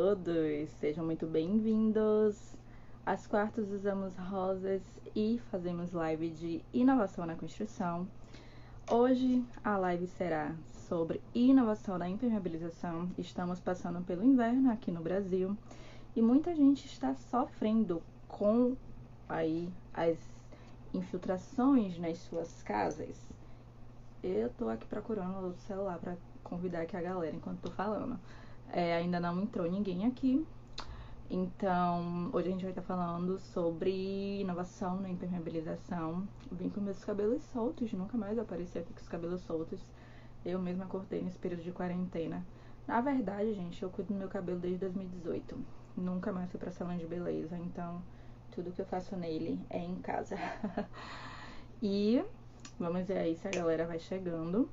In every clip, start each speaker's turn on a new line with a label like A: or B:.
A: todos, sejam muito bem-vindos. Às quartas usamos rosas e fazemos live de inovação na construção. Hoje a live será sobre inovação na impermeabilização. Estamos passando pelo inverno aqui no Brasil e muita gente está sofrendo com aí as infiltrações nas suas casas. Eu tô aqui procurando o celular para convidar aqui a galera enquanto tô falando. É, ainda não entrou ninguém aqui. Então, hoje a gente vai estar falando sobre inovação na impermeabilização. Vim com meus cabelos soltos, nunca mais apareci aqui com os cabelos soltos. Eu mesma cortei nesse período de quarentena. Na verdade, gente, eu cuido do meu cabelo desde 2018. Nunca mais fui pra salão de beleza, então tudo que eu faço nele é em casa. e vamos ver aí se a galera vai chegando.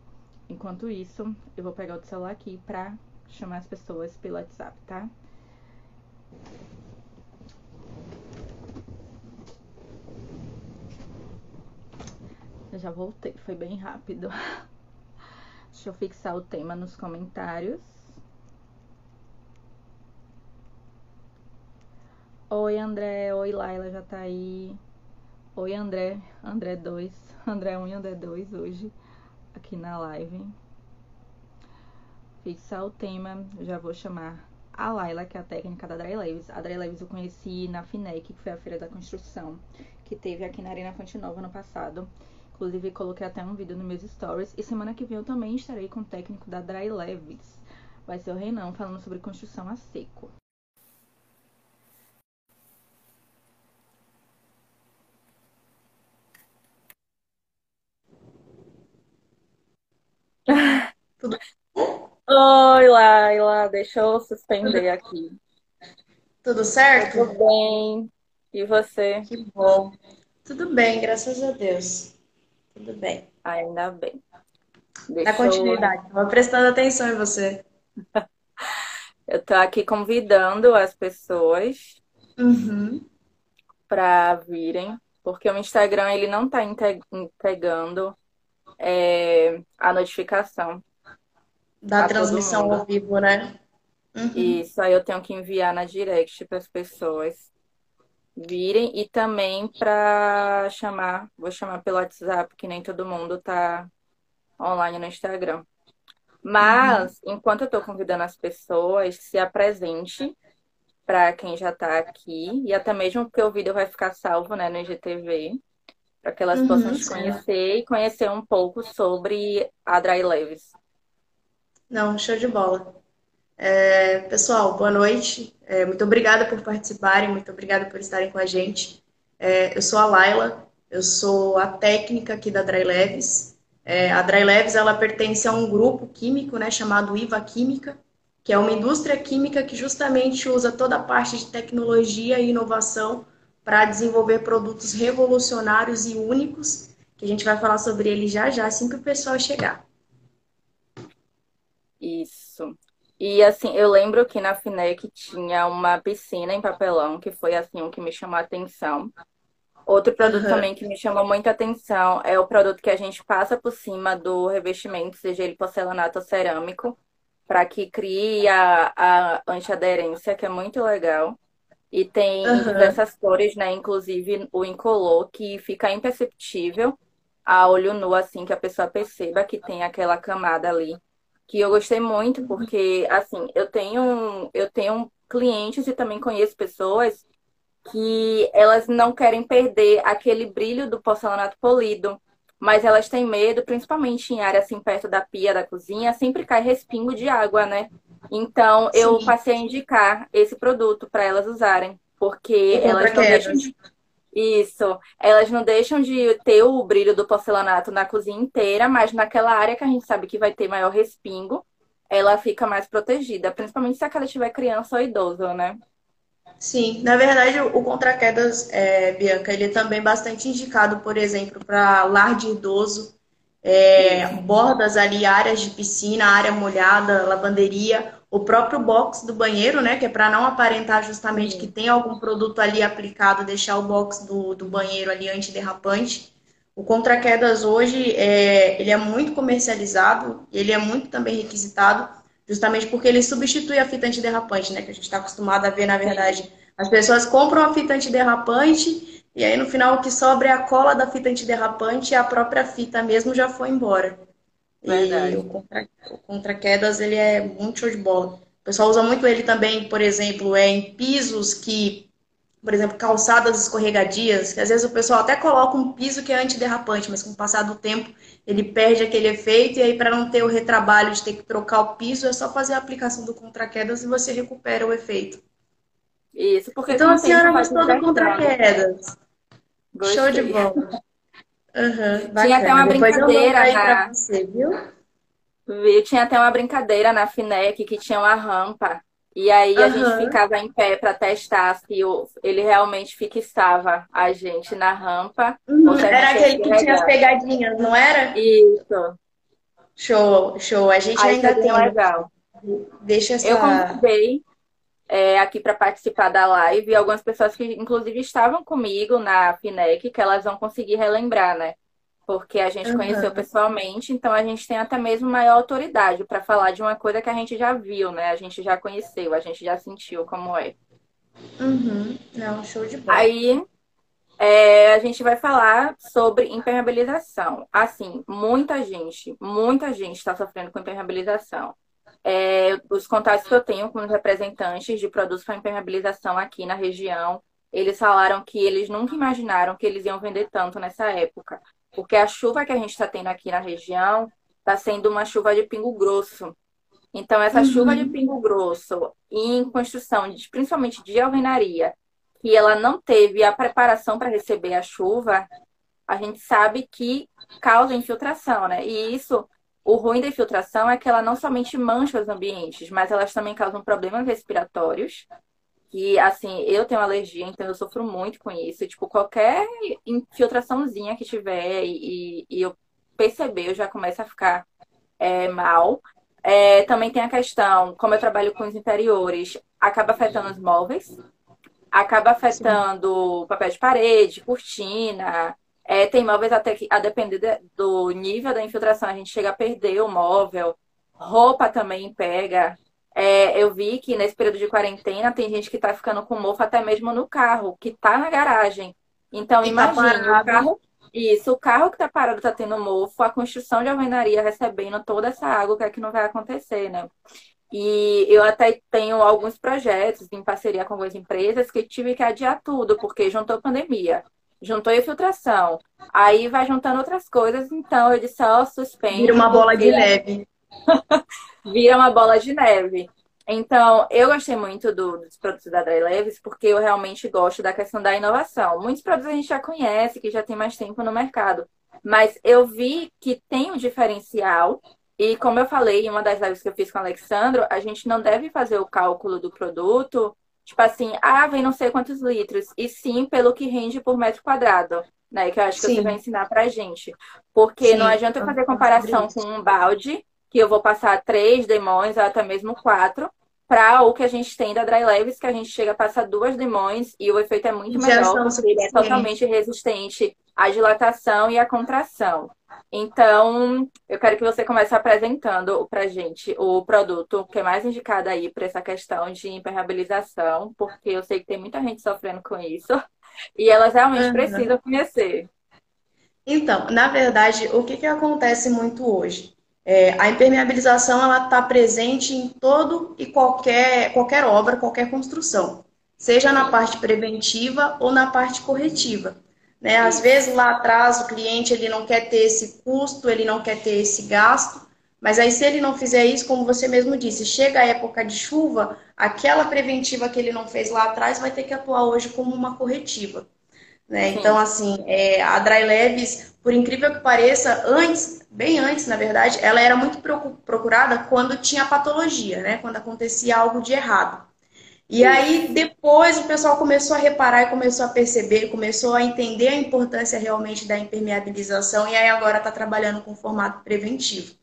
A: Enquanto isso, eu vou pegar o celular aqui pra chamar as pessoas pelo WhatsApp, tá? Eu já voltei, foi bem rápido. Deixa eu fixar o tema nos comentários. Oi, André. Oi, Laila, já tá aí. Oi, André. André 2. André 1 e André 2 hoje aqui na live fixar o tema, já vou chamar a Laila, que é a técnica da Dry Leves. A Dry Leves eu conheci na FINEC, que foi a Feira da Construção, que teve aqui na Arena Fonte Nova no passado. Inclusive, coloquei até um vídeo nos meus stories. E semana que vem eu também estarei com o técnico da Dry Leves. Vai ser o Renan falando sobre construção a seco. Tudo Oi, Laila, deixa eu suspender aqui.
B: Tudo certo?
A: Tudo bem. E você?
B: Que bom. Tudo bem, graças a Deus. Tudo bem.
A: Ainda bem.
B: Deixa Na continuidade, eu... vou prestando atenção em você.
A: eu tô aqui convidando as pessoas
B: uhum.
A: para virem, porque o Instagram ele não tá entregando é, a notificação
B: da transmissão ao vivo, né?
A: Uhum. Isso, aí eu tenho que enviar na direct para as pessoas virem e também para chamar, vou chamar pelo WhatsApp, que nem todo mundo tá online no Instagram. Mas, uhum. enquanto eu estou convidando as pessoas, se apresente para quem já está aqui, e até mesmo porque o vídeo vai ficar salvo né, no IGTV, para que elas uhum, possam te conhecer e conhecer um pouco sobre a Dry Leves.
B: Não, show de bola. É, pessoal, boa noite. É, muito obrigada por participarem, muito obrigada por estarem com a gente. É, eu sou a Laila, eu sou a técnica aqui da Dry Leves. É, a Dry Leves ela pertence a um grupo químico né, chamado IVA Química, que é uma indústria química que justamente usa toda a parte de tecnologia e inovação para desenvolver produtos revolucionários e únicos, que a gente vai falar sobre ele já já, assim que o pessoal chegar.
A: Isso. E assim, eu lembro que na FINEC tinha uma piscina em papelão, que foi assim o que me chamou a atenção. Outro produto uhum. também que me chamou muita atenção é o produto que a gente passa por cima do revestimento, seja ele porcelanato ou cerâmico, para que crie a, a antiaderência, que é muito legal. E tem uhum. diversas cores, né? Inclusive o incolor, que fica imperceptível a olho nu, assim, que a pessoa perceba que tem aquela camada ali que eu gostei muito, uhum. porque, assim, eu tenho, eu tenho clientes e também conheço pessoas que elas não querem perder aquele brilho do porcelanato polido, mas elas têm medo, principalmente em área assim perto da pia da cozinha, sempre cai respingo de água, né? Então eu passei a indicar esse produto para elas usarem, porque elas não deixam de isso. Elas não deixam de ter o brilho do porcelanato na cozinha inteira, mas naquela área que a gente sabe que vai ter maior respingo, ela fica mais protegida, principalmente se aquela tiver criança ou idoso, né?
B: Sim, na verdade o contra-quedas, é, Bianca, ele é também bastante indicado, por exemplo, para lar de idoso, é, bordas ali, áreas de piscina, área molhada, lavanderia, o próprio box do banheiro, né? Que é para não aparentar justamente que tem algum produto ali aplicado, deixar o box do, do banheiro ali antiderrapante. O contra-quedas hoje é, ele é muito comercializado, ele é muito também requisitado, justamente porque ele substitui a fita antiderrapante, né? Que a gente está acostumado a ver, na verdade, as pessoas compram a fita antiderrapante e aí no final o que sobra é a cola da fita antiderrapante e a própria fita mesmo já foi embora. Verdade. E o contra, o contra quedas ele é muito show de bola. O pessoal usa muito ele também, por exemplo, é em pisos que, por exemplo, calçadas escorregadias, que às vezes o pessoal até coloca um piso que é antiderrapante, mas com o passar do tempo ele perde aquele efeito, e aí para não ter o retrabalho de ter que trocar o piso, é só fazer a aplicação do contra-quedas e você recupera o efeito.
A: Isso, porque
B: então a senhora gostou do contra-quedas. Show de bola. Uhum,
A: Tinha até uma Depois brincadeira na... você, viu? Viu? Tinha até uma brincadeira na FINEC que tinha uma rampa. E aí a gente ficava em pé para testar se ele realmente fixava a gente na rampa.
B: Uhum, era aquele que tinha as pegadinhas, não era?
A: Isso.
B: Show, show. A gente aí ainda tem.
A: Legal.
B: Deixa essa...
A: Eu convidei é, aqui para participar da live algumas pessoas que, inclusive, estavam comigo na FINEC, que elas vão conseguir relembrar, né? porque a gente uhum. conheceu pessoalmente, então a gente tem até mesmo maior autoridade para falar de uma coisa que a gente já viu, né? A gente já conheceu, a gente já sentiu como é.
B: Uhum. Não, show de bola.
A: Aí é, a gente vai falar sobre impermeabilização. Assim, muita gente, muita gente está sofrendo com impermeabilização. É, os contatos que eu tenho com os representantes de produtos para impermeabilização aqui na região, eles falaram que eles nunca imaginaram que eles iam vender tanto nessa época porque a chuva que a gente está tendo aqui na região está sendo uma chuva de pingo grosso. Então, essa uhum. chuva de pingo grosso em construção, de, principalmente de alvenaria, que ela não teve a preparação para receber a chuva, a gente sabe que causa infiltração, né? E isso, o ruim da infiltração é que ela não somente mancha os ambientes, mas elas também causam problemas respiratórios que, assim, eu tenho alergia, então eu sofro muito com isso. Tipo, qualquer infiltraçãozinha que tiver e, e eu perceber, eu já começo a ficar é, mal. É, também tem a questão, como eu trabalho com os interiores, acaba afetando os móveis, acaba afetando Sim. papel de parede, cortina. É, tem móveis até que, a depender do nível da infiltração, a gente chega a perder o móvel. Roupa também pega. É, eu vi que nesse período de quarentena tem gente que está ficando com mofo até mesmo no carro, que está na garagem. Então, e tá imagine, tá o carro. Isso, o carro que está parado está tendo mofo, a construção de alvenaria recebendo toda essa água, o que é que não vai acontecer, né? E eu até tenho alguns projetos em parceria com algumas empresas que tive que adiar tudo, porque juntou pandemia, juntou infiltração, aí vai juntando outras coisas, então eu disse, ó, oh, suspende.
B: Vira uma bola de neve.
A: vira uma bola de neve. Então, eu gostei muito do, dos produtos da Dry Leves porque eu realmente gosto da questão da inovação. Muitos produtos a gente já conhece, que já tem mais tempo no mercado. Mas eu vi que tem um diferencial. E como eu falei em uma das lives que eu fiz com o Alexandro, a gente não deve fazer o cálculo do produto, tipo assim, ah, vem não sei quantos litros, e sim pelo que rende por metro quadrado. Né, que eu acho que sim. você vai ensinar pra gente. Porque sim. não adianta eu fazer comparação com um balde que eu vou passar três demões, ou até mesmo quatro, para o que a gente tem da Dry Leves, que a gente chega a passar duas demões e o efeito é muito melhor, ele é totalmente resistente à dilatação e à contração. Então, eu quero que você comece apresentando para gente o produto que é mais indicado aí para essa questão de impermeabilização, porque eu sei que tem muita gente sofrendo com isso e elas realmente uhum. precisam conhecer.
B: Então, na verdade, o que, que acontece muito hoje? É, a impermeabilização ela está presente em todo e qualquer, qualquer obra, qualquer construção, seja na parte preventiva ou na parte corretiva. Né? Às vezes lá atrás o cliente ele não quer ter esse custo, ele não quer ter esse gasto, mas aí se ele não fizer isso, como você mesmo disse, chega a época de chuva, aquela preventiva que ele não fez lá atrás vai ter que atuar hoje como uma corretiva. Né? Então, assim, é, a Dry Leves, por incrível que pareça, antes, bem antes, na verdade, ela era muito procurada quando tinha patologia, né? Quando acontecia algo de errado. E aí, depois, o pessoal começou a reparar e começou a perceber, começou a entender a importância realmente da impermeabilização, e aí agora está trabalhando com formato preventivo.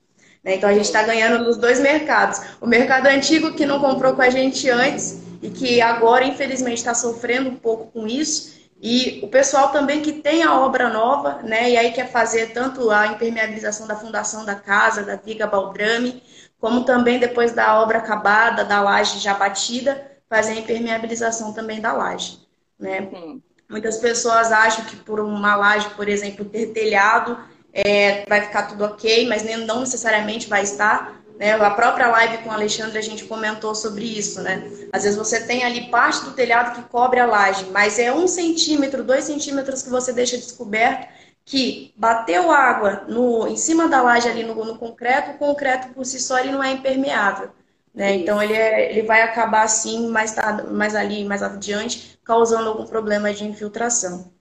B: Né? Então, a gente está ganhando nos dois mercados. O mercado antigo, que não comprou com a gente antes, e que agora, infelizmente, está sofrendo um pouco com isso, e o pessoal também que tem a obra nova, né? E aí quer fazer tanto a impermeabilização da fundação da casa, da viga baldrame, como também depois da obra acabada, da laje já batida, fazer a impermeabilização também da laje. Né? Muitas pessoas acham que por uma laje, por exemplo, ter telhado, é, vai ficar tudo ok, mas nem, não necessariamente vai estar. Né? A própria live com o Alexandre a gente comentou sobre isso, né? Às vezes você tem ali parte do telhado que cobre a laje, mas é um centímetro, dois centímetros que você deixa descoberto que bateu água no, em cima da laje ali no, no concreto, o concreto por si só ele não é impermeável. Né? Então ele, é, ele vai acabar assim mais, tarde, mais ali, mais adiante, causando algum problema de infiltração.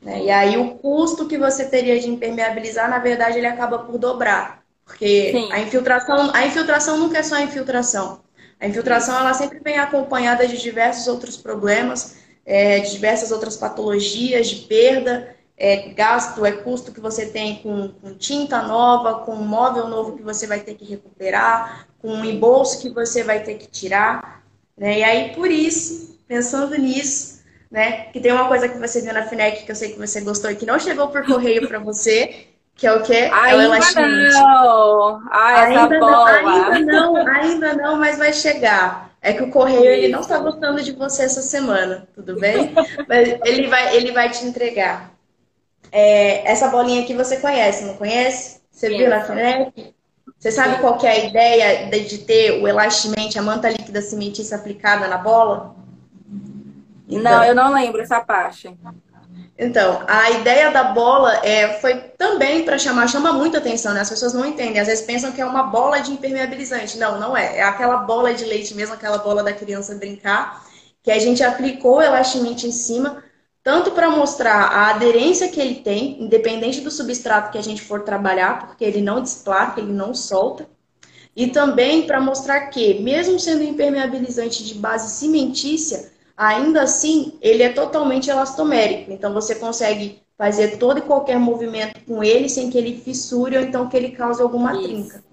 B: Né? E aí o custo que você teria de impermeabilizar, na verdade, ele acaba por dobrar. Porque a infiltração, a infiltração nunca é só a infiltração. A infiltração ela sempre vem acompanhada de diversos outros problemas, é, de diversas outras patologias, de perda, é, gasto, é custo que você tem com, com tinta nova, com um móvel novo que você vai ter que recuperar, com um embolso que você vai ter que tirar. Né? E aí, por isso, pensando nisso, né, que tem uma coisa que você viu na FINEC que eu sei que você gostou e que não chegou por correio para você, que é o quê?
A: Ainda é o elastamente. Não. Ai, ainda,
B: não, ainda não, ainda não, mas vai chegar. É que o correio ele não está gostando de você essa semana, tudo bem? mas ele vai, ele vai te entregar. É, essa bolinha aqui você conhece, não conhece? Você Sim. viu na FINEC? Você sabe qual que é a ideia de ter o elastimente, a manta líquida cimentícia aplicada na bola?
A: Então, não, eu não lembro essa parte.
B: Então, a ideia da bola é, foi também para chamar, chama muita atenção, né? As pessoas não entendem, às vezes pensam que é uma bola de impermeabilizante. Não, não é. É aquela bola de leite mesmo, aquela bola da criança brincar, que a gente aplicou elastimente em cima, tanto para mostrar a aderência que ele tem, independente do substrato que a gente for trabalhar, porque ele não desplaca, ele não solta, e também para mostrar que, mesmo sendo impermeabilizante de base cimentícia, ainda assim ele é totalmente elastomérico. Então você consegue fazer todo e qualquer movimento com ele sem que ele fissure ou então que ele cause alguma Isso. trinca.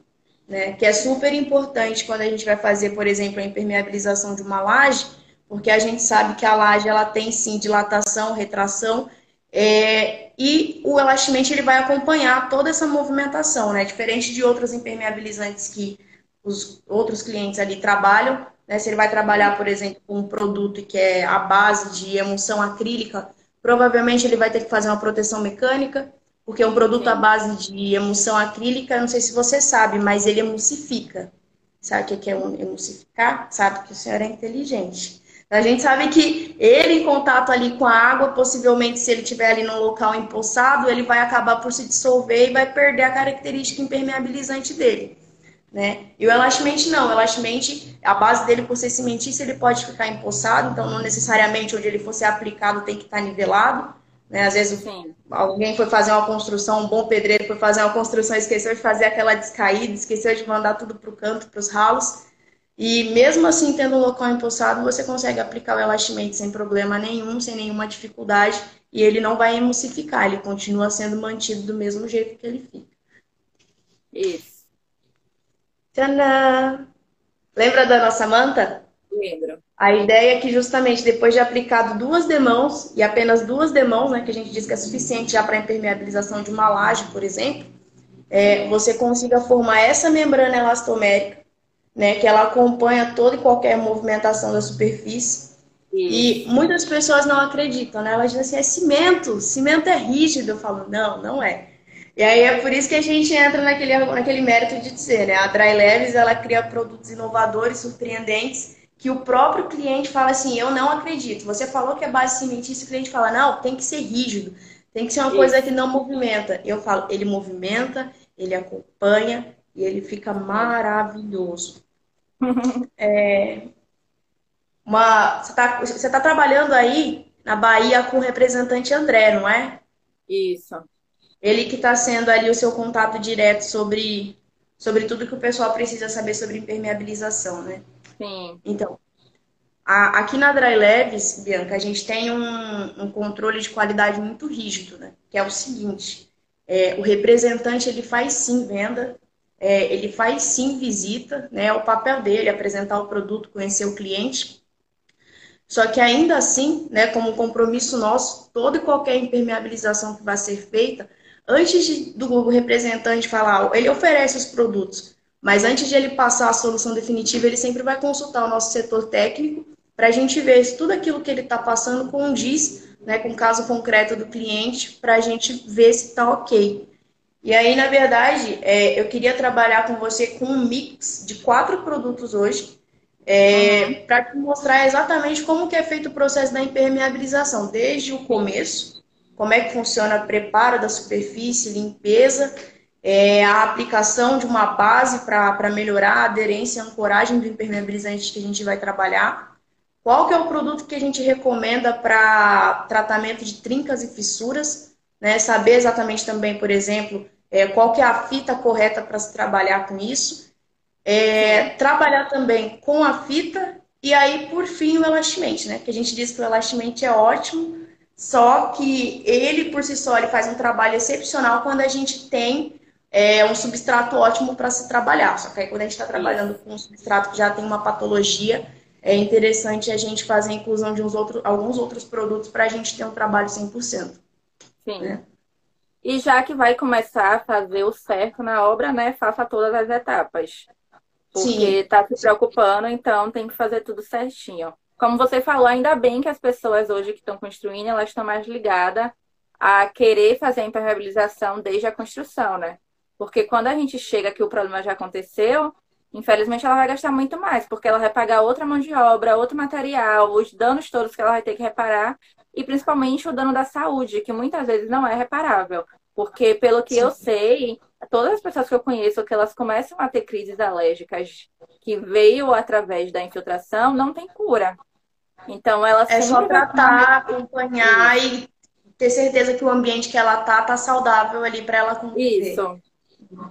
B: Né? Que é super importante quando a gente vai fazer, por exemplo, a impermeabilização de uma laje, porque a gente sabe que a laje ela tem sim dilatação, retração, é, e o elastimento ele vai acompanhar toda essa movimentação, né? Diferente de outros impermeabilizantes que os outros clientes ali trabalham, né? Se ele vai trabalhar, por exemplo, com um produto que é a base de emulsão acrílica, provavelmente ele vai ter que fazer uma proteção mecânica, porque é um produto à base de emulsão acrílica, não sei se você sabe, mas ele emulsifica. Sabe o que é emulsificar? Sabe que o senhor é inteligente. A gente sabe que ele em contato ali com a água, possivelmente se ele estiver ali num local empoçado, ele vai acabar por se dissolver e vai perder a característica impermeabilizante dele. Né? E o elastamente não, o elastamente, a base dele por ser cimentícia, ele pode ficar empoçado, então não necessariamente onde ele for ser aplicado tem que estar nivelado. Né? Às vezes Sim. alguém foi fazer uma construção, um bom pedreiro foi fazer uma construção, esqueceu de fazer aquela descaída, esqueceu de mandar tudo para o canto, para os ralos. E mesmo assim, tendo um local empoçado, você consegue aplicar o elastimento sem problema nenhum, sem nenhuma dificuldade, e ele não vai emulsificar, ele continua sendo mantido do mesmo jeito que ele fica.
A: Isso.
B: Tcharam! Lembra da nossa manta?
A: Lembro.
B: A ideia é que justamente depois de aplicado duas demãos, e apenas duas demãos, né, que a gente diz que é suficiente já para impermeabilização de uma laje, por exemplo, é, você consiga formar essa membrana elastomérica né, que ela acompanha toda e qualquer movimentação da superfície. E muitas pessoas não acreditam, né? Elas dizem assim, é cimento, cimento é rígido. Eu falo, não, não é. E aí é por isso que a gente entra naquele, naquele mérito de dizer, né? A Dry Leves, ela cria produtos inovadores, surpreendentes, que o próprio cliente fala assim, eu não acredito. Você falou que é base cimentícia, o cliente fala, não, tem que ser rígido, tem que ser uma coisa que não movimenta. Eu falo, ele movimenta, ele acompanha e ele fica maravilhoso. É, uma, você está você tá trabalhando aí na Bahia com o representante André, não é?
A: Isso.
B: Ele que está sendo ali o seu contato direto sobre, sobre tudo que o pessoal precisa saber sobre impermeabilização, né?
A: Sim.
B: Então, a, aqui na Dry Labs, Bianca, a gente tem um, um, controle de qualidade muito rígido, né? Que é o seguinte, é, o representante ele faz sim venda, é, ele faz sim visita, né? É o papel dele, apresentar o produto, conhecer o cliente. Só que ainda assim, né, como compromisso nosso, toda e qualquer impermeabilização que vai ser feita, antes de, do representante falar, ele oferece os produtos, Mas antes de ele passar a solução definitiva, ele sempre vai consultar o nosso setor técnico para a gente ver se tudo aquilo que ele está passando condiz né, com o caso concreto do cliente, para a gente ver se está ok. E aí, na verdade, é, eu queria trabalhar com você com um mix de quatro produtos hoje, é, uhum. para te mostrar exatamente como que é feito o processo da impermeabilização, desde o começo, como é que funciona o preparo da superfície, limpeza, é, a aplicação de uma base para melhorar a aderência e ancoragem do impermeabilizante que a gente vai trabalhar, qual que é o produto que a gente recomenda para tratamento de trincas e fissuras, né? Saber exatamente também, por exemplo, é, qual que é a fita correta para se trabalhar com isso. É, trabalhar também com a fita e aí, por fim, o elastimente, né? Que a gente diz que o elastimente é ótimo, só que ele, por si só, ele faz um trabalho excepcional quando a gente tem é, um substrato ótimo para se trabalhar. Só que aí, quando a gente está trabalhando com um substrato que já tem uma patologia, é interessante a gente fazer a inclusão de uns outros, alguns outros produtos para a gente ter um trabalho 100%.
A: Sim. Né? E já que vai começar a fazer o certo na obra, né, faça todas as etapas. Porque está se preocupando, então tem que fazer tudo certinho. Como você falou, ainda bem que as pessoas hoje que estão construindo, elas estão mais ligadas a querer fazer a impermeabilização desde a construção, né? Porque quando a gente chega que o problema já aconteceu, Infelizmente, ela vai gastar muito mais, porque ela vai pagar outra mão de obra, outro material, os danos todos que ela vai ter que reparar, e principalmente o dano da saúde, que muitas vezes não é reparável. Porque, pelo que Sim. eu sei, todas as pessoas que eu conheço que elas começam a ter crises alérgicas que veio através da infiltração, não tem cura. Então, elas
B: É só tratar, acompanhar e ter certeza que o ambiente que ela tá tá saudável ali para ela conviver.
A: Isso.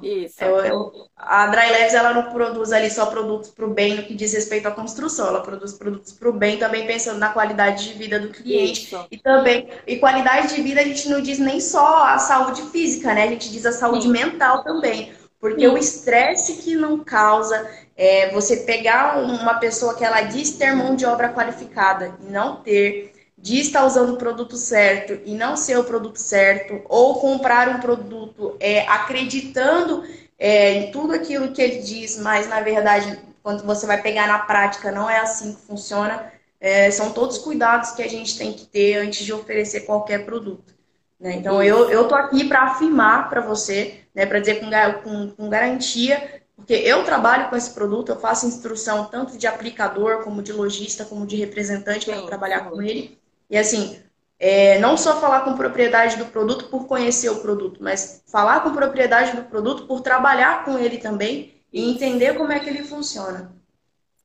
A: Isso.
B: Eu, eu, a Dry Labs, ela não produz ali só produtos para o bem no que diz respeito à construção, ela produz produtos para o bem também pensando na qualidade de vida do cliente. Isso. E também, e qualidade de vida a gente não diz nem só a saúde física, né? A gente diz a saúde Sim. mental também. Porque Sim. o estresse que não causa é, você pegar uma pessoa que ela diz ter mão de obra qualificada e não ter, de estar usando o produto certo e não ser o produto certo, ou comprar um produto é, acreditando é, em tudo aquilo que ele diz, mas na verdade, quando você vai pegar na prática, não é assim que funciona. É, são todos cuidados que a gente tem que ter antes de oferecer qualquer produto. Né? Então, eu, tô aqui para afirmar para você, né, para dizer com, com, com garantia porque eu trabalho com esse produto, eu faço instrução tanto de aplicador, como de lojista, como de representante para trabalhar com ele. E assim, é, não só falar com propriedade do produto por conhecer o produto, mas falar com propriedade do produto por trabalhar com ele também e entender como é que ele funciona.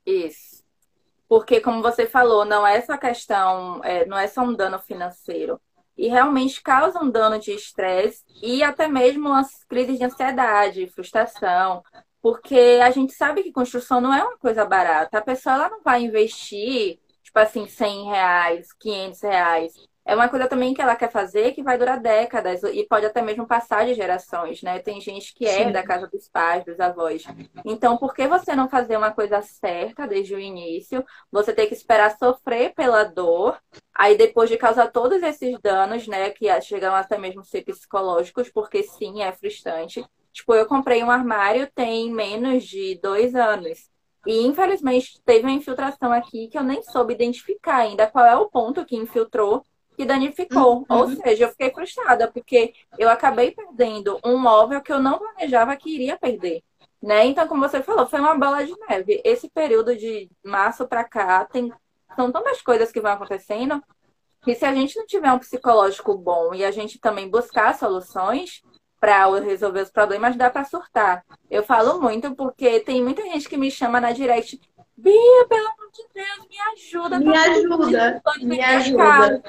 A: Isso. Porque, como você falou, não é essa questão, é, não é só um dano financeiro. E realmente causa um dano de estresse e até mesmo as crises de ansiedade, frustração. Porque a gente sabe que construção não é uma coisa barata. A pessoa ela não vai investir tipo assim, 100 reais, 500 reais. É uma coisa também que ela quer fazer que vai durar décadas e pode até mesmo passar de gerações, né? Tem gente que é Sim. da casa dos pais, dos avós. Então, por que você não fazer uma coisa certa desde o início? Você tem que esperar sofrer pela dor, aí depois de causar todos esses danos, né, que chegam até mesmo ser psicológicos, porque sim, é frustrante. Tipo, eu comprei um armário tem menos de dois anos. E infelizmente teve uma infiltração aqui que eu nem soube identificar ainda qual é o ponto que infiltrou que danificou. Uhum. Ou seja, eu fiquei frustrada porque eu acabei perdendo um móvel que eu não planejava que iria perder. Né? Então, como você falou, foi uma bola de neve. Esse período de março para cá tem são tantas coisas que vão acontecendo que se a gente não tiver um psicológico bom e a gente também buscar soluções, para resolver os problemas, dá para surtar. Eu falo muito porque tem muita gente que me chama na direct. Bia, pelo amor de Deus, me ajuda.
B: Me ajuda. Me ajuda.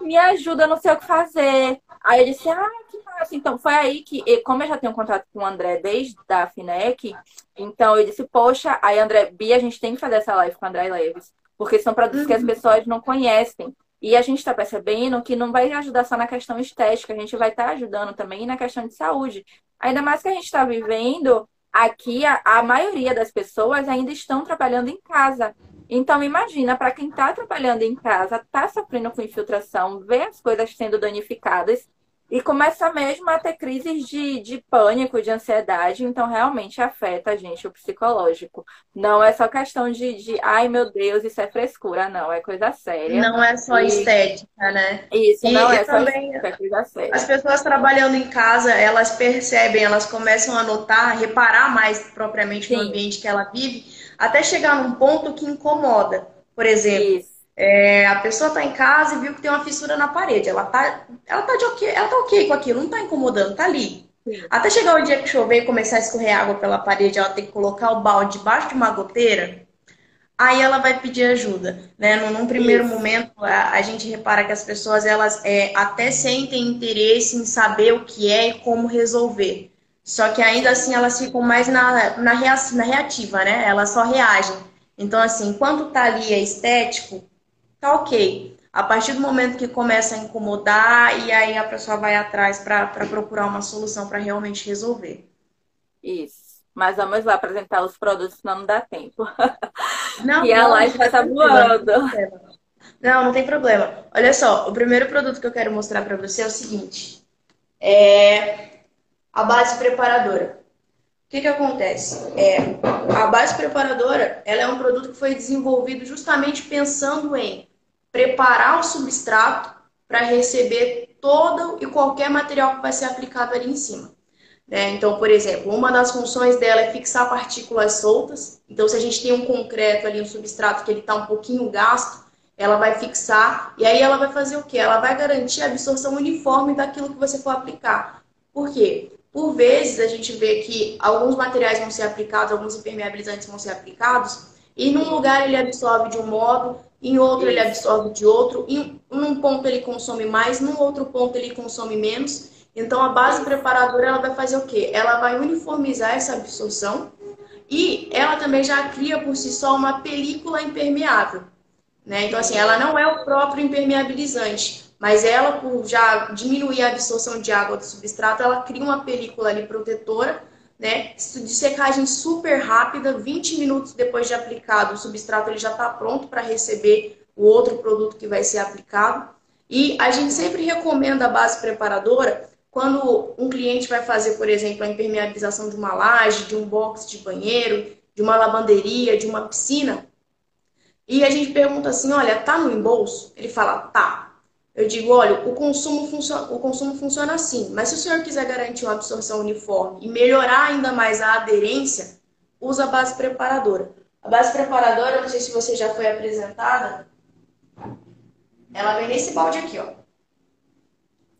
A: Me ajuda, não sei o que fazer. Aí eu disse, ah, que massa. Então, foi aí que, como eu já tenho contato com o André desde a FINEC, então eu disse, poxa, aí André, Bia, a gente tem que fazer essa live com o André Leves. Porque são produtos uhum. que as uhum. pessoas não conhecem. E a gente está percebendo que não vai ajudar só na questão estética, a gente vai estar tá ajudando também na questão de saúde. Ainda mais que a gente está vivendo aqui, a, a, maioria das pessoas ainda estão trabalhando em casa. Então, imagina, para quem está trabalhando em casa, está sofrendo com infiltração, vê as coisas sendo danificadas, E começa mesmo a ter crises de, de pânico, de ansiedade, então realmente afeta a gente, o psicológico. Não é só questão de, de ai meu Deus, isso é frescura, não, é coisa séria.
B: Não é só e... estética, né?
A: Isso, e, não é só também, estética, é coisa séria.
B: As pessoas trabalhando em casa, elas percebem, elas começam a notar, reparar mais propriamente Sim. no ambiente que ela vive, até chegar num ponto que incomoda. Por exemplo. É, a pessoa está em casa e viu que tem uma fissura na parede. Ela tá, ela tá de ok, ela tá ok com aquilo, não está incomodando, tá ali. Sim. Até chegar o dia que chover e começar a escorrer água pela parede, ela tem que colocar o balde debaixo de uma goteira. Aí ela vai pedir ajuda, né? Num, num primeiro Isso. momento, a, a, gente repara que as pessoas elas é, até sentem interesse em saber o que é e como resolver. Só que ainda assim elas ficam mais na, na, na reativa, né? Elas só reagem. Então, assim, enquanto tá ali é estético, tá ok. A partir do momento que começa a incomodar, e aí a pessoa vai atrás para procurar uma solução para realmente resolver.
A: Isso. Mas vamos lá apresentar os produtos, senão não dá tempo. Não, e a live vai estar voando.
B: Não, não tem problema. Olha só, o primeiro produto que eu quero mostrar para você é o seguinte. É a base preparadora. O que, que acontece? É, a base preparadora ela é um produto que foi desenvolvido justamente pensando em preparar o substrato para receber todo e qualquer material que vai ser aplicado ali em cima. Né? Então, por exemplo, uma das funções dela é fixar partículas soltas. Então, se a gente tem um concreto ali, um substrato que ele está um pouquinho gasto, ela vai fixar e aí ela vai fazer o quê? Ela vai garantir a absorção uniforme daquilo que você for aplicar. Por quê? Por vezes a gente vê que alguns materiais vão ser aplicados, alguns impermeabilizantes vão ser aplicados, e num lugar ele absorve de um modo, em outro ele absorve de outro, em um ponto ele consome mais, num outro ponto ele consome menos. Então a base preparadora ela vai fazer o quê? Ela vai uniformizar essa absorção e ela também já cria por si só uma película impermeável. Né? Então assim, ela não é o próprio impermeabilizante, mas ela por já diminuir a absorção de água do substrato, ela cria uma película ali protetora né? De secagem super rápida, 20 minutos depois de aplicado, o substrato ele já está pronto para receber o outro produto que vai ser aplicado. E a gente sempre recomenda a base preparadora quando um cliente vai fazer, por exemplo, a impermeabilização de uma laje, de um box de banheiro, de uma lavanderia, de uma piscina. E a gente pergunta assim, olha, tá no embolso? Ele fala, tá. Eu digo, olha, o consumo, funciona, o consumo funciona assim, mas se o senhor quiser garantir uma absorção uniforme e melhorar ainda mais a aderência, usa a base preparadora. A base preparadora, não sei se você já foi apresentada, ela vem nesse balde aqui, ó.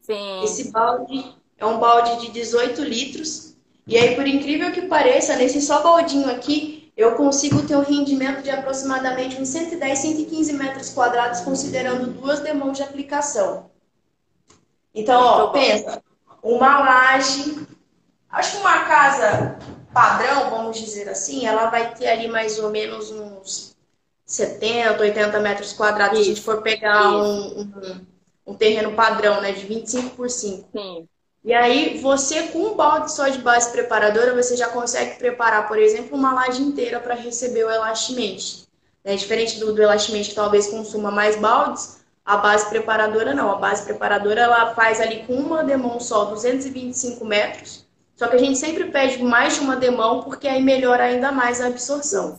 A: Sim.
B: Esse balde é um balde de 18 litros. E aí, por incrível que pareça, nesse só baldinho aqui, eu consigo ter um rendimento de aproximadamente uns 110, 115 metros quadrados, considerando duas demãos de aplicação. Então, ó, pensa, uma laje, acho que uma casa padrão, vamos dizer assim, ela vai ter ali mais ou menos uns 70, 80 metros quadrados, se a gente for pegar um, um, um, terreno padrão, né, de 25 por 5.
A: Sim.
B: E aí, você com um balde só de base preparadora, você já consegue preparar, por exemplo, uma laje inteira para receber o elastimente. É diferente do, do que talvez consuma mais baldes, a base preparadora não. A base preparadora ela faz ali com uma demão só 225 metros. Só que a gente sempre pede mais de uma demão porque aí melhora ainda mais a absorção.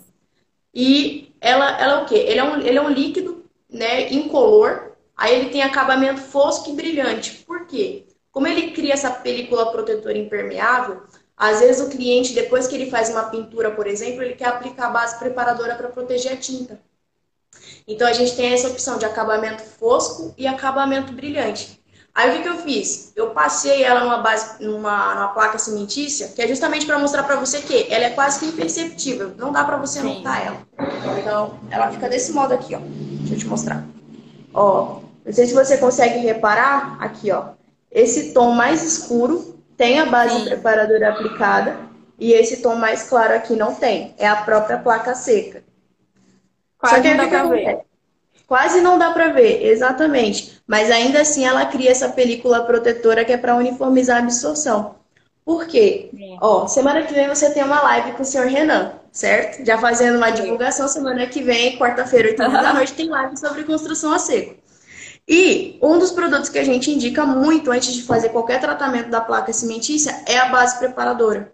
B: E ela, ela é o quê? Ele é um, ele é um líquido né, incolor. Aí ele tem acabamento fosco e brilhante. Por quê? Como ele cria essa película protetora impermeável, às vezes o cliente, depois que ele faz uma pintura, por exemplo, ele quer aplicar a base preparadora para proteger a tinta. Então a gente tem essa opção de acabamento fosco e acabamento brilhante. Aí o que, que eu fiz? Eu passei ela numa base, numa, numa placa cimentícia, que é justamente para mostrar para você que ela é quase que imperceptível, não dá para você notar ela. Então ela fica desse modo aqui, ó. Deixa eu te mostrar. Ó, não sei se você consegue reparar aqui, ó. Esse tom mais escuro tem a base Sim. preparadora aplicada e esse tom mais claro aqui não tem. É a própria placa seca.
A: Quase Só que não dá pra ver.
B: Quase não dá para ver, exatamente. Mas ainda assim ela cria essa película protetora que é para uniformizar a absorção. Por quê? Sim. Ó, semana que vem você tem uma live com o senhor Renan, certo? Já fazendo uma divulgação, semana que vem, quarta-feira, 8 da noite, tem live sobre construção a seco. E um dos produtos que a gente indica muito antes de fazer qualquer tratamento da placa cimentícia é a base preparadora.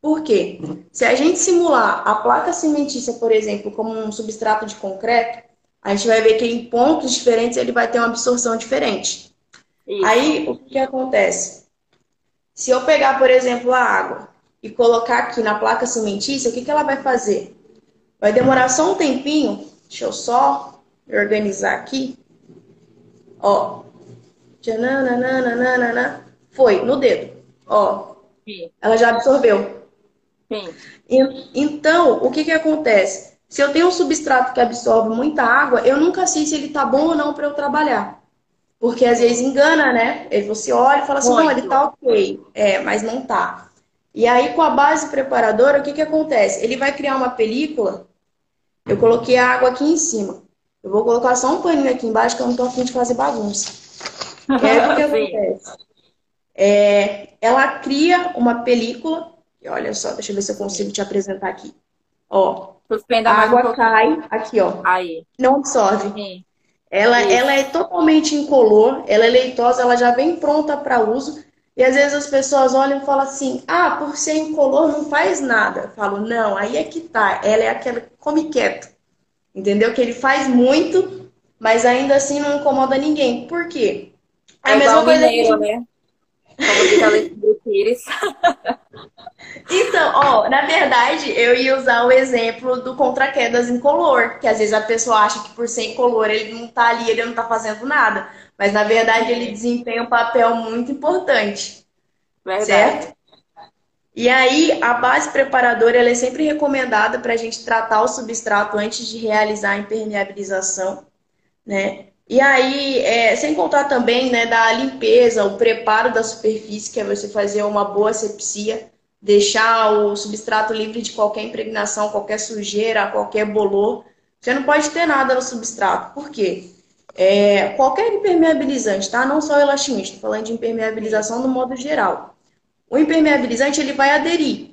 B: Por quê? Se a gente simular a placa cimentícia, por exemplo, como um substrato de concreto, a gente vai ver que em pontos diferentes ele vai ter uma absorção diferente. Isso. Aí, o que, acontece? Se eu pegar, por exemplo, a água e colocar aqui na placa cimentícia, o que, que ela vai fazer? Vai demorar só um tempinho. Deixa eu só organizar aqui. Ó. Foi, no dedo. Ó. Sim. Ela já absorveu. Sim. Então, o que, que acontece? Se eu tenho um substrato que absorve muita água, eu nunca sei se ele tá bom ou não para eu trabalhar. Porque às vezes engana, né? Você olha e fala assim, Muito. não, ele tá ok. É, mas não tá. E aí, com a base preparadora, o que, que acontece? Ele vai criar uma película. Eu coloquei a água aqui em cima. Eu vou colocar só um paninho aqui embaixo, que eu não tô afim de fazer bagunça. Aí, o que, que acontece? É, ela cria uma película. E olha só, deixa eu ver se eu consigo te apresentar aqui. Ó, a água um cai aqui, ó. Aí. Não absorve. Sim. Ela, ela é totalmente incolor, ela é leitosa, ela já vem pronta para uso. E às vezes as pessoas olham e falam assim: ah, por ser incolor não faz nada. Eu falo, não, aí é que tá. Ela é aquela que come quieto. Entendeu? Que ele faz muito, mas ainda assim não incomoda ninguém. Por quê?
A: É a mesma coisa mineiro, que... né?
B: Então, ó, na verdade, eu ia usar o exemplo do contra-quedas incolor, que às vezes a pessoa acha que por ser incolor ele não tá ali, ele não tá fazendo nada. Mas na verdade ele desempenha um papel muito importante. Verdade. Certo? E aí, a base preparadora ela é sempre recomendada para a gente tratar o substrato antes de realizar a impermeabilização, né? E aí, é, sem contar também né, da limpeza, o preparo da superfície, que é você fazer uma boa asepsia, deixar o substrato livre de qualquer impregnação, qualquer sujeira, qualquer bolor. Você não pode ter nada no substrato. Por quê? É, qualquer impermeabilizante, tá? Não só estou falando de impermeabilização no modo geral. O impermeabilizante ele vai aderir.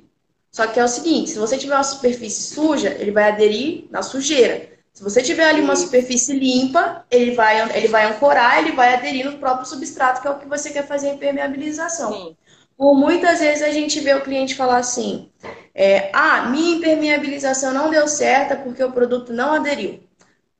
B: Só que é o seguinte, se você tiver uma superfície suja, ele vai aderir na sujeira. Se você tiver ali uma superfície limpa, ele vai, ele vai ancorar, ele vai aderir no próprio substrato, que é o que você quer fazer a impermeabilização. Sim. Por muitas vezes a gente vê o cliente falar assim: é, ah, minha impermeabilização não deu certo porque o produto não aderiu.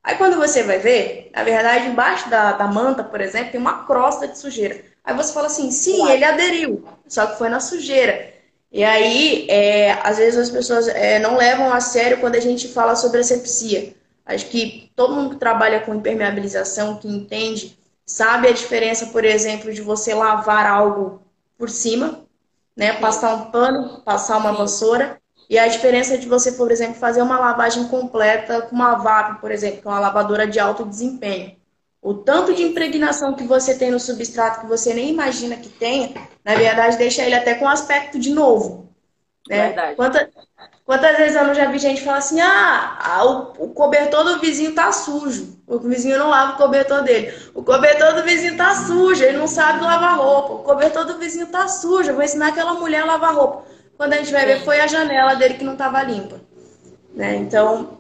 B: Aí quando você vai ver, na verdade, embaixo da, da manta, por exemplo, tem uma crosta de sujeira. Aí você fala assim, sim, ele aderiu, só que foi na sujeira. E aí, é, às vezes as pessoas é, não levam a sério quando a gente fala sobre asepsia. Acho que todo mundo que trabalha com impermeabilização, que entende, sabe a diferença, por exemplo, de você lavar algo por cima, né? Passar um pano, passar uma vassoura. E a diferença de você, por exemplo, fazer uma lavagem completa com uma VAP, por exemplo, que é uma lavadora de alto desempenho. O tanto de impregnação que você tem no substrato que você nem imagina que tenha, na verdade, deixa ele até com aspecto de novo. Né? Verdade. Quanta, quantas vezes eu não já vi gente falar assim: ah, o, o cobertor do vizinho tá sujo. O vizinho não lava o cobertor dele. O cobertor do vizinho tá sujo, ele não sabe lavar roupa. O cobertor do vizinho tá sujo, eu vou ensinar aquela mulher a lavar roupa. Quando a gente vai ver, foi a janela dele que não estava limpa. Né? Então,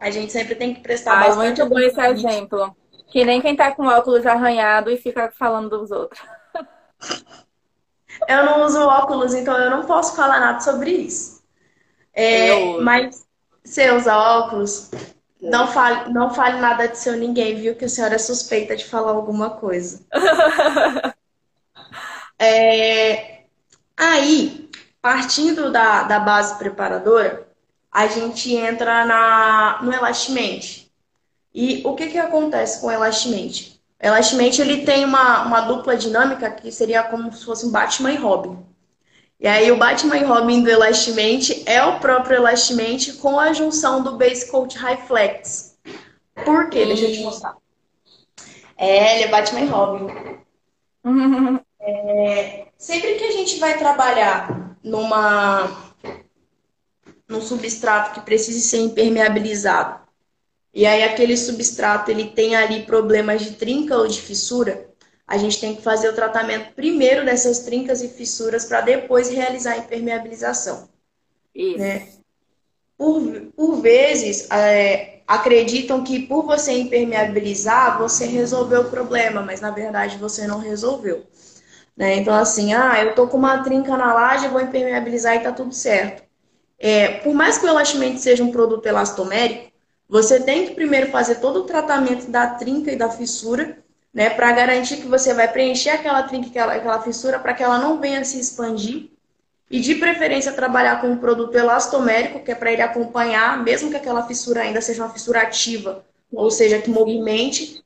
B: a gente sempre tem que prestar
A: ah, bastante muito bom esse exemplo. Que nem quem tá com óculos arranhado e fica falando dos outros.
B: eu não uso óculos, então eu não posso falar nada sobre isso. É, mas você usa óculos, não fale, não fale nada de seu ninguém, viu? Que a senhora é suspeita de falar alguma coisa. é, aí, partindo da, da base preparadora, a gente entra na, no elastimente. E o que, que acontece com o elastimente? O ele tem uma, uma dupla dinâmica que seria como se fosse um Batman e Robin. E aí o Batman e Robin do Elastimente é o próprio Elastimente com a junção do Base Coat High Flex. Por quê? Deixa eu te mostrar. É, ele é Batman e Robin. É, sempre que a gente vai trabalhar numa num substrato que precise ser impermeabilizado, e aí aquele substrato ele tem ali problemas de trinca ou de fissura, a gente tem que fazer o tratamento primeiro dessas trincas e fissuras para depois realizar a impermeabilização. Isso. Né? por, por vezes, é, acreditam que por você impermeabilizar, você resolveu o problema, mas na verdade você não resolveu. Né? Então, assim, ah, eu tô com uma trinca na laje, vou impermeabilizar e tá tudo certo. É, por mais que o elastimento seja um produto elastomérico, você tem que primeiro fazer todo o tratamento da trinca e da fissura, né, para garantir que você vai preencher aquela trinca, aquela, aquela fissura, para que ela não venha se expandir. E de preferência trabalhar com um produto elastomérico, que é para ele acompanhar, mesmo que aquela fissura ainda seja uma fissura ativa, ou seja, que movimente,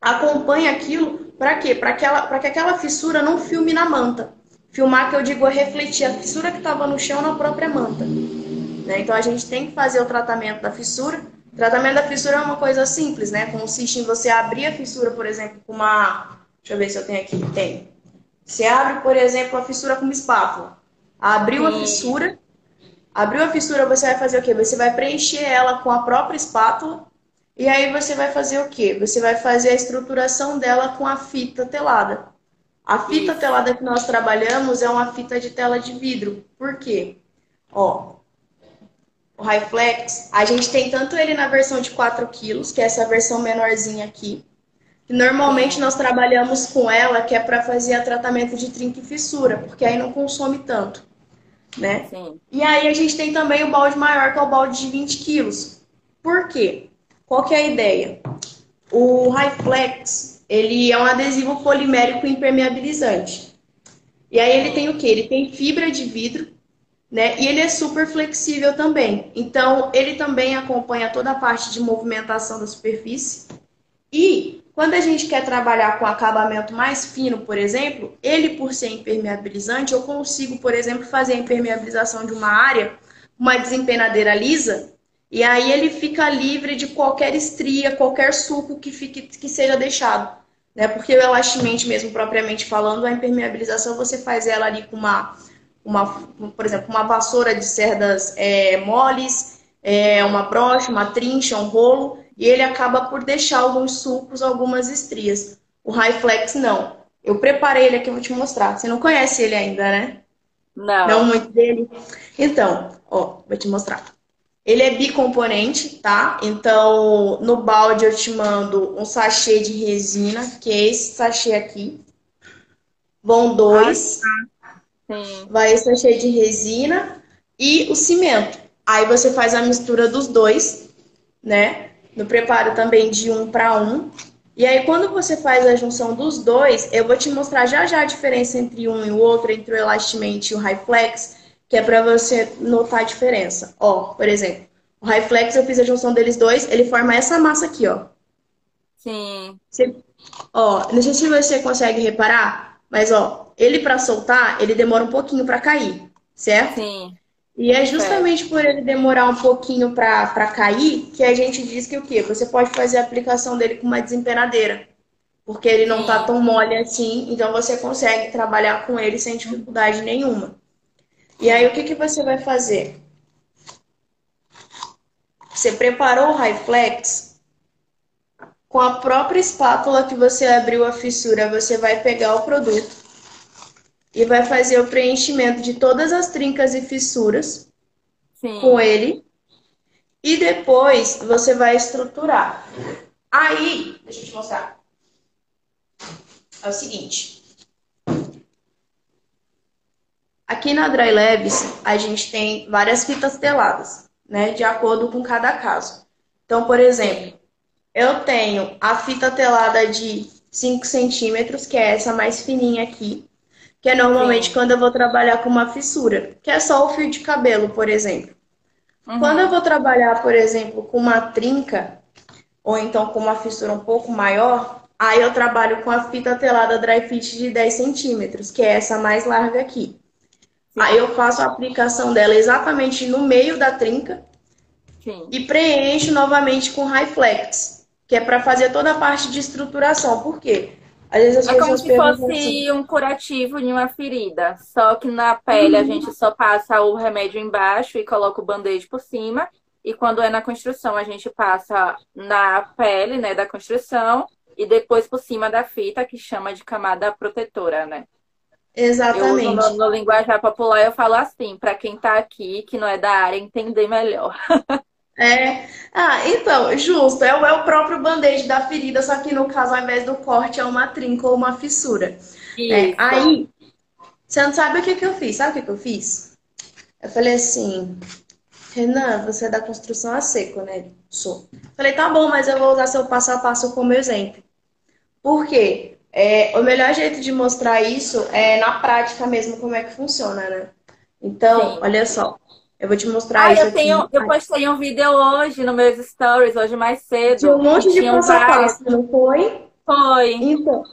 B: acompanhe aquilo para quê? Para que, que aquela fissura não filme na manta. Filmar, que eu digo, é refletir a fissura que estava no chão na própria manta. Né? Então a gente tem que fazer o tratamento da fissura. O tratamento da fissura é uma coisa simples, né? Consiste em você abrir a fissura, por exemplo, com uma. Deixa eu ver se eu tenho aqui. Tem. Você abre, por exemplo, a fissura com uma espátula. Abriu Sim. a fissura. Abriu a fissura, você vai fazer o quê? Você vai preencher ela com a própria espátula e aí você vai fazer o quê? Você vai fazer a estruturação dela com a fita telada. A fita Isso. telada que nós trabalhamos é uma fita de tela de vidro. Por quê? Ó, o Highflex, a gente tem tanto ele na versão de 4 quilos, que é essa versão menorzinha aqui, que normalmente nós trabalhamos com ela, que é para fazer tratamento de trinca e fissura, porque aí não consome tanto, né? Sim. E aí a gente tem também o balde maior, que é o balde de 20 quilos. Por quê? Qual que é a ideia? O Highflex, ele é um adesivo polimérico impermeabilizante. E aí ele tem o que? Ele tem fibra de vidro, né? E ele é super flexível também. Então, ele também acompanha toda a parte de movimentação da superfície. E quando a gente quer trabalhar com acabamento mais fino, por exemplo, ele por ser impermeabilizante, eu consigo, por exemplo, fazer a impermeabilização de uma área, uma desempenadeira lisa, e aí ele fica livre de qualquer estria, qualquer suco que, fique, que seja deixado. Né? Porque o elastimente mesmo, propriamente falando, a impermeabilização você faz ela ali com uma, uma por exemplo, uma vassoura de cerdas é, moles, é, uma brocha, uma trincha, um rolo, e ele acaba por deixar alguns sucos, algumas estrias. O High Flex não. Eu preparei ele aqui, eu vou te mostrar. Você não conhece ele ainda, né?
A: Não.
B: Não muito dele. Então, ó, vou te mostrar. Ele é bicomponente, tá? Então, no balde eu te mando um sachê de resina, que é esse sachê aqui. Vão dois. Ah, tá. Vai esse sachê de resina e o cimento. Aí você faz a mistura dos dois, né? No preparo também de um para um. E aí, quando você faz a junção dos dois, eu vou te mostrar já já a diferença entre um e o outro, entre o Elastimate e o High Flex que é para você notar a diferença. Ó, por exemplo, o High Flex, eu fiz a junção deles dois, ele forma essa massa aqui, ó.
A: Sim.
B: Você, ó, não sei se você consegue reparar, mas ó, ele para soltar, ele demora um pouquinho para cair, certo?
A: Sim.
B: E é justamente por ele demorar um pouquinho para cair que a gente diz que o quê? Você pode fazer a aplicação dele com uma desempenadeira. Porque ele não tá tão mole assim, então você consegue trabalhar com ele sem dificuldade nenhuma. E aí, o que, que você vai fazer? Você preparou o High Flex? Com a própria espátula que você abriu a fissura, você vai pegar o produto e vai fazer o preenchimento de todas as trincas e fissuras Sim. com ele. E depois você vai estruturar. Aí, deixa eu te mostrar. É o seguinte. Aqui na Dry Labs, a gente tem várias fitas teladas, né? De acordo com cada caso. Então, por exemplo, eu tenho a fita telada de 5 centímetros, que é essa mais fininha aqui, que é normalmente Sim. quando eu vou trabalhar com uma fissura, que é só o fio de cabelo, por exemplo. Uhum. Quando eu vou trabalhar, por exemplo, com uma trinca, ou então com uma fissura um pouco maior, aí eu trabalho com a fita telada dry fit de 10 centímetros, que é essa mais larga aqui. Aí eu faço a aplicação dela exatamente no meio da trinca Sim. e preencho novamente com High Flex, que é para fazer toda a parte de estruturação. Por quê?
A: Às vezes as é como se fosse assim, um curativo de uma ferida, só que na pele a gente só passa o remédio embaixo e coloca o band-aid por cima. E quando é na construção, a gente passa na pele, né, da construção e depois por cima da fita, que chama de camada protetora, né?
B: Exatamente.
A: Eu no, no linguajar popular eu falo assim, para quem está aqui, que não é da área, entender melhor.
B: É. Ah, então, justo. É, é o próprio band-aid da ferida, só que no caso, ao invés do corte, é uma trinca ou uma fissura. É, aí, você não sabe o que, que eu fiz? Sabe o que, que eu fiz? Eu falei assim, Renan, você é da construção a seco, né? Sou. Falei, tá bom, mas eu vou usar seu passo a passo como exemplo. Por quê? É, o melhor jeito de mostrar isso é na prática mesmo como é que funciona, né? Então, Sim. olha só. Eu vou te mostrar ah, isso
A: eu tenho,
B: aqui.
A: Eu postei um vídeo hoje no meus stories, hoje mais cedo.
B: Tinha um monte de passo a passo, não foi?
A: Foi.
B: Então,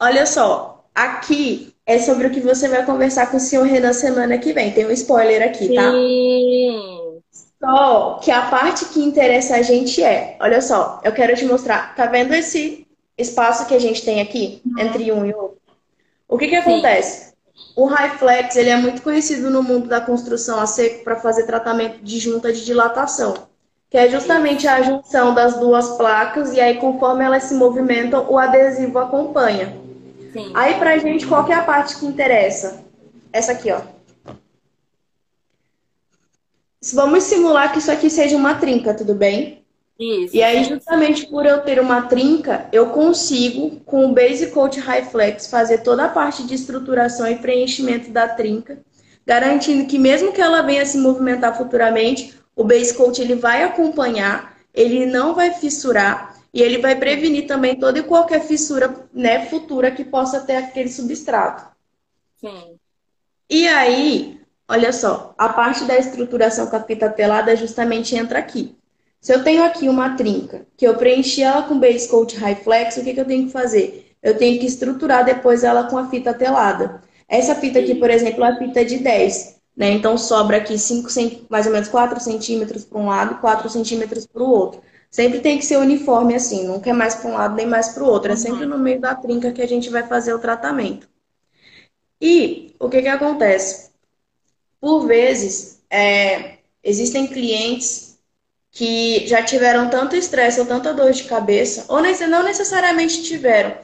B: olha só. Aqui é sobre o que você vai conversar com o senhor Renan semana que vem. Tem um spoiler aqui, tá?
A: Sim.
B: Só que a parte que interessa a gente é, olha só, eu quero te mostrar. Tá vendo esse espaço que a gente tem aqui uhum. entre um e outro? O que que acontece? O Highflex ele é muito conhecido no mundo da construção a seco para fazer tratamento de junta de dilatação, que é justamente a junção das duas placas e aí conforme elas se movimentam, o adesivo acompanha. Sim. Aí pra gente, qual que é a parte que interessa? Essa aqui, ó. Vamos simular que isso aqui seja uma trinca, tudo bem?
A: Isso.
B: E aí, justamente por eu ter uma trinca, eu consigo, com o Base Coat High Flex, fazer toda a parte de estruturação e preenchimento da trinca, garantindo que mesmo que ela venha se movimentar futuramente, o Base Coat ele vai acompanhar, ele não vai fissurar e ele vai prevenir também toda e qualquer fissura né, futura que possa ter aquele substrato.
A: Sim.
B: E aí, olha só, a parte da estruturação com a fita telada justamente entra aqui. Se eu tenho aqui uma trinca, que eu preenchi ela com base coat high flex, o que, que eu tenho que fazer? Eu tenho que estruturar depois ela com a fita telada. Essa fita aqui, por exemplo, é a fita de 10. Né? Então sobra aqui 5, mais ou menos 4 centímetros para um lado e 4 centímetros para o outro. Sempre tem que ser uniforme assim, nunca é mais para um lado nem mais para o outro. É uhum. sempre no meio da trinca que a gente vai fazer o tratamento. E o que, que acontece? Por vezes, é, existem clientes que já tiveram tanto estresse ou tanta dor de cabeça, ou não necessariamente tiveram,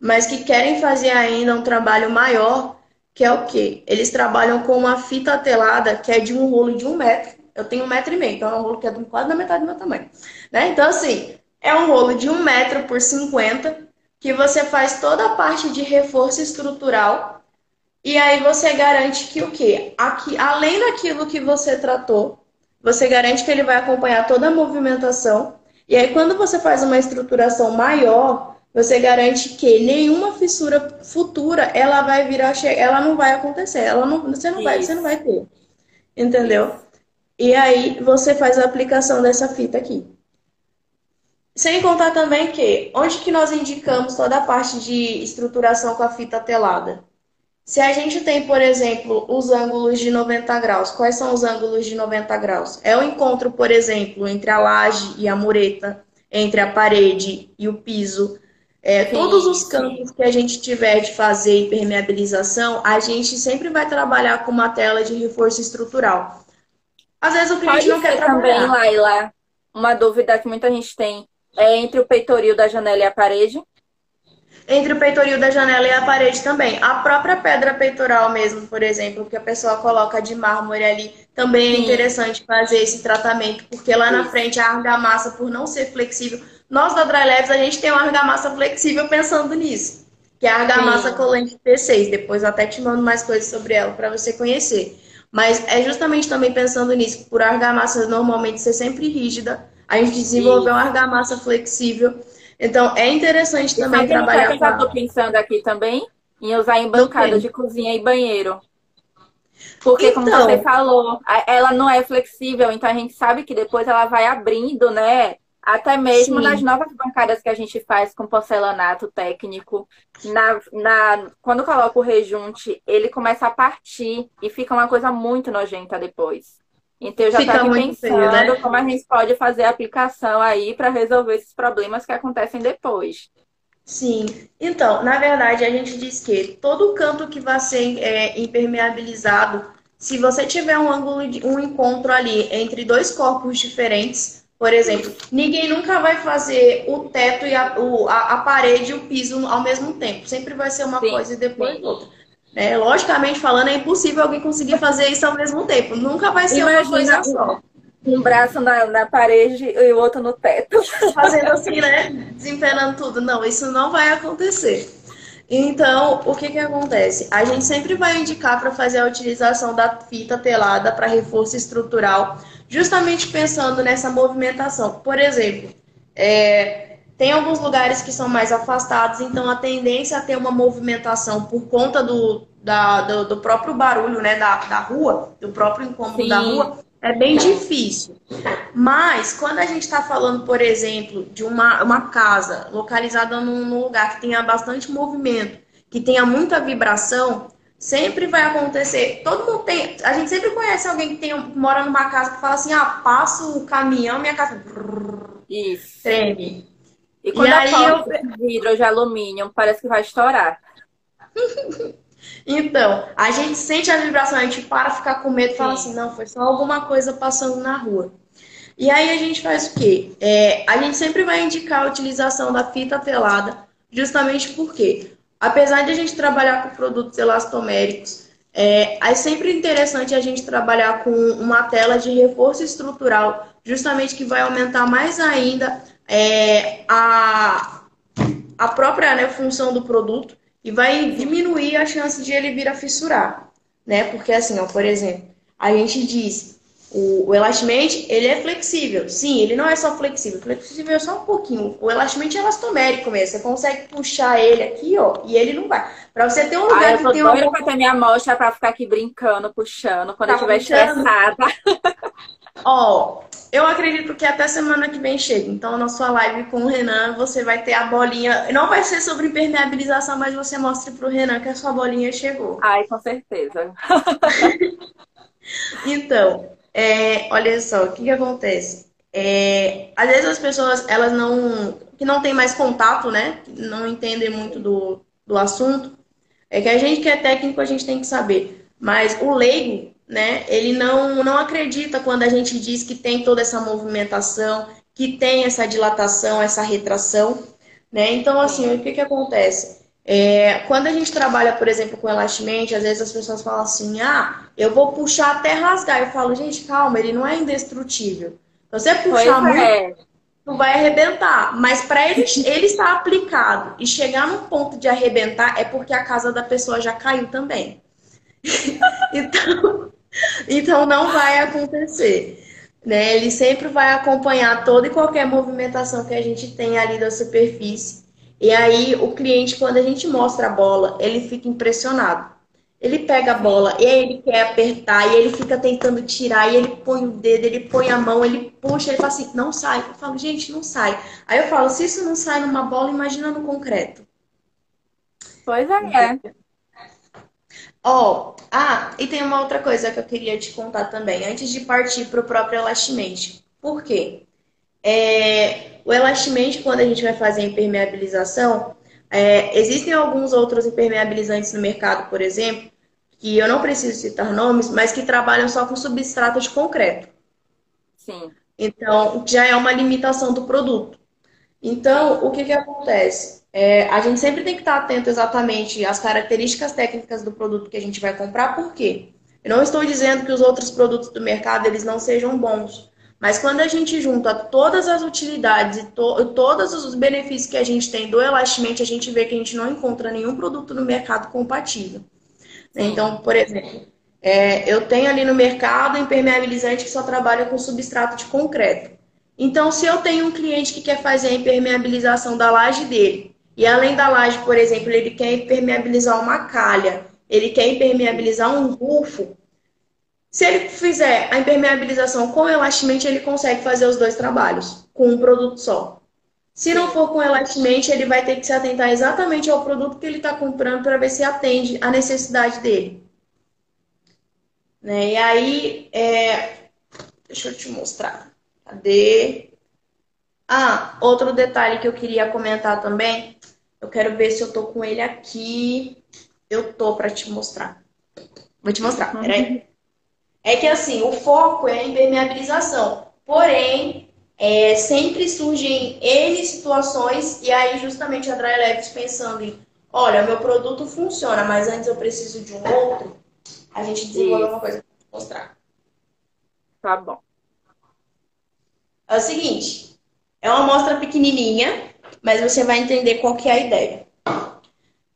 B: mas que querem fazer ainda um trabalho maior, que é o quê? Eles trabalham com uma fita telada que é de um rolo de um metro. Eu tenho um metro e meio, então é um rolo que é quase da metade do meu tamanho. Né? Então, assim, é um rolo de um metro por 50, que você faz toda a parte de reforço estrutural, e aí você garante que o quê? Aqui, além daquilo que você tratou, você garante que ele vai acompanhar toda a movimentação. E aí, quando você faz uma estruturação maior, você garante que nenhuma fissura futura ela vai virar, ela não vai acontecer, ela não, você não vai, você não vai ter, entendeu? E aí você faz a aplicação dessa fita aqui. Sem contar também que onde que nós indicamos toda a parte de estruturação com a fita telada? Se a gente tem, por exemplo, os ângulos de 90 graus, quais são os ângulos de 90 graus? É o encontro, por exemplo, entre a laje e a mureta, entre a parede e o piso. É, todos os campos que a gente tiver de fazer impermeabilização, a gente sempre vai trabalhar com uma tela de reforço estrutural. Às vezes o cliente Pode não quer trabalhar.
A: também, Laila, uma dúvida que muita gente tem é entre o peitoril da janela e a parede
B: entre o peitoril da janela e a parede também. A própria pedra peitoral mesmo, por exemplo, que a pessoa coloca de mármore ali, também é interessante fazer esse tratamento, porque lá na frente a argamassa, por não ser flexível, nós da Dry Labs, a gente tem uma argamassa flexível pensando nisso, que é a argamassa Sim. colante P6. Depois eu até te mando mais coisas sobre ela para você conhecer. Mas é justamente também pensando nisso, por argamassa normalmente ser sempre rígida, a gente desenvolveu uma argamassa flexível então, é interessante também
A: sabe
B: trabalhar.
A: Eu já estou pensando aqui também em usar em bancada de cozinha e banheiro. Porque, então... como você falou, ela não é flexível, então a gente sabe que depois ela vai abrindo, né? Até mesmo Sim. nas novas bancadas que a gente faz com porcelanato técnico, na, na, quando coloca o rejunte, ele começa a partir e fica uma coisa muito nojenta depois. Então eu já estava pensando né? como a gente pode fazer a aplicação aí para resolver esses problemas que acontecem depois.
B: Sim, então, na verdade, a gente diz que todo canto que vai ser é, impermeabilizado, se você tiver um ângulo de um encontro ali entre dois corpos diferentes, por exemplo, ninguém nunca vai fazer o teto e a, o, a, a parede e o piso ao mesmo tempo. Sempre vai ser uma sim, coisa e depois sim. outra. Né? Logicamente falando, é impossível alguém conseguir fazer isso ao mesmo tempo. Nunca vai ser Imagina uma coisa só.
A: Um braço na, na parede e o outro no teto.
B: Fazendo assim, né? Desempenando tudo. Não, isso não vai acontecer. Então, o que, que acontece? A gente sempre vai indicar para fazer a utilização da fita telada para reforço estrutural, justamente pensando nessa movimentação. Por exemplo, é, tem alguns lugares que são mais afastados, então a tendência a ter uma movimentação por conta do, da, do, do, próprio barulho né, da, da rua, do próprio incômodo Sim. da rua, é bem difícil. Mas quando a gente está falando, por exemplo, de uma, uma casa localizada num, num, lugar que tenha bastante movimento, que tenha muita vibração, sempre vai acontecer. Todo mundo tem. A gente sempre conhece alguém que, tem, que mora numa casa que fala assim: ah, passo o caminhão, minha casa.
A: Isso.
B: Treme.
A: E quando e aí eu... vidro de alumínio, parece que vai estourar.
B: Então, a gente sente a vibração, a gente para ficar com medo e fala assim, não, foi só alguma coisa passando na rua. E aí a gente faz o quê? É, a gente sempre vai indicar a utilização da fita telada, justamente porque, apesar de a gente trabalhar com produtos elastoméricos, é, é sempre interessante a gente trabalhar com uma tela de reforço estrutural, justamente que vai aumentar mais ainda é, a, a própria né, função do produto e vai diminuir a chance de ele vir a fissurar, né? Porque assim, ó, por exemplo, a gente diz o, o ele é flexível. Sim, ele não é só flexível, flexível é só um pouquinho. O elastamente é elastomérico mesmo. Você consegue puxar ele aqui, ó, e ele não vai. Para você ter um lugar ah,
A: eu
B: tô que tem uma
A: pra ter minha amostra para ficar aqui brincando, puxando quando tá eu estiver estressada.
B: Ó, eu acredito que até semana que vem chega. Então, na sua live com o Renan, você vai ter a bolinha. Não vai ser sobre impermeabilização, mas você mostre pro Renan que a sua bolinha chegou.
A: Ai, com certeza.
B: então, é, olha só, o que, que acontece? É, às vezes as pessoas, elas não. que não tem mais contato, né? Não entendem muito do, do assunto. É que a gente que é técnico, a gente tem que saber. Mas o leigo, né? Ele não, não acredita quando a gente diz que tem toda essa movimentação, que tem essa dilatação, essa retração, né? Então, assim, o que, que acontece? É, quando a gente trabalha, por exemplo, com elastamente, às vezes as pessoas falam assim, ah, eu vou puxar até rasgar. Eu falo, gente, calma, ele não é indestrutível. Se você puxar muito, é. não vai arrebentar. Mas para ele, ele estar aplicado e chegar no ponto de arrebentar, é porque a casa da pessoa já caiu também. então, então não vai acontecer. Né? Ele sempre vai acompanhar toda e qualquer movimentação que a gente tem ali da superfície. E aí o cliente, quando a gente mostra a bola, ele fica impressionado. Ele pega a bola e aí ele quer apertar e ele fica tentando tirar e ele põe o dedo, ele põe a mão, ele puxa, ele fala assim, não sai. Eu falo, gente, não sai. Aí eu falo, se isso não sai numa bola, imagina no concreto.
A: Pois é.
B: Ó, oh, ah, e tem uma outra coisa que eu queria te contar também, antes de partir para o próprio elastamente. Por quê? É, o elastamente, quando a gente vai fazer a impermeabilização, é, existem alguns outros impermeabilizantes no mercado, por exemplo, que eu não preciso citar nomes, mas que trabalham só com substrato de concreto.
A: Sim.
B: Então, já é uma limitação do produto. Então, o que, que acontece? É, a gente sempre tem que estar atento exatamente às características técnicas do produto que a gente vai comprar, por quê? Eu não estou dizendo que os outros produtos do mercado eles não sejam bons, mas quando a gente junta todas as utilidades e to todos os benefícios que a gente tem do Elastamente, a gente vê que a gente não encontra nenhum produto no mercado compatível. Sim. Então, por exemplo, é, eu tenho ali no mercado impermeabilizante que só trabalha com substrato de concreto. Então, se eu tenho um cliente que quer fazer a impermeabilização da laje dele, e além da laje, por exemplo, ele quer impermeabilizar uma calha, ele quer impermeabilizar um rufo, se ele fizer a impermeabilização com elastamente, ele consegue fazer os dois trabalhos com um produto só. Se não for com elastamente, ele vai ter que se atentar exatamente ao produto que ele está comprando para ver se atende a necessidade dele. Né? E aí, é... deixa eu te mostrar. Cadê? Ah, outro detalhe que eu queria comentar também. Eu quero ver se eu tô com ele aqui. Eu tô para te mostrar. Vou te mostrar, uhum. peraí. É que assim, o foco é a impermeabilização. Porém, é, sempre surgem N situações, e aí justamente a Dry Labs pensando em olha, meu produto funciona, mas antes eu preciso de um outro, a gente desenvolve uma coisa para mostrar.
A: Tá bom.
B: É o seguinte, é uma amostra pequenininha, mas você vai entender qual que é a ideia.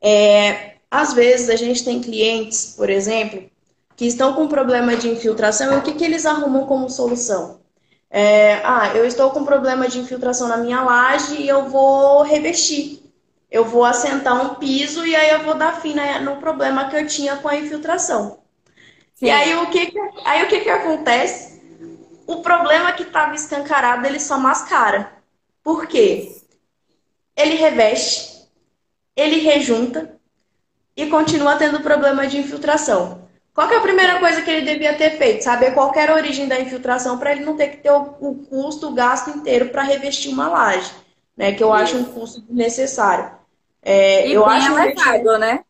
B: É, às vezes a gente tem clientes, por exemplo, que estão com problema de infiltração e o que, que eles arrumam como solução? É, ah, eu estou com problema de infiltração na minha laje e eu vou revestir. Eu vou assentar um piso e aí eu vou dar fim no problema que eu tinha com a infiltração. Sim. E aí o que, que aí o que, que acontece? O problema que estava escancarado ele só mascara. Por quê? Ele reveste, ele rejunta e continua tendo problema de infiltração. Qual é a primeira coisa que ele devia ter feito? Saber qual era a origem da infiltração para ele não ter que ter o, o custo, o gasto inteiro para revestir uma laje, né? Que eu Isso. acho um custo necessário.
A: É, e eu acho elevado, né?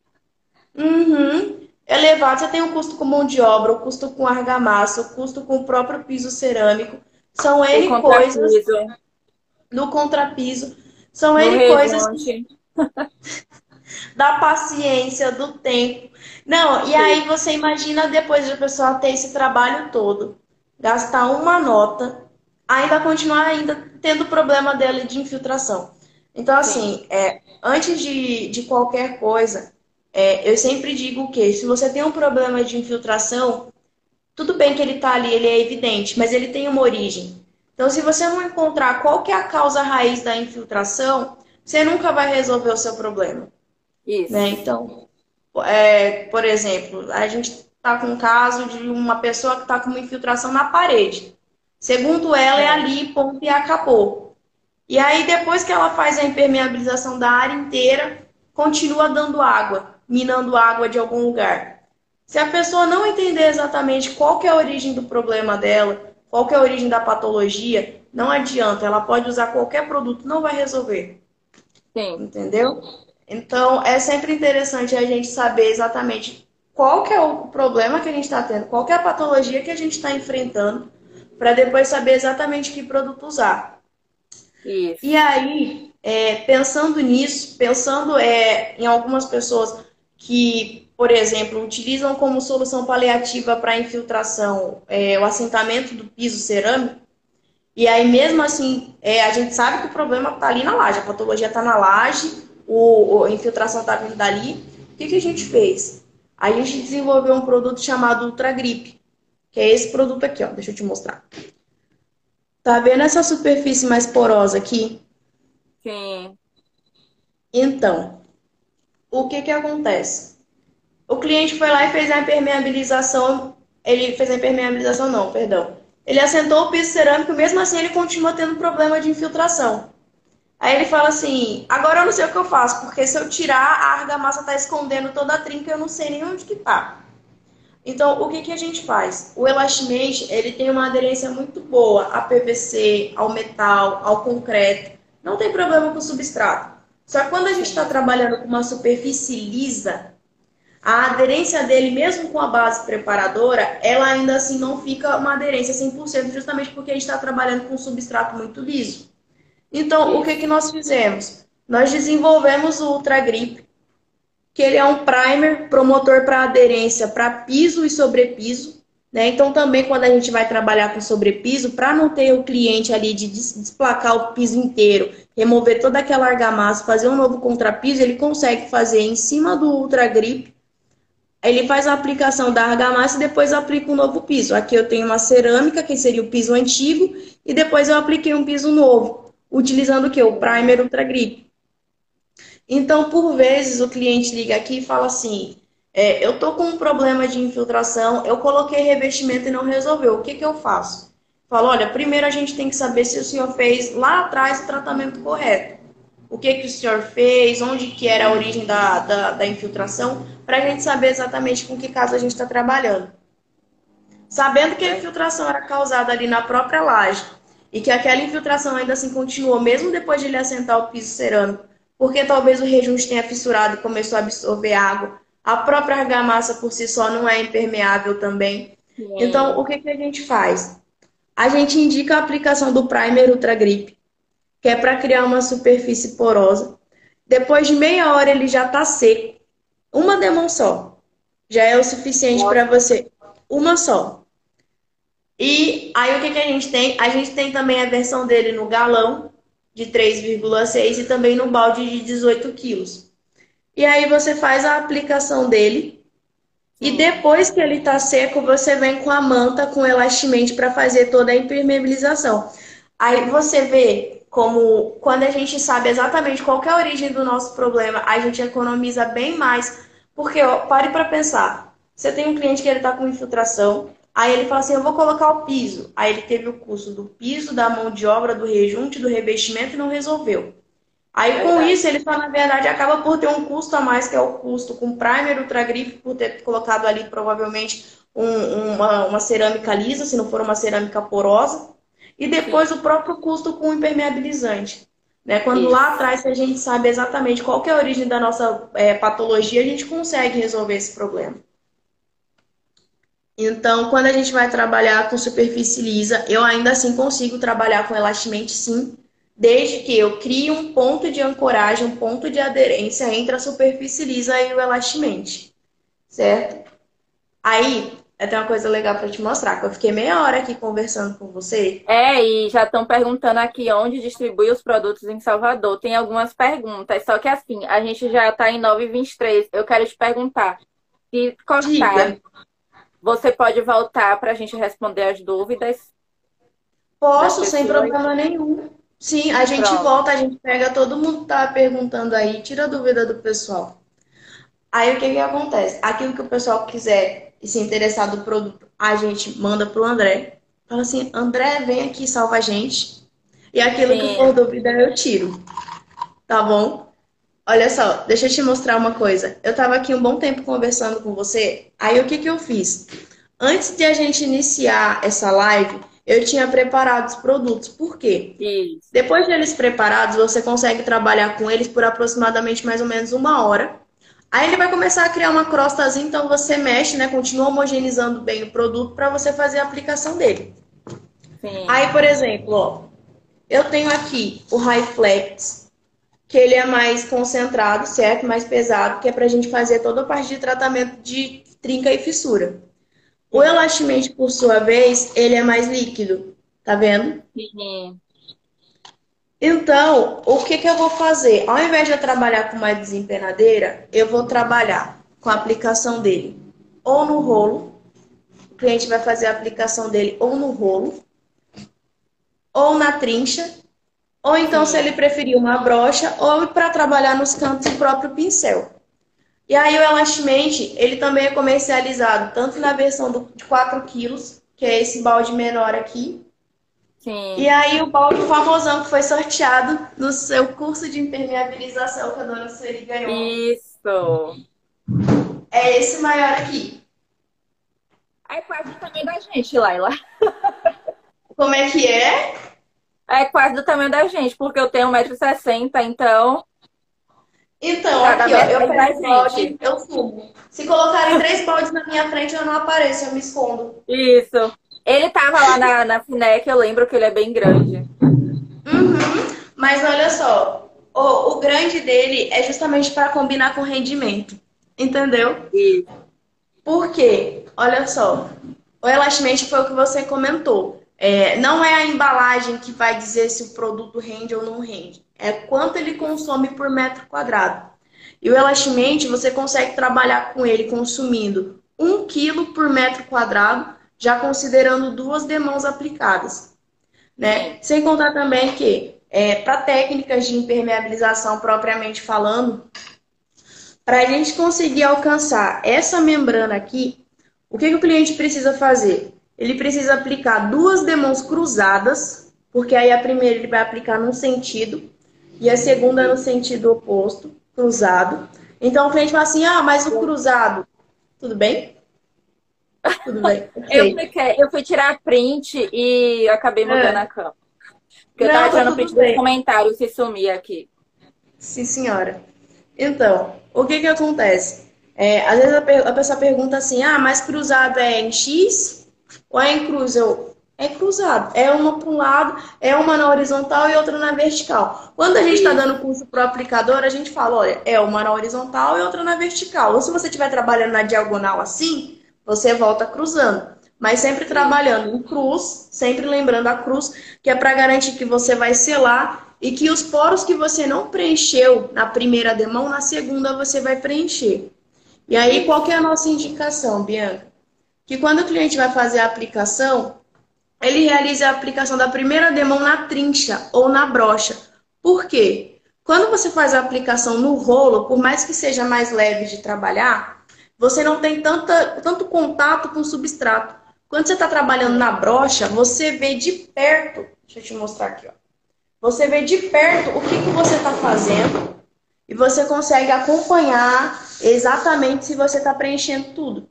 B: Uhum. Elevado, você tem o um custo com mão de obra, o custo com argamassa, o custo com o próprio piso cerâmico. São N coisas. No contrapiso. São N coisas. da paciência, do tempo. Não, e aí você imagina depois de a pessoa ter esse trabalho todo, gastar uma nota, ainda continuar ainda tendo problema dela de infiltração. Então, assim, é, antes de, de qualquer coisa, é, eu sempre digo que se você tem um problema de infiltração, tudo bem que ele está ali, ele é evidente, mas ele tem uma origem. Então, se você não encontrar qual que é a causa raiz da infiltração, você nunca vai resolver o seu problema. Isso. Né? Então, é, por exemplo, a gente está com um caso de uma pessoa que está com uma infiltração na parede. Segundo ela, é, é ali, ponto e acabou. E aí, depois que ela faz a impermeabilização da área inteira, continua dando água, minando água de algum lugar. Se a pessoa não entender exatamente qual que é a origem do problema dela, qual que é a origem da patologia, não adianta, ela pode usar qualquer produto, não vai resolver. Sim. Entendeu? Então, é sempre interessante a gente saber exatamente qual que é o problema que a gente está tendo, qual que é a patologia que a gente está enfrentando, para depois saber exatamente que produto usar. Isso. E aí, é, pensando nisso, pensando é, em algumas pessoas que, por exemplo, utilizam como solução paliativa para infiltração é, o assentamento do piso cerâmico, e aí mesmo assim, é, a gente sabe que o problema está ali na laje, a patologia está na laje, o, a infiltração está vindo dali. O que, que a gente fez? A gente desenvolveu um produto chamado Ultra Grip, que é esse produto aqui, ó. Deixa eu te mostrar. Tá vendo essa superfície mais porosa aqui?
A: Sim.
B: Então, o que que acontece? O cliente foi lá e fez a impermeabilização. Ele fez a impermeabilização, não, perdão. Ele assentou o piso cerâmico, mesmo assim ele continua tendo problema de infiltração. Aí ele fala assim: agora eu não sei o que eu faço, porque se eu tirar, a argamassa está escondendo toda a trinca eu não sei nem onde que tá. Então, o que, que a gente faz? O Elastimate, ele tem uma aderência muito boa a PVC, ao metal, ao concreto. Não tem problema com o substrato. Só que quando a gente está trabalhando com uma superfície lisa, a aderência dele, mesmo com a base preparadora, ela ainda assim não fica uma aderência 100%, justamente porque a gente está trabalhando com um substrato muito liso. Então, o que, que nós fizemos? Nós desenvolvemos o Ultra Grip, que ele é um primer promotor para aderência para piso e sobrepiso. Né? Então, também quando a gente vai trabalhar com sobrepiso, para não ter o cliente ali de desplacar o piso inteiro, remover toda aquela argamassa, fazer um novo contrapiso, ele consegue fazer em cima do Ultra Grip. Ele faz a aplicação da argamassa e depois aplica um novo piso. Aqui eu tenho uma cerâmica, que seria o piso antigo, e depois eu apliquei um piso novo utilizando o que? O primer Ultra Grip. Então, por vezes, o cliente liga aqui e fala assim: é, eu tô com um problema de infiltração, eu coloquei revestimento e não resolveu. O que, que eu faço? Falo, olha, primeiro a gente tem que saber se o senhor fez lá atrás o tratamento correto. O que, que o senhor fez, onde que era a origem da, da, da infiltração, para a gente saber exatamente com que caso a gente está trabalhando. Sabendo que a infiltração era causada ali na própria laje e que aquela infiltração ainda assim continuou, mesmo depois de ele assentar o piso cerâmico, porque talvez o rejunte tenha fissurado e começou a absorver água. A própria argamassa por si só não é impermeável também. Então, o que, que a gente faz? A gente indica a aplicação do primer Ultra Grip, que é para criar uma superfície porosa. Depois de meia hora ele já está seco. Uma demão só. Já é o suficiente para você. Uma só. E aí o que, que a gente tem? A gente tem também a versão dele no galão de 3,6 e também no balde de 18 quilos. E aí você faz a aplicação dele. E depois que ele está seco, você vem com a manta com elastimente para fazer toda a impermeabilização. Aí você vê como quando a gente sabe exatamente qual é a origem do nosso problema, a gente economiza bem mais. Porque, ó, pare para pensar. Você tem um cliente que ele está com infiltração, Aí ele fala assim: eu vou colocar o piso. Aí ele teve o custo do piso, da mão de obra, do rejunte, do revestimento e não resolveu. Aí é com isso ele só, na verdade, acaba por ter um custo a mais, que é o custo com primer, ultragrife, por ter colocado ali provavelmente um, uma, uma, cerâmica lisa, se não for uma cerâmica porosa. E depois Sim. o próprio custo com impermeabilizante. Né? Quando isso. lá atrás, se a gente sabe exatamente qual é a origem da nossa é, patologia, a gente consegue resolver esse problema. Então, quando a gente vai trabalhar com superfície lisa, eu ainda assim consigo trabalhar com elastimente sim, desde que eu crie um ponto de ancoragem, um ponto de aderência entre a superfície lisa e o elastimente, certo? Aí, tem uma coisa legal para te mostrar, que eu fiquei meia hora aqui conversando com você.
A: É, e já estão perguntando aqui onde distribui os produtos em Salvador. Tem algumas perguntas, só que assim, a gente já está em 9h23. Eu quero te perguntar, se cortar... Diga você pode voltar para a gente responder as dúvidas?
B: Posso, sem problema nenhum. Sim, a gente Pronto. volta, a gente pega todo mundo que tá perguntando aí, tira a dúvida do pessoal. Aí o que que acontece? Aquilo que o pessoal quiser e se interessar do produto, a gente manda pro André. Fala assim, André, vem aqui, salva a gente. E aquilo Sim. que for dúvida eu tiro. Tá bom? Olha só, deixa eu te mostrar uma coisa. Eu estava aqui um bom tempo conversando com você. Aí o que, que eu fiz? Antes de a gente iniciar essa live, eu tinha preparado os produtos. Por quê? Isso. Depois de eles preparados, você consegue trabalhar com eles por aproximadamente mais ou menos uma hora. Aí ele vai começar a criar uma crostazinha, então você mexe, né? Continua homogeneizando bem o produto para você fazer a aplicação dele. Sim. Aí, por exemplo, ó, eu tenho aqui o High Flex, que ele é mais concentrado, certo? Mais pesado, que é para a gente fazer toda a parte de tratamento de trinca e fissura. O elastimente, por sua vez, ele é mais líquido, tá vendo? Uhum. Então, o que, que eu vou fazer? Ao invés de eu trabalhar com uma desempenadeira, eu vou trabalhar com a aplicação dele ou no rolo, o cliente vai fazer a aplicação dele ou no rolo, ou na trincha, ou então, se ele preferir uma brocha, ou para trabalhar nos cantos o próprio pincel. E aí o Elastamente, ele também é comercializado tanto na versão do, de 4 quilos, que é esse balde menor aqui. Sim. E aí o balde famosão que foi sorteado no seu curso de impermeabilização que a dona Sueli ganhou.
A: Isso!
B: É esse maior aqui.
A: É quase tamanho da gente, Laila.
B: Como é que é?
A: É quase do tamanho da gente, porque eu tenho 1,60m, então.
B: Então, aqui, ó, eu pego balde, eu fumo. Se colocarem três baldes na minha frente, eu não apareço, eu me escondo.
A: Isso. Ele tava lá na, na Finec, eu lembro que ele é bem grande.
B: Uhum. Mas olha só, o, o grande dele é justamente para combinar com rendimento. Entendeu? Isso. Por quê? Olha só. O elastimente foi o que você comentou. É, não é a embalagem que vai dizer se o produto rende ou não rende. É quanto ele consome por metro quadrado. E o elastimente, você consegue trabalhar com ele consumindo 1 kg por metro quadrado, já considerando duas demãos aplicadas. Né? Sem contar também que, é, para técnicas de impermeabilização propriamente falando, para a gente conseguir alcançar essa membrana aqui, o que, que o cliente precisa fazer? Ele precisa aplicar duas demãos cruzadas, porque aí a primeira ele vai aplicar num sentido e a segunda no sentido oposto, cruzado. Então o cliente fala assim: ah, mas o cruzado, tudo bem?
A: Tudo bem. Eu, eu, fui tirar print e acabei mudando é. a cama. Porque eu Não, tava tá tirando print bem. dos comentários e sumi aqui.
B: Sim, senhora. Então, o que que acontece? É, às vezes a, a pessoa pergunta assim: ah, mas cruzado é em X ou é em cruz? Eu, é cruzado. É uma para um lado, é uma na horizontal e outra na vertical. Quando a gente está dando curso para o aplicador, a gente fala, olha, é uma na horizontal e outra na vertical. Ou se você estiver trabalhando na diagonal assim, você volta cruzando. Mas sempre trabalhando em cruz, sempre lembrando a cruz, que é para garantir que você vai selar e que os poros que você não preencheu na primeira demão, na segunda você vai preencher. E aí, qual que é a nossa indicação, Bianca? Que quando o cliente vai fazer a aplicação, ele realiza a aplicação da primeira demão na trincha ou na brocha. Por quê? Quando você faz a aplicação no rolo, por mais que seja mais leve de trabalhar, você não tem tanta, tanto contato com o substrato. Quando você está trabalhando na brocha, você vê de perto, deixa eu te mostrar aqui, ó. Você vê de perto o que, que você está fazendo e você consegue acompanhar exatamente se você está preenchendo tudo.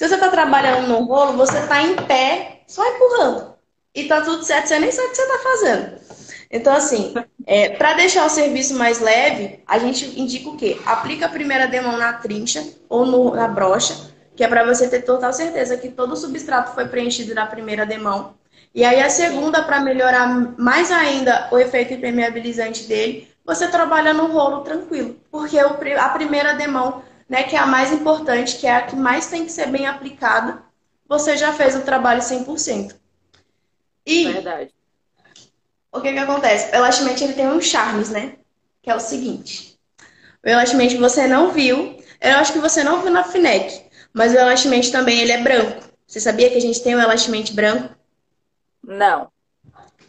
B: Se você está trabalhando no rolo, você está em pé, só empurrando. E tá tudo certo, você nem sabe o que você está fazendo. Então, assim, é, para deixar o serviço mais leve, a gente indica o quê? Aplica a primeira demão na trincha ou no, na brocha, que é para você ter total certeza que todo o substrato foi preenchido na primeira demão. E aí a segunda, para melhorar mais ainda o efeito impermeabilizante dele, você trabalha no rolo tranquilo. Porque a primeira demão né, que é a mais importante, que é a que mais tem que ser bem aplicada, você já fez o trabalho 100%. E
A: Verdade.
B: o que que acontece? O elastamente ele tem uns charmes, né? Que é o seguinte. O elastamente você não viu, eu acho que você não viu na FINEC, mas o elastamente também ele é branco. Você sabia que a gente tem um elastamente branco?
A: Não.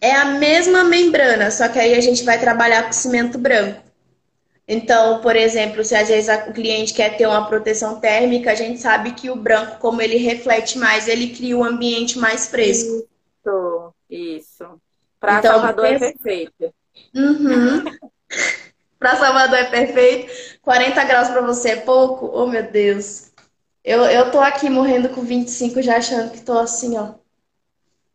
B: É a mesma membrana, só que aí a gente vai trabalhar com cimento branco. Então, por exemplo, se às vezes o cliente quer ter uma proteção térmica, a gente sabe que o branco, como ele reflete mais, ele cria um ambiente mais fresco.
A: Isso, isso. Para então, Salvador é perfeito.
B: Uhum. para Salvador é perfeito. 40 graus para você é pouco? Oh, meu Deus. Eu, eu tô aqui morrendo com 25 já achando que tô assim, ó.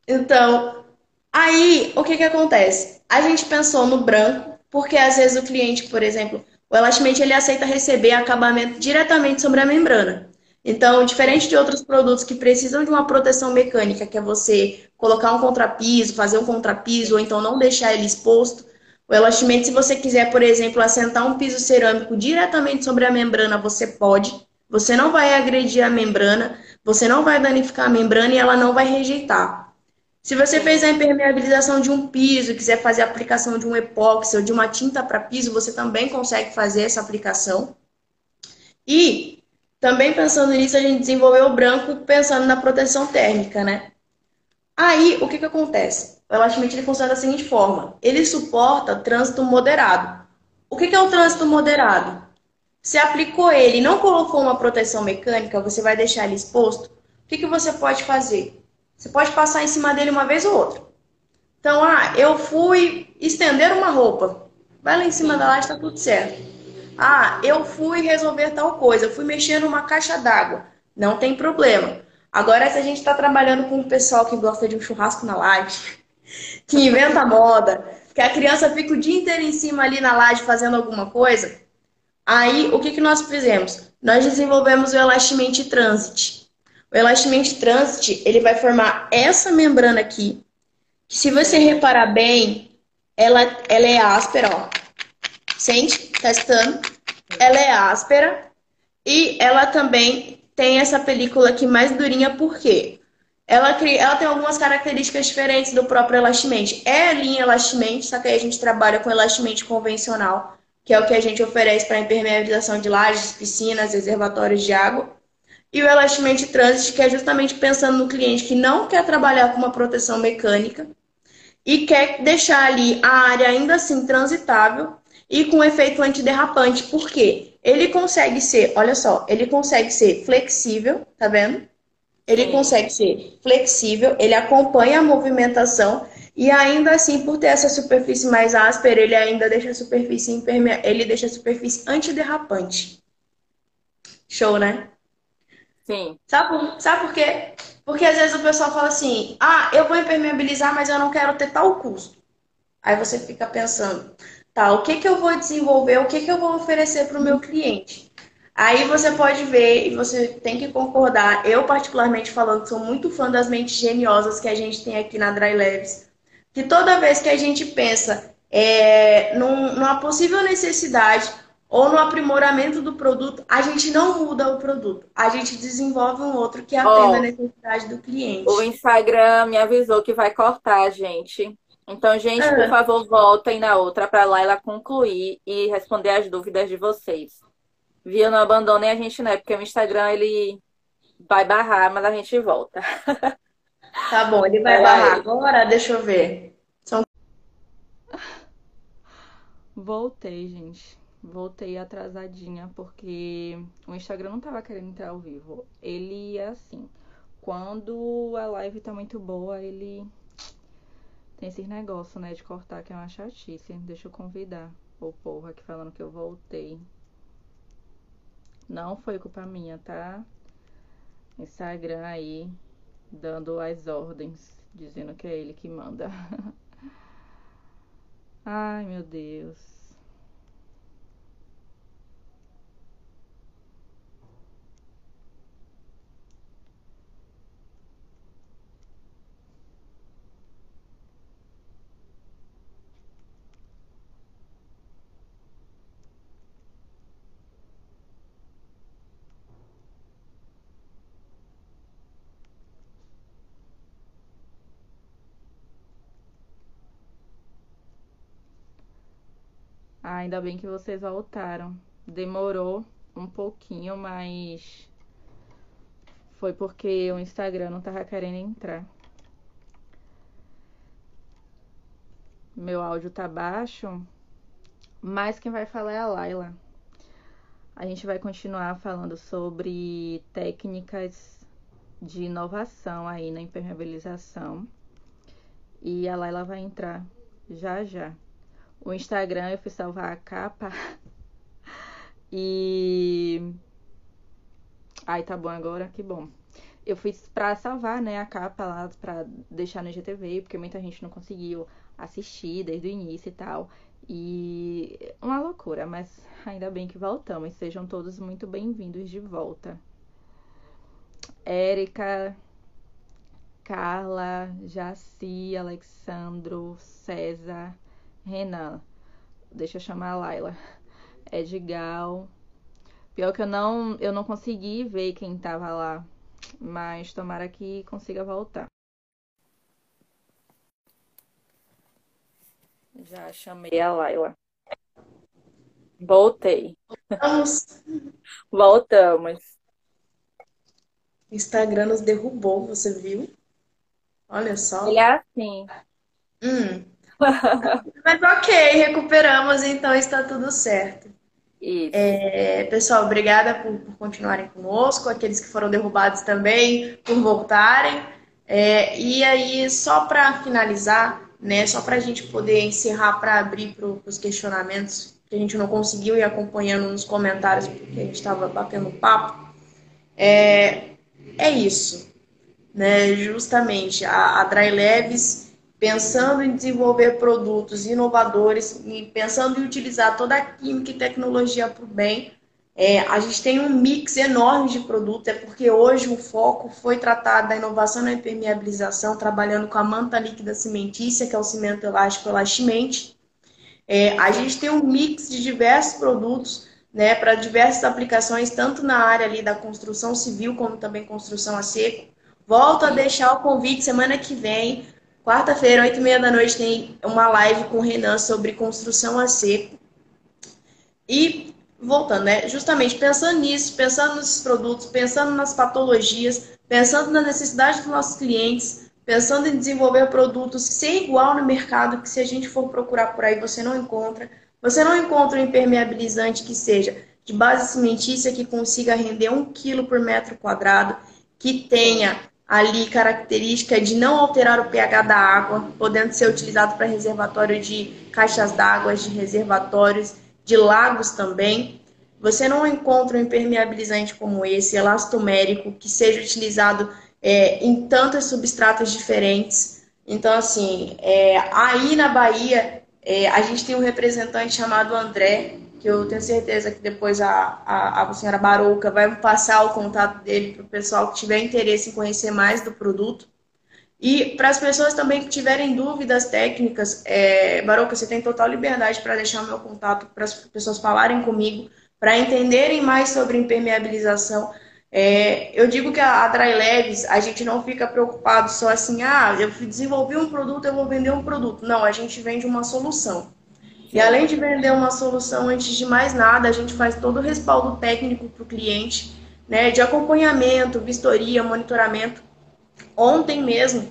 B: Então, aí, o que que acontece? A gente pensou no branco, porque às vezes o cliente, por exemplo, o elastamente ele aceita receber acabamento diretamente sobre a membrana. Então, diferente de outros produtos que precisam de uma proteção mecânica, que é você colocar um contrapiso, fazer um contrapiso, ou então não deixar ele exposto, o elastamente, se você quiser, por exemplo, assentar um piso cerâmico diretamente sobre a membrana, você pode. Você não vai agredir a membrana, você não vai danificar a membrana e ela não vai rejeitar. Se você fez a impermeabilização de um piso, quiser fazer a aplicação de um epóxi ou de uma tinta para piso, você também consegue fazer essa aplicação. E também pensando nisso, a gente desenvolveu o branco pensando na proteção térmica, né? Aí, o que, que acontece? O elastamente ele funciona da seguinte forma: ele suporta trânsito moderado. O que, que é o trânsito moderado? Se aplicou ele e não colocou uma proteção mecânica, você vai deixar ele exposto. O que, que você pode fazer? Você pode passar em cima dele uma vez ou outra. Então, ah, eu fui estender uma roupa. Vai lá em cima da laje, tá tudo certo. Ah, eu fui resolver tal coisa, eu fui mexer numa caixa d'água. Não tem problema. Agora, se a gente está trabalhando com um pessoal que gosta de um churrasco na laje, que inventa moda, que a criança fica o dia inteiro em cima ali na laje fazendo alguma coisa, aí o que, que nós fizemos? Nós desenvolvemos o Elastamente Transit. O elastamente transit, ele vai formar essa membrana aqui, que se você reparar bem, ela, ela é áspera, ó. Sente? Testando. Ela é áspera e ela também tem essa película aqui mais durinha, por quê? Ela, cria, ela tem algumas características diferentes do próprio elastamente. É linha elastamente, só que aí a gente trabalha com elastamente convencional, que é o que a gente oferece para impermeabilização de lajes, piscinas, reservatórios de água e o Elastamente Transit, que é justamente pensando no cliente que não quer trabalhar com uma proteção mecânica e quer deixar ali a área ainda assim transitável e com efeito antiderrapante. Por quê? Ele consegue ser, olha só, ele consegue ser flexível, tá vendo? Ele consegue ser flexível, ele acompanha a movimentação e ainda assim, por ter essa superfície mais áspera, ele ainda deixa a superfície impermeável, ele deixa a superfície antiderrapante. Show, né?
A: Sim.
B: Sabe por, sabe por quê? Porque às vezes o pessoal fala assim: ah, eu vou impermeabilizar, mas eu não quero ter tal custo. Aí você fica pensando: tá, o que, que eu vou desenvolver, o que, que eu vou oferecer para o meu cliente? Aí você pode ver e você tem que concordar. Eu, particularmente falando, sou muito fã das mentes geniosas que a gente tem aqui na Dry Labs. Que toda vez que a gente pensa é, num, numa possível necessidade ou no aprimoramento do produto, a gente não muda o produto. A gente desenvolve um outro que atenda oh, a necessidade do cliente.
C: O Instagram me avisou que vai cortar, gente. Então, gente, ah. por favor, voltem na outra para lá ela concluir e responder as dúvidas de vocês. Viu? Não abandonem a gente, né? Porque o Instagram, ele vai barrar, mas a gente volta.
B: Tá bom, ele vai, barrar agora? Deixa eu ver. São...
A: Voltei, gente. Voltei atrasadinha, porque o Instagram não tava querendo entrar ao vivo. Ele é assim. Quando a live tá muito boa, ele tem esses negócios, né, de cortar, que é uma chatice. Deixa eu convidar o povo aqui falando que eu voltei. Não foi culpa minha, tá? Instagram aí dando as ordens, dizendo que é ele que manda. Ai, meu Deus. Ah, ainda bem que vocês voltaram. Demorou um pouquinho, mas foi porque o Instagram não tava querendo entrar. Meu áudio tá baixo, mas quem vai falar é a Laila. A gente vai continuar falando sobre técnicas de inovação aí na impermeabilização. E a Laila vai entrar já já o Instagram, eu fui salvar a capa. E. Ai, tá bom agora, que bom. Eu fui pra salvar, né, a capa lá pra deixar no IGTV, porque muita gente não conseguiu assistir desde o início e tal. E uma loucura, mas ainda bem que voltamos. Sejam todos muito bem-vindos de volta. Érica, Carla, Jaci, Alexandro, César, Renan. Deixa eu chamar a Laila. Edgal. Pior que eu não, eu não consegui ver quem tava lá. Mas tomara que consiga voltar. Já chamei a Laila. Voltei.
B: Vamos.
A: Voltamos.
B: Instagram nos derrubou, você viu? Olha só.
C: Ele é assim.
B: Hum. Mas ok, recuperamos, então está tudo certo. É, pessoal, obrigada por, por, continuarem conosco, aqueles que foram derrubados também, por voltarem. É, e aí, só para finalizar, né, só para a gente poder encerrar, para abrir para os questionamentos que a gente não conseguiu ir acompanhando nos comentários, porque a gente estava batendo papo, é, é isso. Né? Justamente, a, a Dry Leves pensando em desenvolver produtos inovadores e pensando em utilizar toda a química e tecnologia para o bem. É, a gente tem um mix enorme de produtos, é porque hoje o foco foi tratado da inovação na impermeabilização, trabalhando com a manta líquida cimentícia, que é o cimento elástico elastimente. É, a gente tem um mix de diversos produtos né, para diversas aplicações, tanto na área ali da construção civil, como também construção a seco. Volto a deixar o convite semana que vem Quarta-feira, oito e meia da noite, tem uma live com o Renan sobre construção a seco. E, voltando, né? Justamente pensando nisso, pensando nesses produtos, pensando nas patologias, pensando na necessidade dos nossos clientes, pensando em desenvolver produtos sem igual no mercado, que se a gente for procurar por aí, você não encontra. Você não encontra um impermeabilizante que seja de base cimentícia, que consiga render um quilo por metro quadrado, que tenha ali característica de não alterar o pH da água, podendo ser utilizado para reservatório de caixas d'água, de reservatórios, de lagos também. Você não encontra um impermeabilizante como esse, elastomérico, que seja utilizado é, em tantos substratos diferentes. Então, assim, é, aí na Bahia, é, a gente tem um representante chamado André, que eu tenho certeza que depois a, a, a senhora Barouca vai passar o contato dele para o pessoal que tiver interesse em conhecer mais do produto. E para as pessoas também que tiverem dúvidas técnicas, é, Barouca, você tem total liberdade para deixar o meu contato para as pessoas falarem comigo, para entenderem mais sobre impermeabilização. É, eu digo que a, a Dry Leves, a gente não fica preocupado só assim, ah, eu desenvolvi um produto, eu vou vender um produto. Não, a gente vende uma solução. E além de vender uma solução, antes de mais nada, a gente faz todo o respaldo técnico para o cliente, né, de acompanhamento, vistoria, monitoramento. Ontem mesmo,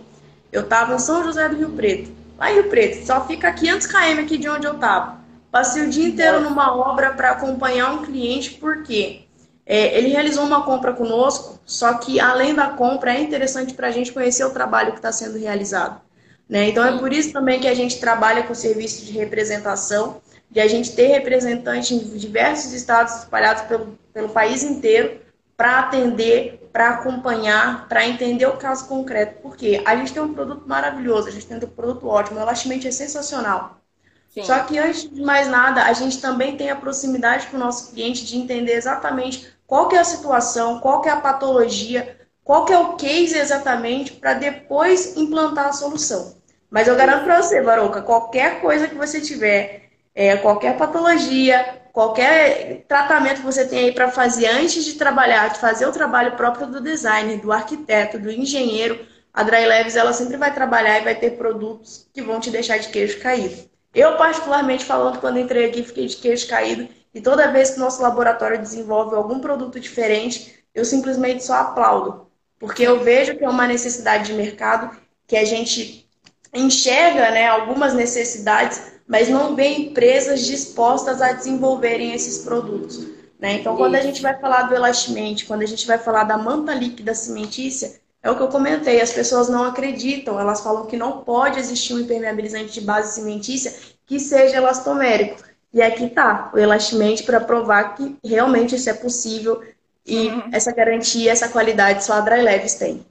B: eu estava em São José do Rio Preto. Lá em Rio Preto, só fica 500 km aqui de onde eu estava. Passei o dia inteiro numa obra para acompanhar um cliente, porque é, ele realizou uma compra conosco, só que além da compra, é interessante para a gente conhecer o trabalho que está sendo realizado. Né? Então é por isso também que a gente trabalha com o serviço de representação, de a gente ter representantes em diversos estados espalhados pelo, pelo país inteiro para atender, para acompanhar, para entender o caso concreto. Porque a gente tem um produto maravilhoso, a gente tem um produto ótimo, o Elastamente é sensacional. Sim. Só que antes de mais nada, a gente também tem a proximidade com o nosso cliente de entender exatamente qual que é a situação, qual que é a patologia, qual que é o case exatamente para depois implantar a solução. Mas eu garanto para você, Baroca, qualquer coisa que você tiver, é, qualquer patologia, qualquer tratamento que você tem aí para fazer antes de trabalhar, de fazer o trabalho próprio do designer, do arquiteto, do engenheiro, a Dry Leves ela sempre vai trabalhar e vai ter produtos que vão te deixar de queijo caído. Eu, particularmente falando, quando entrei aqui, fiquei de queijo caído e toda vez que o nosso laboratório desenvolve algum produto diferente, eu simplesmente só aplaudo. Porque eu vejo que é uma necessidade de mercado, que a gente enxerga né, algumas necessidades, mas não vê empresas dispostas a desenvolverem esses produtos. Né? Então, quando a gente vai falar do elastimente, quando a gente vai falar da manta líquida cimentícia, é o que eu comentei, as pessoas não acreditam, elas falam que não pode existir um impermeabilizante de base cimentícia que seja elastomérico. E aqui está o elastimente para provar que realmente isso é possível, e uhum. essa garantia, essa qualidade só a Dry Leves tem.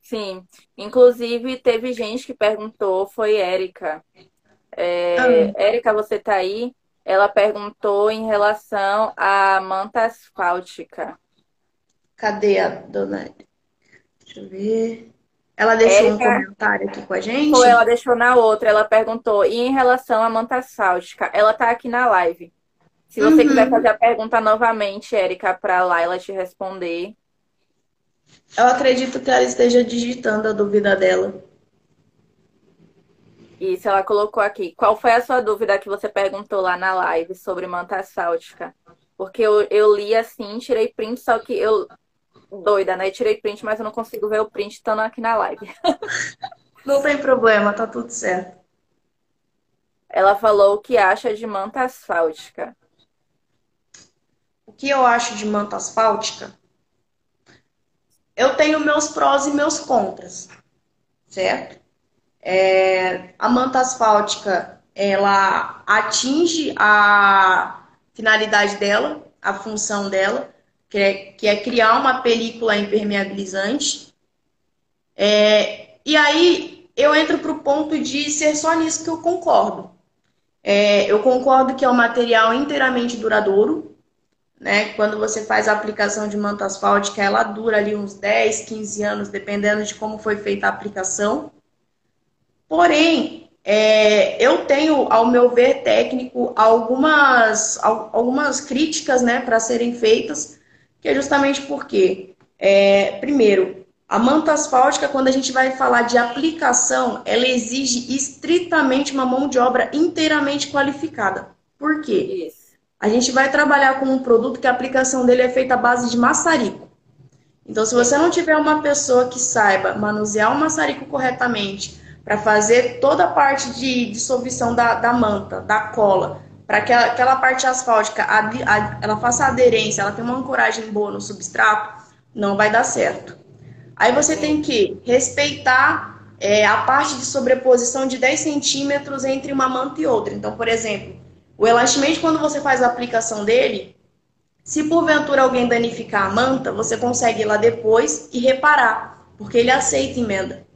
A: Sim. Inclusive, teve gente que perguntou, foi Érica. É, ah. Érica, você tá aí? Ela perguntou em relação à manta asfáltica.
B: Cadê a dona? Deixa eu ver. Ela deixou Érica, um comentário aqui com a gente? Ou
A: ela deixou na outra. Ela perguntou, e em relação à manta asfáltica? Ela tá aqui na live. Se você uhum. quiser fazer a pergunta novamente, Érica, para Laila te responder.
B: Eu acredito que ela esteja digitando a dúvida dela.
A: Isso, ela colocou aqui. Qual foi a sua dúvida que você perguntou lá na live sobre manta asfáltica? Porque eu, eu li assim, tirei print, só que eu. Doida, né? tirei print, mas eu não consigo ver o print estando aqui na live.
B: não tem problema, tá tudo certo.
A: Ela falou o que acha de manta asfáltica.
B: O que eu acho de manta asfáltica? Eu tenho meus prós e meus contras, certo? É, a manta asfáltica, ela atinge a finalidade dela, a função dela, que é, que é criar uma película impermeabilizante. É, e aí eu entro para o ponto de ser só nisso que eu concordo. É, eu concordo que é um material inteiramente duradouro, né? Quando você faz a aplicação de manta asfáltica, ela dura ali uns 10, 15 anos, dependendo de como foi feita a aplicação. Porém, é, eu tenho, ao meu ver técnico, algumas, algumas críticas né, para serem feitas, que é justamente porque, é, primeiro, a manta asfáltica, quando a gente vai falar de aplicação, ela exige estritamente uma mão de obra inteiramente qualificada. Por quê? Isso a gente vai trabalhar com um produto que a aplicação dele é feita à base de maçarico. Então, se você não tiver uma pessoa que saiba manusear o maçarico corretamente, para fazer toda a parte de dissolução da, da manta, da cola, para que aquela parte asfáltica a, a, ela faça aderência, ela tenha uma ancoragem boa no substrato, não vai dar certo. Aí você tem que respeitar é, a parte de sobreposição de 10 centímetros entre uma manta e outra. Então, por exemplo, o elastimento, quando você faz a aplicação dele, se porventura alguém danificar a manta, você consegue ir lá depois e reparar, porque ele aceita emenda.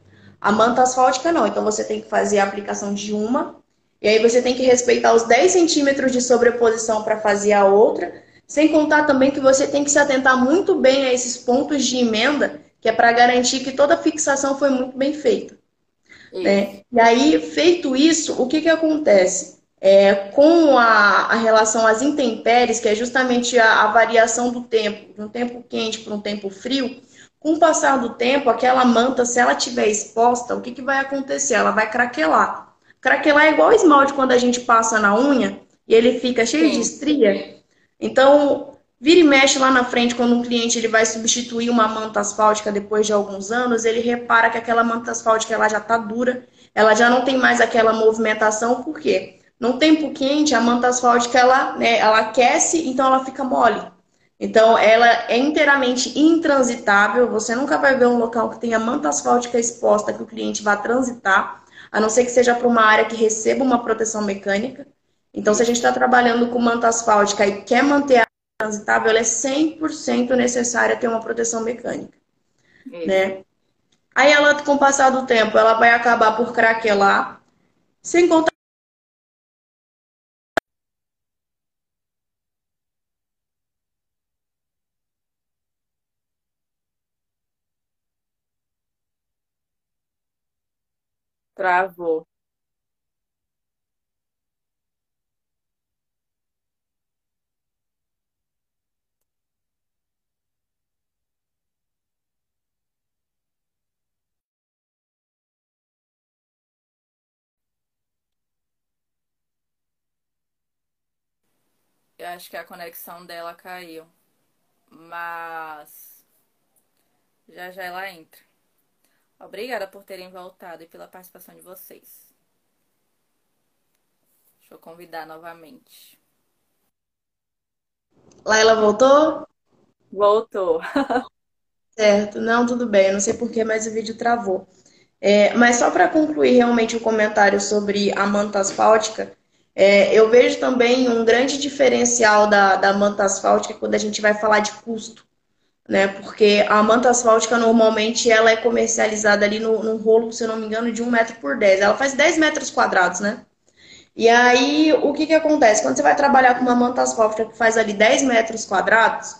B: A manta asfáltica não, então você tem que fazer a aplicação de uma E aí você tem que respeitar os 10 centímetros de sobreposição para fazer a outra, sem contar também que você tem que se atentar muito bem a esses pontos de emenda, que é para garantir que toda a fixação foi muito bem feita. Né? E aí, feito isso, o que, que acontece? É, com a, a, relação às intempéries, que é justamente a, a variação do tempo, de um tempo quente para um tempo frio, com o passar do tempo, aquela manta, se ela estiver exposta, o que, que vai acontecer? Ela vai craquelar. Craquelar é igual esmalte quando a gente passa na unha e ele fica cheio Sim. de estria. Então, vira e mexe lá na frente, quando um cliente ele vai substituir uma manta asfáltica depois de alguns anos, ele repara que aquela manta asfáltica ela já está dura, ela já não tem mais aquela movimentação, por quê? No tempo quente, a manta asfáltica ela, né, ela aquece, então ela fica mole. Então, ela é inteiramente intransitável. Você nunca vai ver um local que tenha manta asfáltica exposta que o cliente vá transitar, a não ser que seja para uma área que receba uma proteção mecânica. Então, se a gente está trabalhando com manta asfáltica e quer manter a transitável, ela é 100% necessária ter uma proteção mecânica. Né? Aí ela, com o passar do tempo, ela vai acabar por craquelar, sem contar
A: Travou. Eu acho que a conexão dela caiu. Mas já já ela entra. Obrigada por terem voltado e pela participação de vocês. Deixa eu convidar novamente.
B: Laila voltou?
A: Voltou.
B: certo, não, tudo bem. Eu não sei porquê, mas o vídeo travou. É, mas só para concluir realmente o comentário sobre a manta asfáltica, é, eu vejo também um grande diferencial da, da manta asfáltica quando a gente vai falar de custo né? Porque a manta asfáltica normalmente ela é comercializada ali no, no rolo, se eu não me engano, de 1 metro por 10. Ela faz 10 metros quadrados, né? E aí, o que que acontece? Quando você vai trabalhar com uma manta asfáltica que faz ali 10 metros quadrados,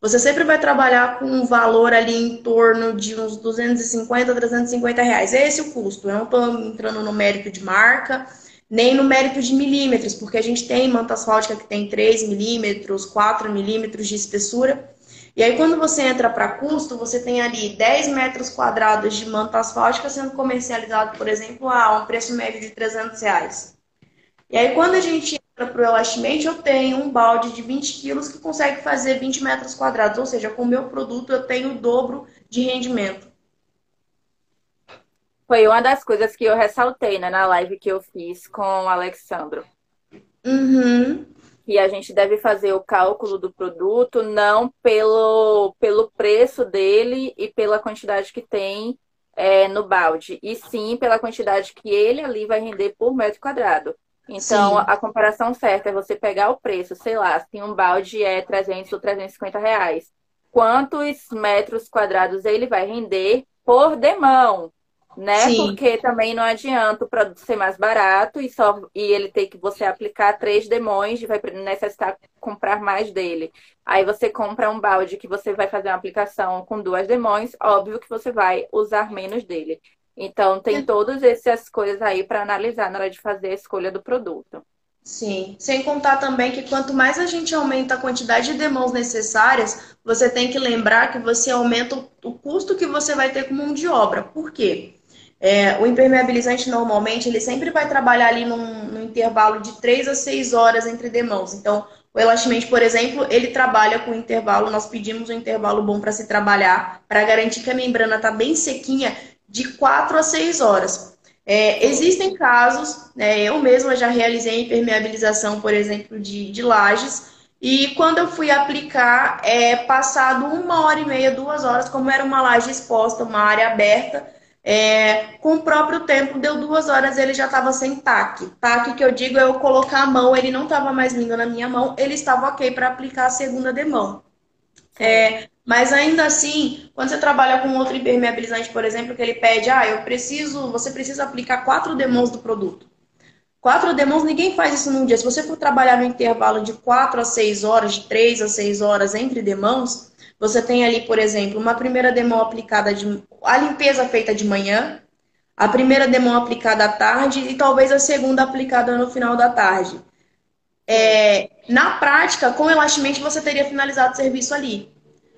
B: você sempre vai trabalhar com um valor ali em torno de uns 250, 350 reais. É esse o custo. Eu não estou entrando no mérito de marca, nem no mérito de milímetros, porque a gente tem manta asfáltica que tem 3 milímetros, 4 milímetros de espessura. E aí, quando você entra para custo, você tem ali 10 metros quadrados de manta asfáltica sendo comercializado, por exemplo, a um preço médio de 300 reais. E aí, quando a gente entra para o Elastamente, eu tenho um balde de 20 quilos que consegue fazer 20 metros quadrados. Ou seja, com o meu produto eu tenho o dobro de rendimento.
A: Foi uma das coisas que eu ressaltei né, na live que eu fiz com o Alexandro.
B: Uhum
A: que a gente deve fazer o cálculo do produto não pelo, pelo preço dele e pela quantidade que tem é, no balde, e sim pela quantidade que ele ali vai render por metro quadrado. Então, sim. a comparação certa é você pegar o preço, sei lá, se um balde é 300 ou 350 reais, quantos metros quadrados ele vai render por demão? Né? Sim. Porque também não adianta o produto ser mais barato e só e ele ter que você aplicar três demões e vai necessitar comprar mais dele. Aí você compra um balde que você vai fazer uma aplicação com duas demões, óbvio que você vai usar menos dele. Então tem é. todas essas coisas aí para analisar na hora de fazer a escolha do produto.
B: Sim, sem contar também que quanto mais a gente aumenta a quantidade de demãos necessárias, você tem que lembrar que você aumenta o custo que você vai ter com mão de obra. Por quê? É, o impermeabilizante normalmente ele sempre vai trabalhar ali num, num, intervalo de 3 a 6 horas entre demãos. Então, o elastamente, por exemplo, ele trabalha com intervalo, nós pedimos um intervalo bom para se trabalhar, para garantir que a membrana está bem sequinha, de 4 a 6 horas. É, existem casos, né, eu mesma já realizei impermeabilização, por exemplo, de, de lajes, e quando eu fui aplicar, é, passado uma hora e meia, duas horas, como era uma laje exposta, uma área aberta, é, com o próprio tempo, deu duas horas, ele já estava sem taque. Taque que eu digo é eu colocar a mão, ele não estava mais vindo na minha mão, ele estava ok para aplicar a segunda demão. É, mas ainda assim, quando você trabalha com outro impermeabilizante, por exemplo, que ele pede, ah, eu preciso, você precisa aplicar quatro demãos do produto. Quatro demãos, ninguém faz isso num dia. Se você for trabalhar no intervalo de quatro a seis horas, de três a seis horas entre demãos, você tem ali, por exemplo, uma primeira demão aplicada de. a limpeza feita de manhã, a primeira demão aplicada à tarde e talvez a segunda aplicada no final da tarde. É, na prática, com elastimente, você teria finalizado o serviço ali.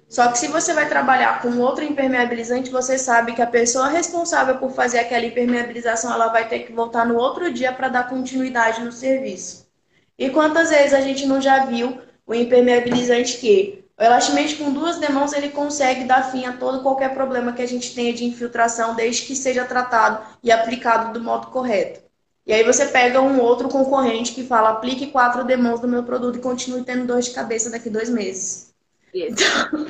B: Só que se você vai trabalhar com outro impermeabilizante, você sabe que a pessoa responsável por fazer aquela impermeabilização, ela vai ter que voltar no outro dia para dar continuidade no serviço. E quantas vezes a gente não já viu o impermeabilizante que o elastimente com duas demãos ele consegue dar fim a todo qualquer problema que a gente tenha de infiltração, desde que seja tratado e aplicado do modo correto. E aí você pega um outro concorrente que fala aplique quatro demãos no meu produto e continue tendo dor de cabeça daqui dois meses. Então,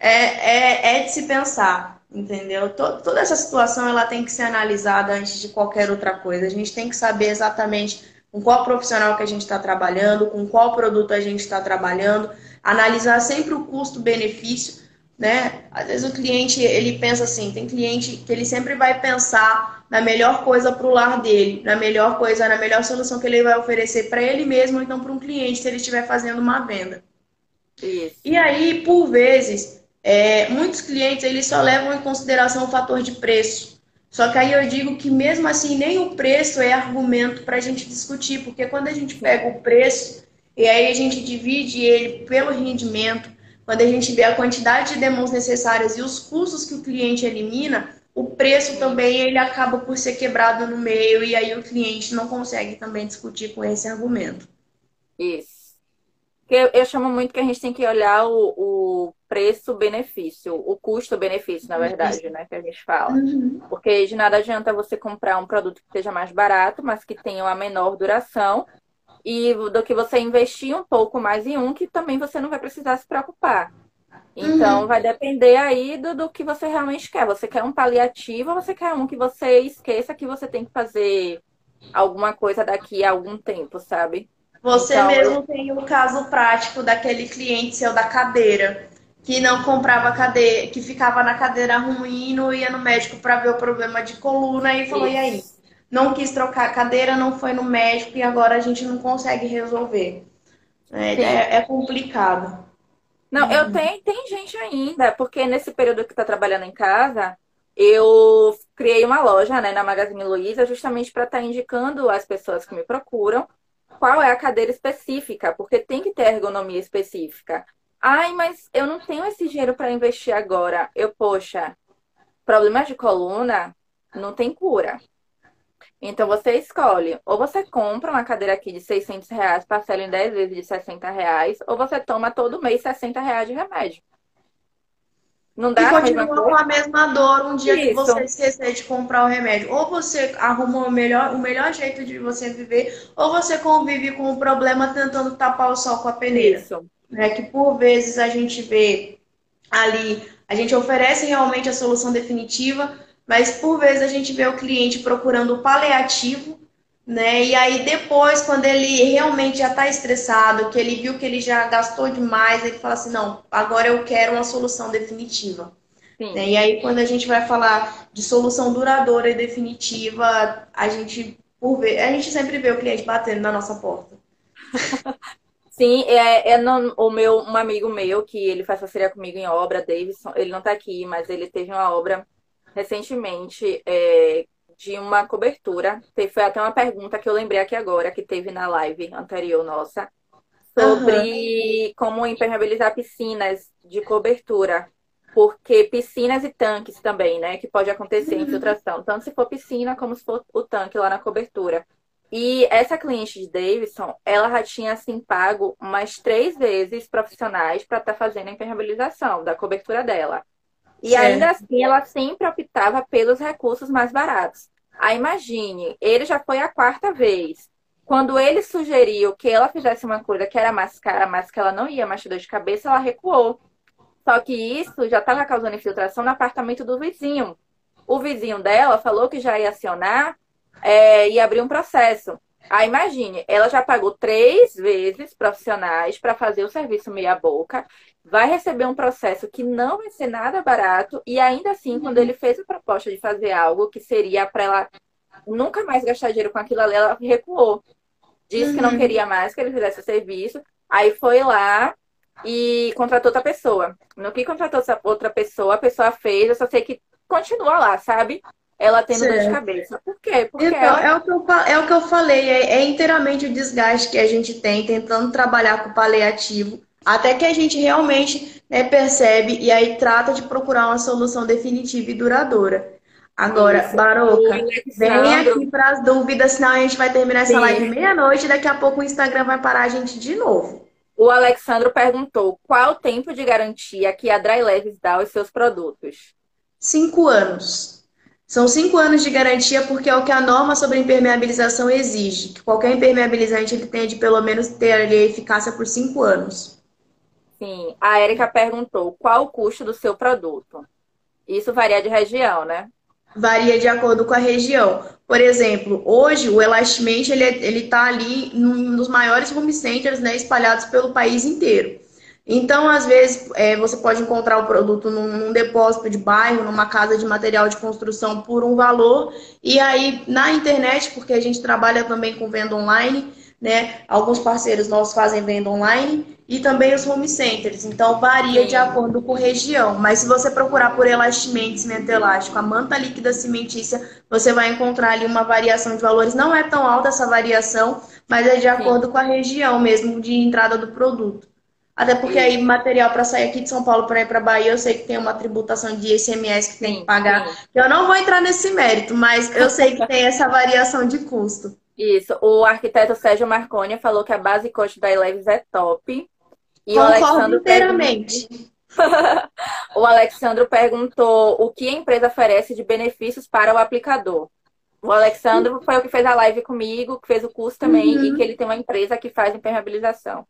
B: é, é, é, de se pensar, entendeu? toda essa situação ela tem que ser analisada antes de qualquer outra coisa. A gente tem que saber exatamente com qual profissional que a gente está trabalhando, com qual produto a gente está trabalhando, analisar sempre o custo-benefício, né? Às vezes o cliente ele pensa assim, tem cliente que ele sempre vai pensar na melhor coisa para o lar dele, na melhor coisa, na melhor solução que ele vai oferecer para ele mesmo ou então para um cliente se ele estiver fazendo uma venda. Isso. E aí, por vezes, é, muitos clientes eles só levam em consideração o fator de preço. Só que aí eu digo que mesmo assim nem o preço é argumento para a gente discutir, porque quando a gente pega o preço e aí a gente divide ele pelo rendimento, quando a gente vê a quantidade de demãos necessárias e os custos que o cliente elimina, o preço também ele acaba por ser quebrado no meio e aí o cliente não consegue também discutir com esse argumento.
A: Isso. Eu, eu chamo muito que a gente tem que olhar o, o preço-benefício, o custo-benefício, na verdade, né? Que a gente fala. Uhum. Porque de nada adianta você comprar um produto que seja mais barato, mas que tenha uma menor duração, e do que você investir um pouco mais em um que também você não vai precisar se preocupar. Então, uhum. vai depender aí do, do que você realmente quer. Você quer um paliativo ou você quer um que você esqueça que você tem que fazer alguma coisa daqui a algum tempo, sabe?
B: Você então, mesmo eu... tem o um caso prático daquele cliente seu da cadeira, que não comprava cadeira, que ficava na cadeira ruim não ia no médico para ver o problema de coluna e falou: Isso. e aí? Não quis trocar a cadeira, não foi no médico e agora a gente não consegue resolver. É, é, é complicado.
A: Não, eu uhum. tenho, tem gente ainda, porque nesse período que está trabalhando em casa, eu criei uma loja né, na Magazine Luiza justamente para estar tá indicando às pessoas que me procuram qual é a cadeira específica, porque tem que ter ergonomia específica. Ai, mas eu não tenho esse dinheiro para investir agora. Eu, poxa, problemas de coluna não tem cura. Então você escolhe, ou você compra uma cadeira aqui de 600 reais, parcela em 10 vezes de 60 reais, ou você toma todo mês 60 reais de remédio.
B: Não dá e continua com a mesma dor um dia Isso. que você esquecer de comprar o remédio. Ou você arruma o melhor, o melhor jeito de você viver, ou você convive com o problema tentando tapar o sol com a peneira. Isso. É que por vezes a gente vê ali, a gente oferece realmente a solução definitiva, mas por vezes a gente vê o cliente procurando o paliativo né? E aí depois, quando ele realmente já está estressado, que ele viu que ele já gastou demais, ele fala assim, não, agora eu quero uma solução definitiva. Né? E aí quando a gente vai falar de solução duradoura e definitiva, a gente por ver, a gente sempre vê o cliente batendo na nossa porta.
A: Sim, é, é no, o meu um amigo meu que ele faz parceria comigo em obra, Davidson, ele não está aqui, mas ele teve uma obra recentemente é, de uma cobertura. Foi até uma pergunta que eu lembrei aqui agora, que teve na live anterior nossa, sobre uhum. como impermeabilizar piscinas de cobertura. Porque piscinas e tanques também, né? Que pode acontecer uhum. infiltração. Tanto se for piscina como se for o tanque lá na cobertura. E essa cliente de Davidson, ela já tinha assim pago umas três vezes profissionais para estar tá fazendo a impermeabilização da cobertura dela. E certo. ainda assim, ela sempre optava pelos recursos mais baratos. Aí imagine, ele já foi a quarta vez. Quando ele sugeriu que ela fizesse uma coisa que era mais cara, mas que ela não ia mais ter dor de cabeça, ela recuou. Só que isso já estava causando infiltração no apartamento do vizinho. O vizinho dela falou que já ia acionar é, e abrir um processo. Aí imagine, ela já pagou três vezes profissionais para fazer o serviço meia boca, vai receber um processo que não vai ser nada barato e ainda assim, quando ele fez a proposta de fazer algo que seria para ela nunca mais gastar dinheiro com aquilo ali, ela recuou. Disse uhum. que não uhum. queria mais que ele fizesse o serviço. Aí foi lá e contratou outra pessoa. No que contratou outra pessoa, a pessoa fez, eu só sei que continua lá, sabe? Ela tendo certo. dor de cabeça. Por quê? Porque
B: então,
A: ela...
B: é, o que eu, é o que eu falei, é, é inteiramente o desgaste que a gente tem tentando trabalhar com paliativo, até que a gente realmente né, percebe e aí trata de procurar uma solução definitiva e duradoura. Agora, Isso. Baroca, vem aqui para as dúvidas, senão a gente vai terminar essa Sim. live meia-noite e daqui a pouco o Instagram vai parar a gente de novo.
A: O Alexandro perguntou qual o tempo de garantia que a Dry Leves dá aos seus produtos?
B: Cinco anos. São cinco anos de garantia porque é o que a norma sobre impermeabilização exige, que qualquer impermeabilizante ele tem de pelo menos ter ali a eficácia por cinco anos.
A: Sim. A Érica perguntou qual o custo do seu produto. Isso varia de região, né?
B: varia de acordo com a região. Por exemplo, hoje o Elastamente ele é, ele está ali nos maiores home centers, né, espalhados pelo país inteiro. Então, às vezes, é, você pode encontrar o produto num, num, depósito de bairro, numa casa de material de construção por um valor, e aí na internet, porque a gente trabalha também com venda online, né? Alguns parceiros nossos fazem venda online e também os home centers. Então varia de acordo com região. Mas se você procurar por elastimento, cimento elástico, a manta líquida cimentícia, você vai encontrar ali uma variação de valores. Não é tão alta essa variação, mas é de acordo Sim. com a região mesmo de entrada do produto. Até porque aí material para sair aqui de São Paulo para ir para Bahia, eu sei que tem uma tributação de ICMS que tem que pagar. Eu não vou entrar nesse mérito, mas eu sei que tem essa variação de custo.
A: Isso. O arquiteto Sérgio Marconi falou que a base coach da Eleves é top.
B: E Concordo o Alexandre inteiramente.
A: o Alexandre perguntou o que a empresa oferece de benefícios para o aplicador. O Alexandre foi o que fez a live comigo, que fez o curso também, uhum. e que ele tem uma empresa que faz impermeabilização.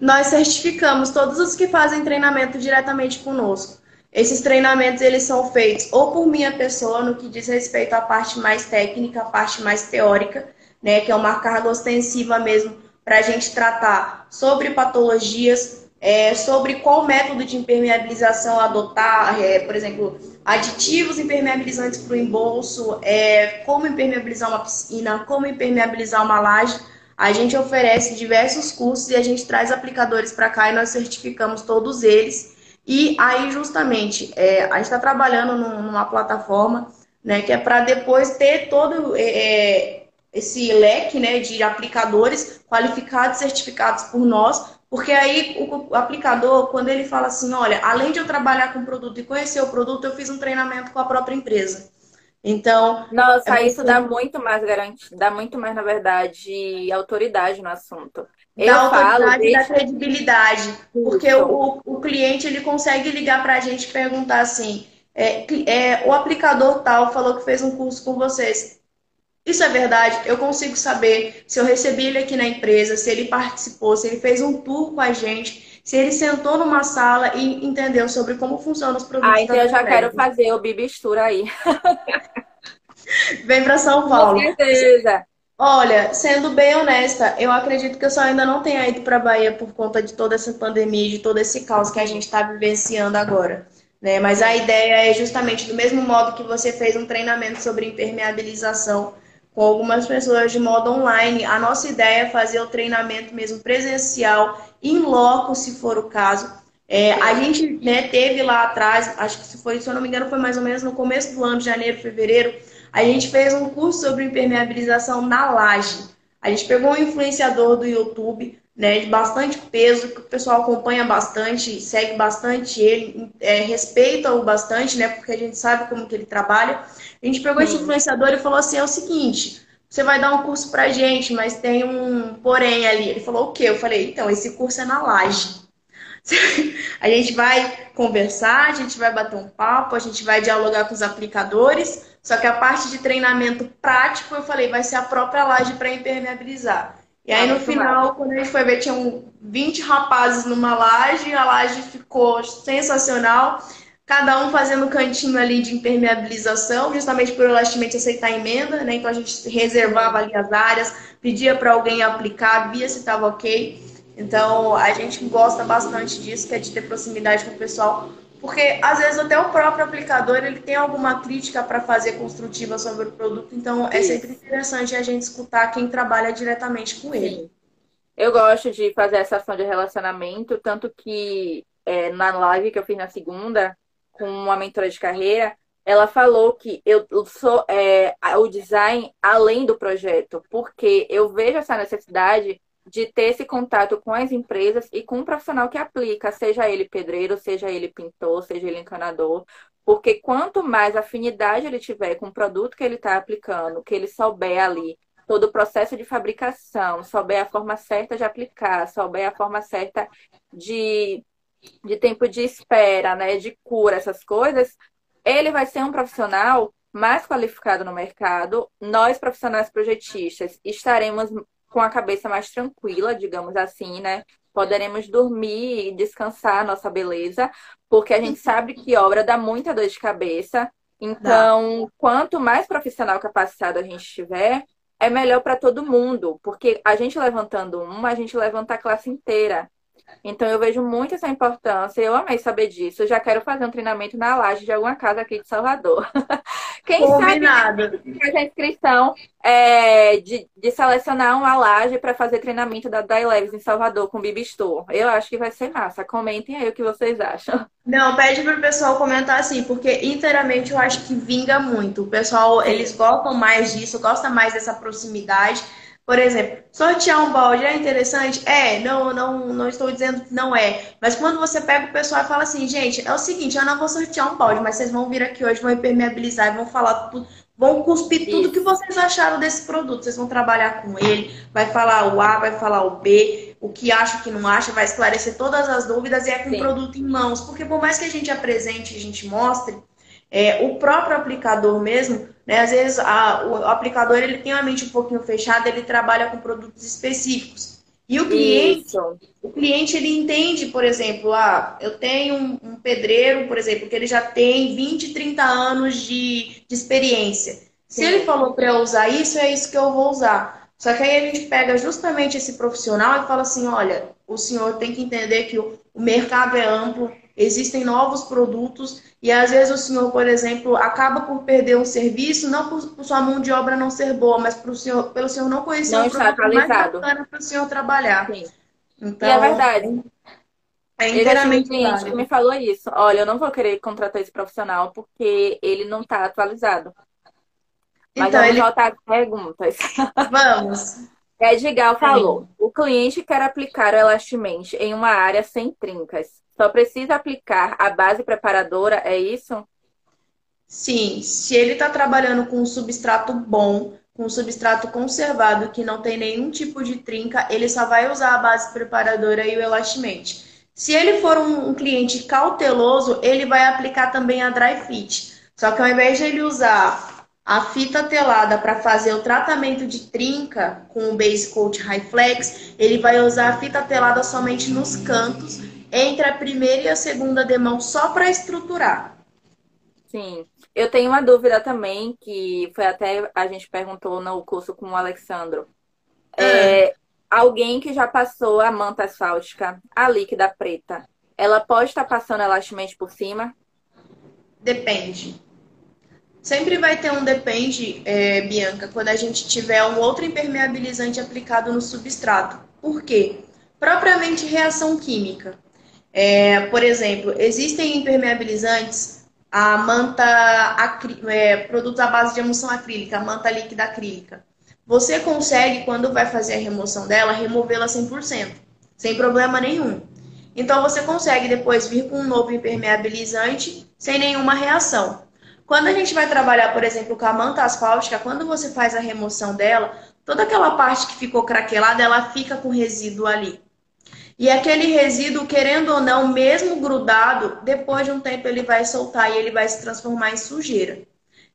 B: Nós certificamos todos os que fazem treinamento diretamente conosco. Esses treinamentos eles são feitos ou por minha pessoa no que diz respeito à parte mais técnica, à parte mais teórica, né, que é uma carga ostensiva mesmo para a gente tratar sobre patologias, é, sobre qual método de impermeabilização adotar, é, por exemplo, aditivos impermeabilizantes para o embolso, é, como impermeabilizar uma piscina, como impermeabilizar uma laje. A gente oferece diversos cursos e a gente traz aplicadores para cá e nós certificamos todos eles. E aí, justamente, é, a gente está trabalhando numa plataforma né, que é para depois ter todo é, é esse leque né, de aplicadores qualificados, certificados por nós, porque aí o aplicador, quando ele fala assim, olha, além de eu trabalhar com o produto e conhecer o produto, eu fiz um treinamento com a própria empresa. Então.
A: Nossa, é isso dá muito mais garantia, dá muito mais, na verdade, autoridade no assunto.
B: Eu da autoridade e da credibilidade. Porque o, o cliente ele consegue ligar para a gente e perguntar assim: é, é, o aplicador tal falou que fez um curso com vocês isso é verdade, eu consigo saber se eu recebi ele aqui na empresa, se ele participou, se ele fez um tour com a gente, se ele sentou numa sala e entendeu sobre como funcionam os produtos.
A: Ah, então eu já quero fazer o Bibistura aí.
B: Vem para São Paulo.
A: Com certeza.
B: Olha, sendo bem honesta, eu acredito que eu só ainda não tenha ido para Bahia por conta de toda essa pandemia, de todo esse caos que a gente está vivenciando agora. Né? Mas a ideia é justamente do mesmo modo que você fez um treinamento sobre impermeabilização com algumas pessoas de modo online. A nossa ideia é fazer o treinamento mesmo presencial, em loco, se for o caso. É, a gente né, teve lá atrás, acho que se foi, se eu não me engano, foi mais ou menos no começo do ano, janeiro, fevereiro, a gente fez um curso sobre impermeabilização na laje. A gente pegou um influenciador do YouTube, né, de bastante peso, que o pessoal acompanha bastante, segue bastante ele, é, respeita-o bastante, né, porque a gente sabe como que ele trabalha. A gente pegou Sim. esse influenciador e falou assim: é o seguinte, você vai dar um curso pra gente, mas tem um porém ali. Ele falou o quê? Eu falei: então, esse curso é na laje. a gente vai conversar, a gente vai bater um papo, a gente vai dialogar com os aplicadores, só que a parte de treinamento prático, eu falei, vai ser a própria laje para impermeabilizar. E aí, no final, quando a gente foi ver, tinham 20 rapazes numa laje, a laje ficou sensacional cada um fazendo um cantinho ali de impermeabilização, justamente por elasticamente aceitar a emenda, né? Então a gente reservava ali as áreas, pedia para alguém aplicar, via se estava ok. Então a gente gosta bastante disso, que é de ter proximidade com o pessoal, porque às vezes até o próprio aplicador ele tem alguma crítica para fazer construtiva sobre o produto, então é sempre interessante a gente escutar quem trabalha diretamente com ele.
A: Eu gosto de fazer essa ação de relacionamento, tanto que é, na live que eu fiz na segunda, com uma mentora de carreira, ela falou que eu sou é, o design além do projeto, porque eu vejo essa necessidade de ter esse contato com as empresas e com o profissional que aplica, seja ele pedreiro, seja ele pintor, seja ele encanador, porque quanto mais afinidade ele tiver com o produto que ele está aplicando, que ele souber ali todo o processo de fabricação, souber a forma certa de aplicar, souber a forma certa de, de tempo de espera, né, de cura, essas coisas, ele vai ser um profissional mais qualificado no mercado. Nós, profissionais projetistas, estaremos com a cabeça mais tranquila, digamos assim, né? Poderemos dormir e descansar nossa beleza, porque a gente sabe que obra dá muita dor de cabeça. Então, quanto mais profissional capacitado a gente tiver, é melhor para todo mundo, porque a gente levantando uma, a gente levanta a classe inteira. Então eu vejo muito essa importância. Eu amei saber disso. Eu já quero fazer um treinamento na laje de alguma casa aqui de Salvador. Quem Combinado. sabe fazer a inscrição é, de, de selecionar uma laje para fazer treinamento da Dai Leves em Salvador com Bibi Store. Eu acho que vai ser massa. Comentem aí o que vocês acham.
B: Não, pede para o pessoal comentar assim, porque inteiramente eu acho que vinga muito. O pessoal, eles gostam mais disso, gostam mais dessa proximidade. Por exemplo, sortear um balde é interessante? É, não, não, não estou dizendo que não é. Mas quando você pega o pessoal e fala assim, gente, é o seguinte, eu não vou sortear um balde, mas vocês vão vir aqui hoje, vão impermeabilizar e vão falar tudo, vão cuspir Isso. tudo que vocês acharam desse produto. Vocês vão trabalhar com ele, vai falar o A, vai falar o B, o que acha, o que não acha, vai esclarecer todas as dúvidas e é com o produto em mãos. Porque por mais que a gente apresente, a gente mostre, é, o próprio aplicador mesmo, né, às vezes a, o aplicador ele tem a mente um pouquinho fechada, ele trabalha com produtos específicos. E o cliente, Isso. o cliente ele entende, por exemplo, ah, eu tenho um, um, pedreiro, por exemplo, que ele já tem 20, 30 anos de, de experiência. Se ele falou para eu usar isso, é isso que eu vou usar. Só que aí a gente pega justamente esse profissional e fala assim, olha, o senhor tem que entender que o, o mercado é amplo, existem novos produtos e às vezes o senhor, por exemplo, acaba por perder um serviço, não por, por sua mão de obra não ser boa, mas por senhor, pelo senhor não conhecer
A: não um produto mais
B: bacana para o senhor trabalhar.
A: Sim. Então, e é verdade. É inteiramente cliente que me falou isso. Olha, eu não vou querer contratar esse profissional porque ele não está atualizado. Mas então, vamos ele... voltar às perguntas.
B: Vamos.
A: Edgar falou: o cliente quer aplicar o Elastamente em uma área sem trincas. Só precisa aplicar a base preparadora, é isso?
B: Sim, se ele está trabalhando com um substrato bom, com um substrato conservado, que não tem nenhum tipo de trinca, ele só vai usar a base preparadora e o elastimente. Se ele for um, um cliente cauteloso, ele vai aplicar também a dry fit. Só que ao invés de ele usar a fita telada para fazer o tratamento de trinca com o Base Coat High Flex, ele vai usar a fita telada somente nos cantos entre a primeira e a segunda demão só para estruturar.
A: Sim. Eu tenho uma dúvida também, que foi até a gente perguntou no curso com o Alexandro. É, é, alguém que já passou a manta asfáltica, a líquida preta, ela pode estar passando elastimente por cima?
B: Depende. Sempre vai ter um depende, é, Bianca, quando a gente tiver um outro impermeabilizante aplicado no substrato. Por quê? Propriamente reação química. É, por exemplo, existem impermeabilizantes, a manta, é, produtos à base de emulsão acrílica, manta líquida acrílica. Você consegue, quando vai fazer a remoção dela, removê-la 100%, sem problema nenhum. Então, você consegue depois vir com um novo impermeabilizante sem nenhuma reação. Quando a gente vai trabalhar, por exemplo, com a manta asfáltica, quando você faz a remoção dela, toda aquela parte que ficou craquelada, ela fica com resíduo ali. E aquele resíduo, querendo ou não, mesmo grudado, depois de um tempo ele vai soltar e ele vai se transformar em sujeira.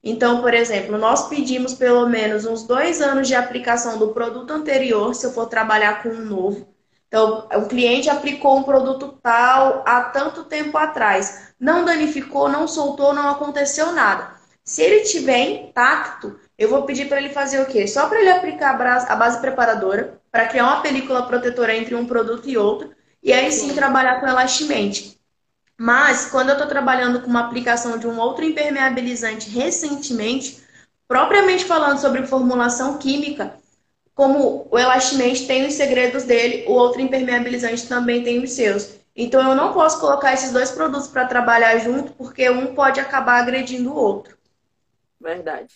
B: Então, por exemplo, nós pedimos pelo menos uns dois anos de aplicação do produto anterior, se eu for trabalhar com um novo. Então, o cliente aplicou um produto tal há tanto tempo atrás, não danificou, não soltou, não aconteceu nada. Se ele tiver intacto, eu vou pedir para ele fazer o quê? Só para ele aplicar a base preparadora, para criar uma película protetora entre um produto e outro, e aí sim trabalhar com elastimente. Mas, quando eu estou trabalhando com uma aplicação de um outro impermeabilizante recentemente, propriamente falando sobre formulação química, como o Elastamente tem os segredos dele, o outro impermeabilizante também tem os seus. Então, eu não posso colocar esses dois produtos para trabalhar junto, porque um pode acabar agredindo o outro.
A: Verdade.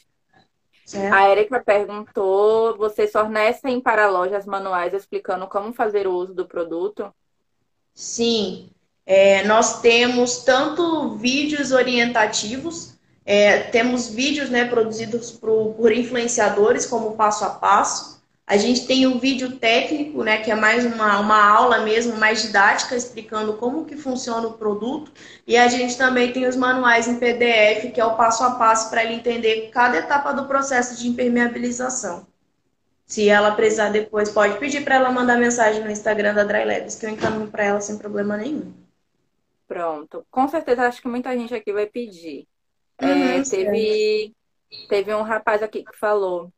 A: Certo. A Erika perguntou: vocês fornecem para lojas manuais explicando como fazer o uso do produto?
B: Sim. É, nós temos tanto vídeos orientativos, é, temos vídeos né, produzidos por, por influenciadores, como passo a passo. A gente tem o vídeo técnico, né, que é mais uma, uma aula mesmo, mais didática, explicando como que funciona o produto. E a gente também tem os manuais em PDF, que é o passo a passo para ele entender cada etapa do processo de impermeabilização. Se ela precisar depois, pode pedir para ela mandar mensagem no Instagram da Dry Labs, que eu encaminho para ela sem problema nenhum.
A: Pronto. Com certeza, acho que muita gente aqui vai pedir. Uhum, é, teve, teve um rapaz aqui que falou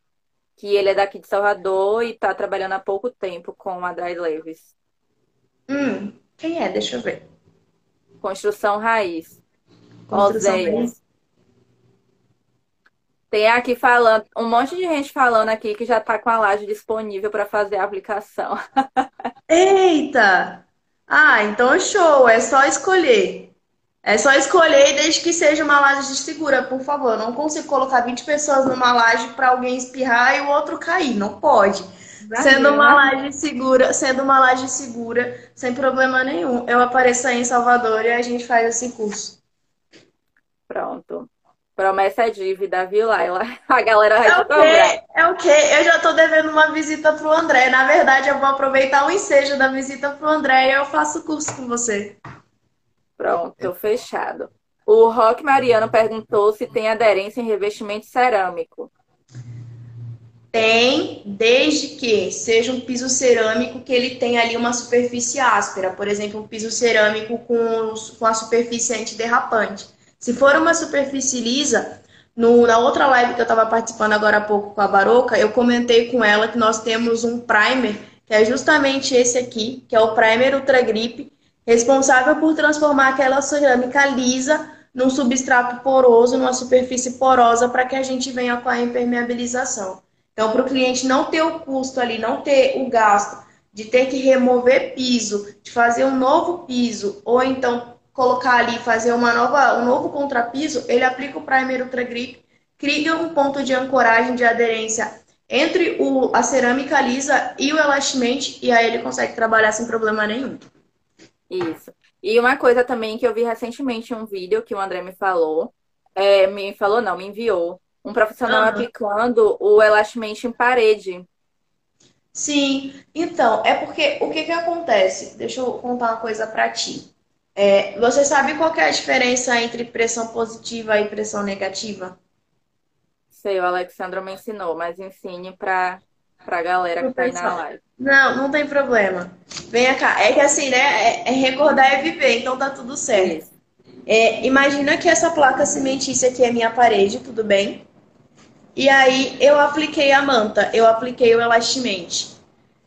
A: que ele é daqui de Salvador e está trabalhando há pouco tempo com a Dry Leves.
B: Hum, quem é? Deixa eu ver.
A: Construção Raiz. Construção Raiz. Tem aqui falando, um monte de gente falando aqui que já está com a laje disponível para fazer a aplicação.
B: Eita! Ah, então show, é só escolher. É só escolher desde que seja uma laje segura, por favor. não consigo colocar 20 pessoas numa laje para alguém espirrar e o outro cair. Não pode. sendo uma laje segura, sendo uma laje segura, sem problema nenhum. Eu apareço aí em Salvador e a gente faz esse curso.
A: Pronto. Promessa é dívida, viu, Laila? A galera vai
B: é okay, É o quê? Eu já tô devendo uma visita pro André. Na verdade, eu vou aproveitar o ensejo da visita pro André e eu faço o curso com você.
A: Pronto, fechado. O Rock Mariano perguntou se tem aderência em revestimento cerâmico.
B: Tem, desde que seja um piso cerâmico que ele tenha ali uma superfície áspera. Por exemplo, um piso cerâmico com, com a superfície antiderrapante. Se for uma superfície lisa, no, na outra live que eu estava participando agora há pouco com a Baroca, eu comentei com ela que nós temos um primer, que é justamente esse aqui, que é o primer Ultra Grip, responsável por transformar aquela cerâmica lisa num substrato poroso, numa superfície porosa, para que a gente venha com a impermeabilização. Então, para o cliente não ter o custo ali, não ter o gasto de ter que remover piso, de fazer um novo piso, ou então colocar ali, fazer uma nova, um novo contrapiso, ele aplica o primer Ultra Grip, cria um ponto de ancoragem de aderência entre o, a cerâmica lisa e o elastamente, e aí ele consegue trabalhar sem problema nenhum.
A: Isso. E uma coisa também que eu vi recentemente um vídeo que o André me falou, é, me falou não, me enviou, um profissional uhum. aplicando o elastamente em parede.
B: Sim, então, é porque o que que acontece? Deixa eu contar uma coisa para ti. É, você sabe qual é a diferença entre pressão positiva e pressão negativa?
A: Sei, o Alexandre me ensinou, mas ensine para a galera que está aí na live.
B: Não, não tem problema. Venha cá. É que assim, né? É, é recordar é viver, então tá tudo certo. É, imagina que essa placa cimentícia aqui é minha parede, tudo bem? E aí eu apliquei a manta, eu apliquei o elastimente.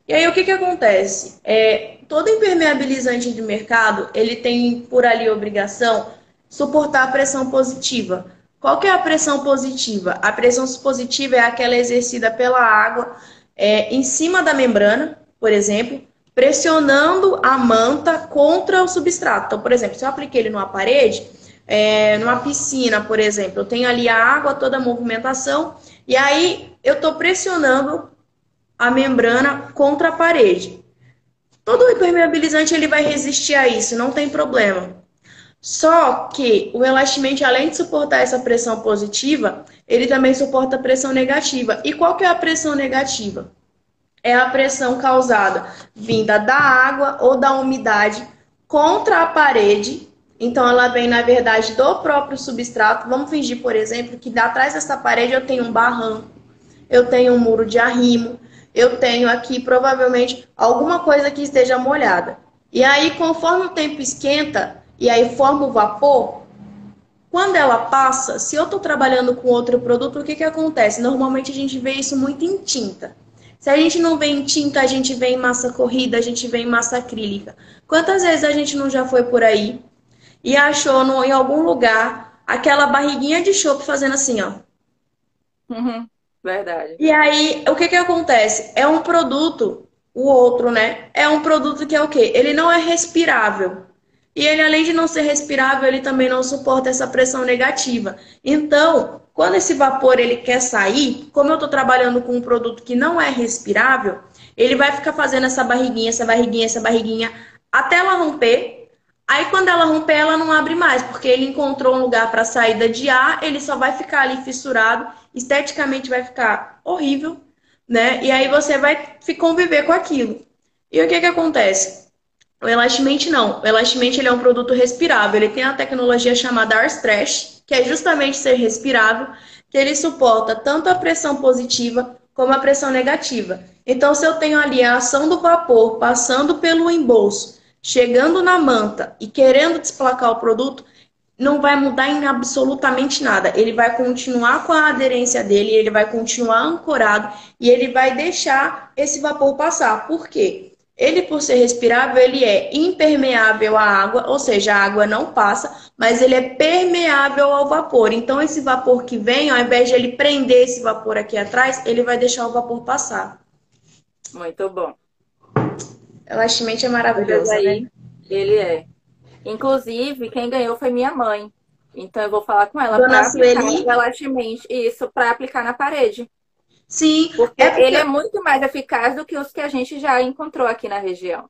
B: E aí o que que acontece? É, todo impermeabilizante de mercado, ele tem por ali obrigação suportar a pressão positiva. Qual que é a pressão positiva? A pressão positiva é aquela exercida pela água é, em cima da membrana, por exemplo, pressionando a manta contra o substrato. Então, por exemplo, se eu apliquei ele numa parede, é, numa piscina, por exemplo, eu tenho ali a água, toda a movimentação, e aí eu estou pressionando a membrana contra a parede. Todo impermeabilizante ele vai resistir a isso, não tem problema. Só que o elastamente, além de suportar essa pressão positiva, ele também suporta a pressão negativa. E qual que é a pressão negativa? É a pressão causada vinda da água ou da umidade contra a parede. Então, ela vem, na verdade, do próprio substrato. Vamos fingir, por exemplo, que atrás dessa parede eu tenho um barranco, eu tenho um muro de arrimo, eu tenho aqui provavelmente alguma coisa que esteja molhada. E aí, conforme o tempo esquenta e aí forma o vapor, quando ela passa, se eu estou trabalhando com outro produto, o que, que acontece? Normalmente a gente vê isso muito em tinta. Se a gente não vê em tinta, a gente vê em massa corrida, a gente vê em massa acrílica. Quantas vezes a gente não já foi por aí e achou no, em algum lugar aquela barriguinha de chope fazendo assim, ó.
A: Uhum, verdade.
B: E aí, o que que acontece? É um produto, o outro, né? É um produto que é o quê? Ele não é respirável. E ele, além de não ser respirável, ele também não suporta essa pressão negativa. Então, quando esse vapor ele quer sair, como eu estou trabalhando com um produto que não é respirável, ele vai ficar fazendo essa barriguinha, essa barriguinha, essa barriguinha, até ela romper. Aí, quando ela romper, ela não abre mais, porque ele encontrou um lugar para saída de ar, ele só vai ficar ali fissurado, esteticamente vai ficar horrível, né? E aí você vai conviver com aquilo. E o que que acontece? O Elastamente não. O Elastamente ele é um produto respirável. Ele tem a tecnologia chamada Arstretch, que é justamente ser respirável, que ele suporta tanto a pressão positiva como a pressão negativa. Então, se eu tenho ali a ação do vapor passando pelo embolso, chegando na manta e querendo desplacar o produto, não vai mudar em absolutamente nada. Ele vai continuar com a aderência dele, ele vai continuar ancorado e ele vai deixar esse vapor passar. Por quê? Ele, por ser respirável, ele é impermeável à água, ou seja, a água não passa, mas ele é permeável ao vapor. Então, esse vapor que vem, ao invés de ele prender esse vapor aqui atrás, ele vai deixar o vapor passar.
A: Muito bom.
B: Elastimente é maravilhoso, aí, né?
A: Ele é. Inclusive, quem ganhou foi minha mãe. Então, eu vou falar com ela
B: para aplicar
A: elastimente. Isso, para aplicar na parede.
B: Sim,
A: porque, é porque ele é muito mais eficaz do que os que a gente já encontrou aqui na região.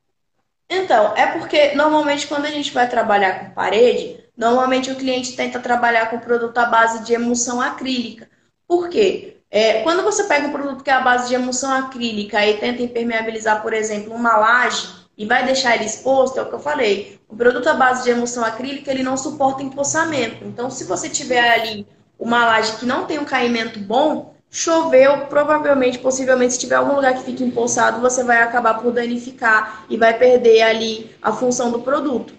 B: Então, é porque normalmente quando a gente vai trabalhar com parede, normalmente o cliente tenta trabalhar com produto à base de emulsão acrílica. Por quê? É, quando você pega um produto que é à base de emulsão acrílica e tenta impermeabilizar, por exemplo, uma laje e vai deixar ele exposto, é o que eu falei. O produto à base de emulsão acrílica ele não suporta empossamento. Então, se você tiver ali uma laje que não tem um caimento bom, Choveu, provavelmente, possivelmente, se tiver algum lugar que fique empoçado, você vai acabar por danificar e vai perder ali a função do produto.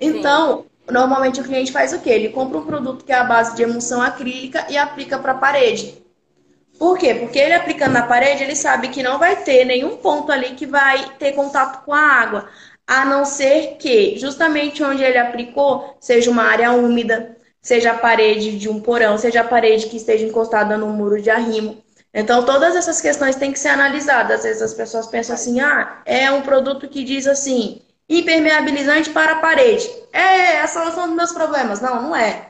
B: Então, Sim. normalmente o cliente faz o quê? Ele compra um produto que é a base de emulsão acrílica e aplica para a parede. Por quê? Porque ele aplicando na parede, ele sabe que não vai ter nenhum ponto ali que vai ter contato com a água, a não ser que justamente onde ele aplicou seja uma área úmida, seja a parede de um porão, seja a parede que esteja encostada no muro de arrimo. Então, todas essas questões têm que ser analisadas. Às vezes as pessoas pensam assim: ah, é um produto que diz assim, impermeabilizante para a parede. É a solução dos meus problemas. Não, não é.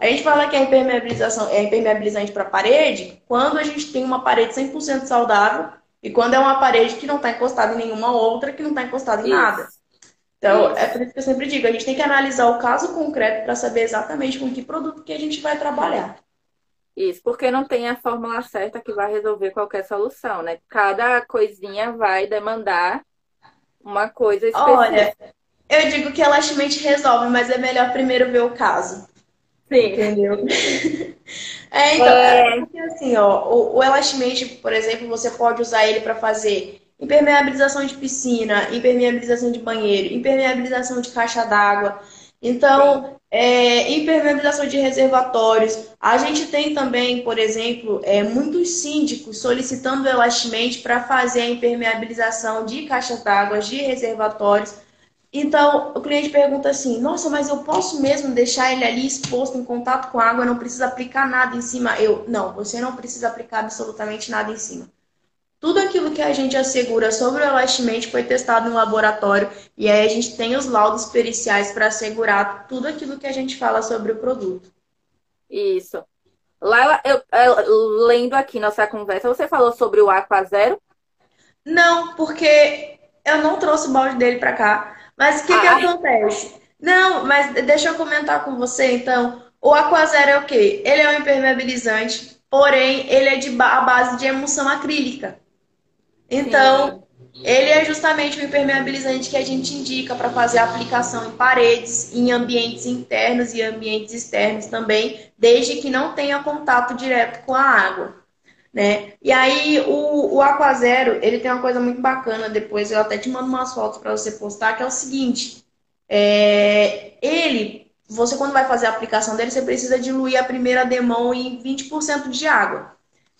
B: A gente fala que a impermeabilização é impermeabilizante para a parede quando a gente tem uma parede 100% saudável e quando é uma parede que não está encostada em nenhuma outra, que não está encostada em Isso. nada. Então, isso. é por isso que eu sempre digo, a gente tem que analisar o caso concreto para saber exatamente com que produto que a gente vai trabalhar.
A: Isso, porque não tem a fórmula certa que vai resolver qualquer solução, né? Cada coisinha vai demandar uma coisa específica. Olha,
B: eu digo que elastamente resolve, mas é melhor primeiro ver o caso.
A: Sim.
B: Entendeu? é, então, é... é porque assim, ó, o, o elastamente, por exemplo, você pode usar ele para fazer impermeabilização de piscina, impermeabilização de banheiro, impermeabilização de caixa d'água. Então, é, impermeabilização de reservatórios. A gente tem também, por exemplo, é, muitos síndicos solicitando elastimente para fazer a impermeabilização de caixas d'água, de reservatórios. Então, o cliente pergunta assim: Nossa, mas eu posso mesmo deixar ele ali exposto em contato com a água, não precisa aplicar nada em cima? Eu, não, você não precisa aplicar absolutamente nada em cima. Tudo aquilo que a gente assegura sobre o elastamente foi testado no laboratório e aí a gente tem os laudos periciais para assegurar tudo aquilo que a gente fala sobre o produto.
A: Isso. Laila, eu, eu, lendo aqui nossa conversa, você falou sobre o Aqua Zero?
B: Não, porque eu não trouxe o balde dele para cá. Mas o que, que acontece? Não, mas deixa eu comentar com você então. O Aqua Zero é o quê? Ele é um impermeabilizante, porém ele é de a base de emulsão acrílica. Então, ele é justamente o impermeabilizante que a gente indica para fazer a aplicação em paredes, em ambientes internos e ambientes externos também, desde que não tenha contato direto com a água. Né? E aí o, o Aquazero, ele tem uma coisa muito bacana, depois eu até te mando umas fotos para você postar, que é o seguinte, é, ele, você quando vai fazer a aplicação dele, você precisa diluir a primeira demão em 20% de água.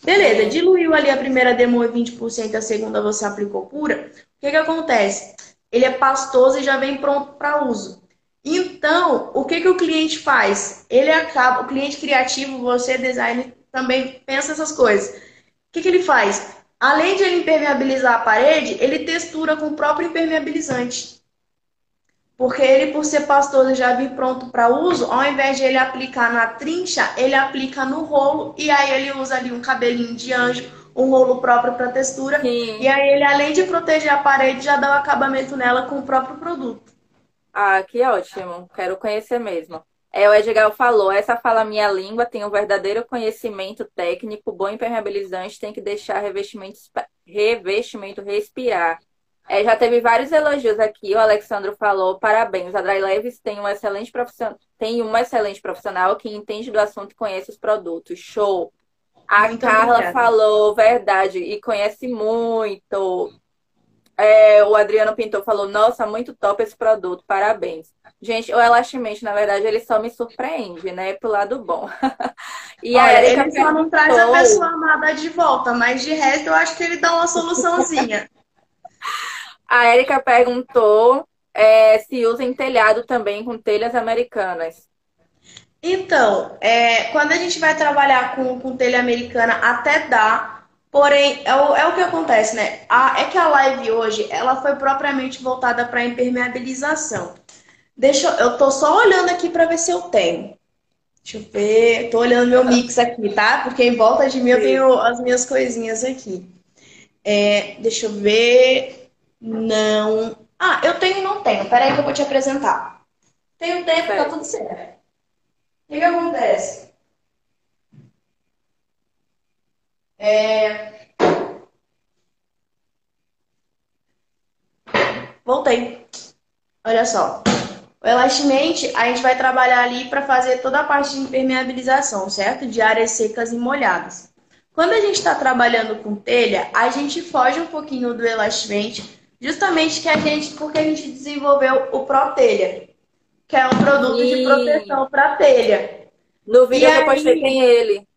B: Beleza, diluiu ali a primeira demo em 20%, a segunda você aplicou pura. O que, que acontece? Ele é pastoso e já vem pronto para uso. Então, Então, o que, que o cliente faz? Ele acaba, o cliente criativo, você, designer, também pensa essas coisas. O que, que ele faz? Além de ele impermeabilizar a parede, ele textura com o próprio impermeabilizante. Porque ele, por ser pastoso já vir pronto para uso, ao invés de ele aplicar na trincha, ele aplica no rolo e aí ele usa ali um cabelinho de anjo, um rolo próprio para textura. Sim. E aí ele, além de proteger a parede, já dá o acabamento nela com o próprio produto.
A: Ah, que ótimo. Quero conhecer mesmo. É, o Edgar falou, essa fala minha língua tem um verdadeiro conhecimento técnico, bom impermeabilizante, tem que deixar revestimento, revestimento respirar. É, já teve vários elogios aqui. O Alexandro falou: parabéns. A Dry Leves tem um excelente profissional, tem uma excelente profissional que entende do assunto e conhece os produtos. Show. A muito Carla obrigada. falou verdade e conhece muito. É, o Adriano Pintor falou: Nossa, muito top esse produto, parabéns. Gente, o Elastamente, na verdade, ele só me surpreende, né? Pro lado bom.
B: e Olha, a ele só não traz a pessoa amada de volta, mas de resto eu acho que ele dá uma soluçãozinha.
A: A Erika perguntou é, se usa em telhado também com telhas americanas.
B: Então, é, quando a gente vai trabalhar com, com telha americana, até dá, porém, é o, é o que acontece, né? A, é que a live hoje, ela foi propriamente voltada para impermeabilização. Deixa eu tô só olhando aqui para ver se eu tenho. Deixa eu ver, tô olhando meu mix aqui, tá? Porque em volta de mim eu tenho as minhas coisinhas aqui. É, deixa eu ver. Não. Ah, eu tenho e não tenho. Peraí que eu vou te apresentar. Tenho tempo, tá tudo certo. O que, que acontece? É... Voltei. Olha só. O Elastamente, a gente vai trabalhar ali para fazer toda a parte de impermeabilização, certo? De áreas secas e molhadas. Quando a gente está trabalhando com telha, a gente foge um pouquinho do Elastamente Justamente que a gente, porque a gente desenvolveu o ProTelha, que é um produto Sim. de proteção para telha.
A: No vídeo e que eu postei tem ele.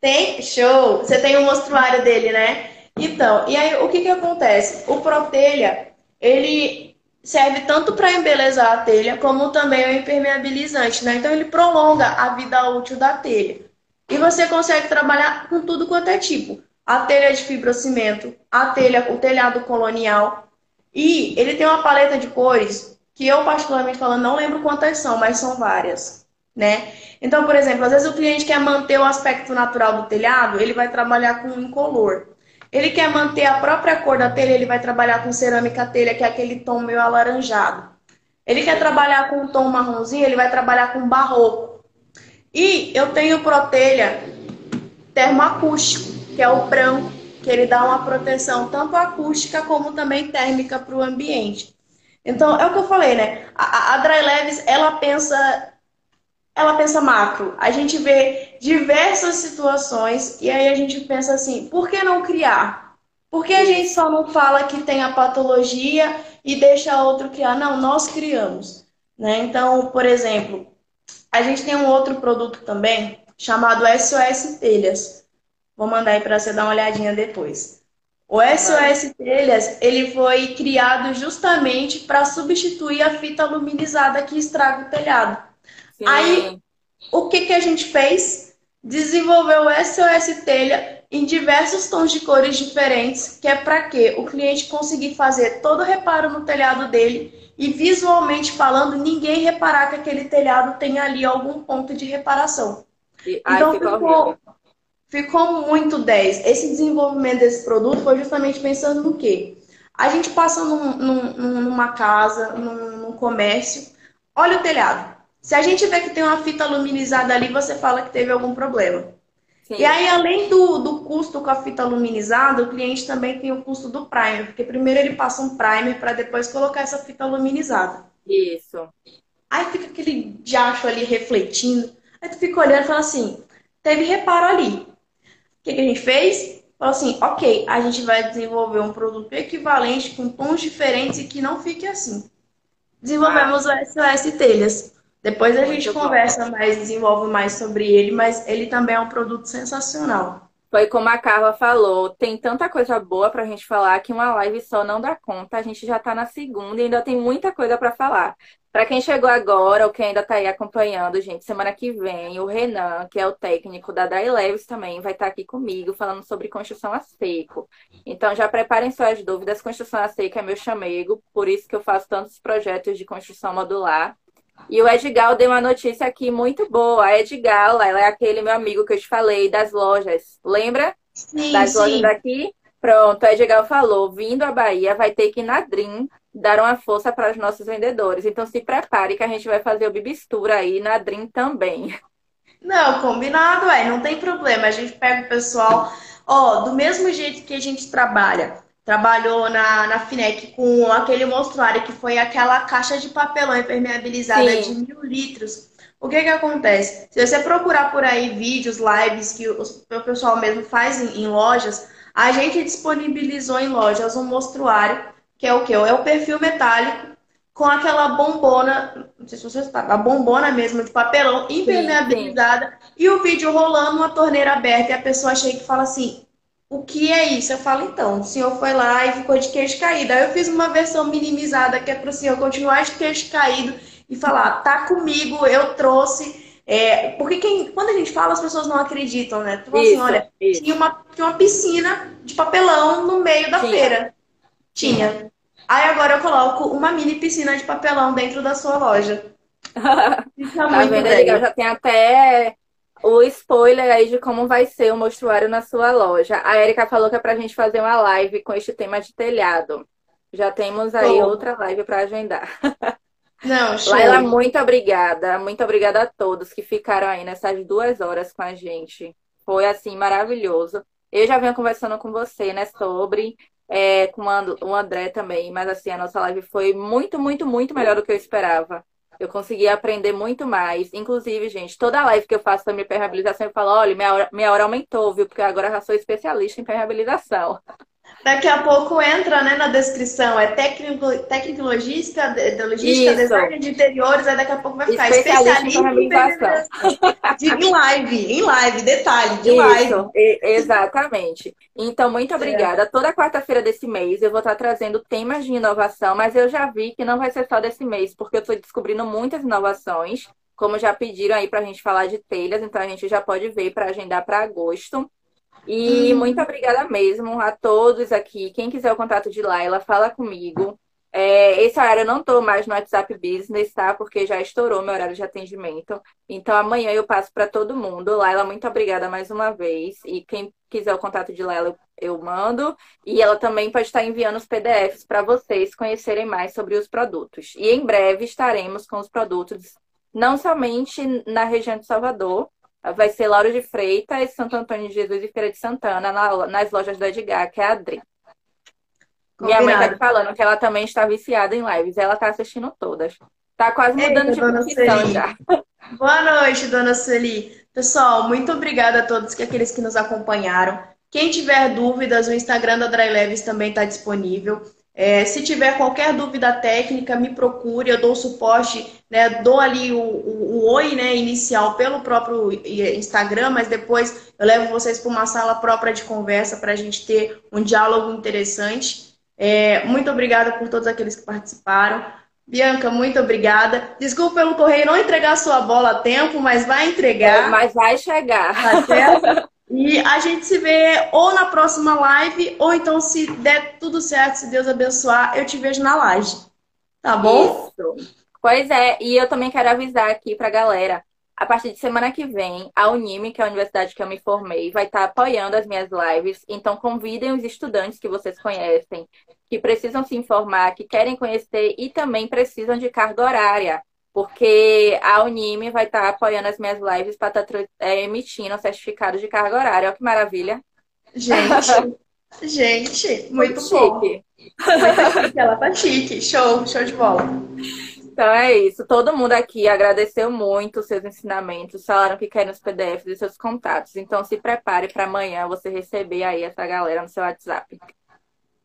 B: Tem? Show! Você tem o um mostruário dele, né? Então, e aí o que que acontece? O ProTelha, ele serve tanto para embelezar a telha, como também é um impermeabilizante, né? Então ele prolonga a vida útil da telha. E você consegue trabalhar com tudo quanto é tipo a telha de fibrocimento, a telha, o telhado colonial. E ele tem uma paleta de cores que eu, particularmente falando, não lembro quantas são, mas são várias. Né? Então, por exemplo, às vezes o cliente quer manter o aspecto natural do telhado, ele vai trabalhar com incolor. Ele quer manter a própria cor da telha, ele vai trabalhar com cerâmica telha, que é aquele tom meio alaranjado. Ele quer trabalhar com um tom marronzinho, ele vai trabalhar com barroco. E eu tenho protelha termoacústico que é o branco, que ele dá uma proteção tanto acústica como também térmica para o ambiente. Então, é o que eu falei, né? A, a Dry Leves, ela pensa ela pensa macro. A gente vê diversas situações e aí a gente pensa assim, por que não criar? Por que a gente só não fala que tem a patologia e deixa outro criar? Não, nós criamos. Né? Então, por exemplo, a gente tem um outro produto também chamado SOS Telhas. Vou mandar aí para você dar uma olhadinha depois. O SOS Telhas, ele foi criado justamente para substituir a fita aluminizada que estraga o telhado. Sim. Aí, o que, que a gente fez? Desenvolveu o SOS Telha em diversos tons de cores diferentes, que é para quê? O cliente conseguir fazer todo o reparo no telhado dele e visualmente falando, ninguém reparar que aquele telhado tem ali algum ponto de reparação. E, então ai, ficou, ficou muito 10. Esse desenvolvimento desse produto foi justamente pensando no quê? A gente passa num, num, numa casa, num, num, comércio, olha o telhado. Se a gente vê que tem uma fita aluminizada ali, você fala que teve algum problema. Sim. E aí, além do, do custo com a fita aluminizada, o cliente também tem o custo do primer, porque primeiro ele passa um primer para depois colocar essa fita aluminizada.
A: Isso.
B: Aí fica aquele diacho ali refletindo. Aí tu fica olhando e fala assim: teve reparo ali que, que a gente fez? Falou assim, ok, a gente vai desenvolver um produto equivalente com tons diferentes e que não fique assim. Desenvolvemos ah. o SOS Telhas. Depois a gente conversa mais, desenvolve mais sobre ele, mas ele também é um produto sensacional.
A: Foi como a Carla falou, tem tanta coisa boa pra gente falar que uma live só não dá conta. A gente já tá na segunda e ainda tem muita coisa para falar. Para quem chegou agora ou quem ainda tá aí acompanhando, gente, semana que vem o Renan, que é o técnico da Dai Leves também, vai estar tá aqui comigo falando sobre construção a seco. Então já preparem suas dúvidas. Construção a seco é meu chamego, por isso que eu faço tantos projetos de construção modular. E o Edgal deu uma notícia aqui muito boa. A Edgal, ela é aquele meu amigo que eu te falei das lojas. Lembra?
B: Sim,
A: das
B: sim.
A: lojas daqui? Pronto, a Edgal falou, vindo à Bahia, vai ter que ir na Dream dar uma força para os nossos vendedores. Então se prepare que a gente vai fazer o Bibistura aí na Dream também.
B: Não, combinado, é, não tem problema. A gente pega o pessoal, ó, do mesmo jeito que a gente trabalha trabalhou na, na FINEC com aquele monstruário que foi aquela caixa de papelão impermeabilizada Sim. de mil litros. O que que acontece? Se você procurar por aí vídeos, lives que o, o pessoal mesmo faz em, em, lojas, a gente disponibilizou em lojas um monstruário, que é o que? É o perfil metálico com aquela bombona, não sei se vocês a bombona mesmo de papelão impermeabilizada sim, sim. e o vídeo rolando, uma torneira aberta e a pessoa chega e fala assim: o que é isso? Eu falo, então, o senhor foi lá e ficou de queixo caído. Aí eu fiz uma versão minimizada que é para o senhor continuar de queixo caído e falar, tá comigo, eu trouxe. É, porque quem, quando a gente fala, as pessoas não acreditam, né? Tu assim, olha, isso. Tinha, uma, tinha uma piscina de papelão no meio da tinha. feira. Tinha. Aí agora eu coloco uma mini piscina de papelão dentro da sua loja.
A: Fica tá muito? Legal. Já tem até o spoiler aí de como vai ser o mostruário na sua loja. A Erika falou que é pra gente fazer uma live com este tema de telhado. Já temos aí oh. outra live para agendar.
B: Não, show.
A: Laila, muito obrigada. Muito obrigada a todos que ficaram aí nessas duas horas com a gente. Foi, assim, maravilhoso. Eu já venho conversando com você, né, sobre, é, com o André também, mas, assim, a nossa live foi muito, muito, muito melhor do que eu esperava. Eu consegui aprender muito mais. Inclusive, gente, toda live que eu faço sobre permeabilização, eu falo, olha, minha hora, minha hora aumentou, viu? Porque agora eu já sou especialista em permeabilização.
B: Daqui a pouco entra né, na descrição, é técnico, logística, de, logística, Isso. design de interiores, aí daqui a pouco vai ficar especialista, de, em live, em live, detalhe, de Isso, live.
A: exatamente. Então, muito obrigada. É. Toda quarta-feira desse mês eu vou estar trazendo temas de inovação, mas eu já vi que não vai ser só desse mês, porque eu estou descobrindo muitas inovações, como já pediram aí para a gente falar de telhas, então a gente já pode ver para agendar para agosto. E hum. muito obrigada mesmo a todos aqui. Quem quiser o contato de Laila, fala comigo. É, esse horário eu não estou mais no WhatsApp Business, tá? Porque já estourou meu horário de atendimento. Então amanhã eu passo para todo mundo. Laila, muito obrigada mais uma vez. E quem quiser o contato de Laila, eu mando. E ela também pode estar enviando os PDFs para vocês conhecerem mais sobre os produtos. E em breve estaremos com os produtos, não somente na região de Salvador, vai ser Lauro de Freitas, Santo Antônio de Jesus e Feira de Santana, na, nas lojas do Edgar, que é a Adri. Minha mãe tá falando que ela também está viciada em lives. Ela tá assistindo todas. Tá quase mudando Eita, de profissão já.
B: Boa noite, dona Sueli. Pessoal, muito obrigada a todos que aqueles que nos acompanharam. Quem tiver dúvidas, o Instagram da Dry Leves também está disponível. É, se tiver qualquer dúvida técnica, me procure, eu dou suporte, né, dou ali o, o, o, oi né, inicial pelo próprio Instagram, mas depois eu levo vocês para uma sala própria de conversa para a gente ter um diálogo interessante. É, muito obrigada por todos aqueles que participaram. Bianca, muito obrigada. Desculpa pelo correio não entregar sua bola a tempo, mas vai entregar.
A: Mas vai chegar.
B: Tá E a gente se vê ou na próxima live, ou então, se der tudo certo, se Deus abençoar, eu te vejo na live. Tá bom?
A: Isso. Pois é, e eu também quero avisar aqui pra galera. A partir de semana que vem, a Unime, que é a universidade que eu me formei, vai estar apoiando as minhas lives. Então, convidem os estudantes que vocês conhecem, que precisam se informar, que querem conhecer e também precisam de carga horária porque a Unime vai estar tá apoiando as minhas lives para estar tá, é, emitindo certificado de carga horária. Olha que maravilha.
B: Gente, gente, muito, muito bom. Chique. Muito chique, ela tá chique. Show, show de bola.
A: Então é isso. Todo mundo aqui agradeceu muito os seus ensinamentos, falaram que querem os PDFs e seus contatos. Então se prepare para amanhã você receber aí essa galera no seu WhatsApp.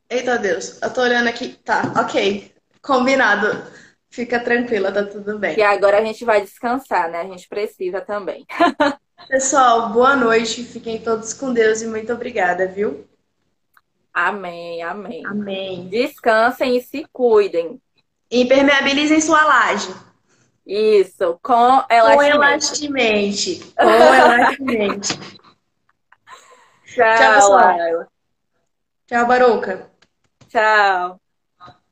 B: Eita Deus, eu tô olhando aqui. Tá, ok. Combinado. Fica tranquila, tá tudo bem.
A: E agora a gente vai descansar, né? A gente precisa também.
B: Pessoal, boa noite. Fiquem todos com Deus e muito obrigada, viu?
A: Amém, amém.
B: Amém.
A: Descansem e se cuidem.
B: Impermeabilizem sua laje.
A: Isso, com elastimente.
B: Com elastimente. Com elastimente.
A: Tchau,
B: Tchau, pessoal.
A: Laila.
B: Tchau, Barouca.
A: Tchau.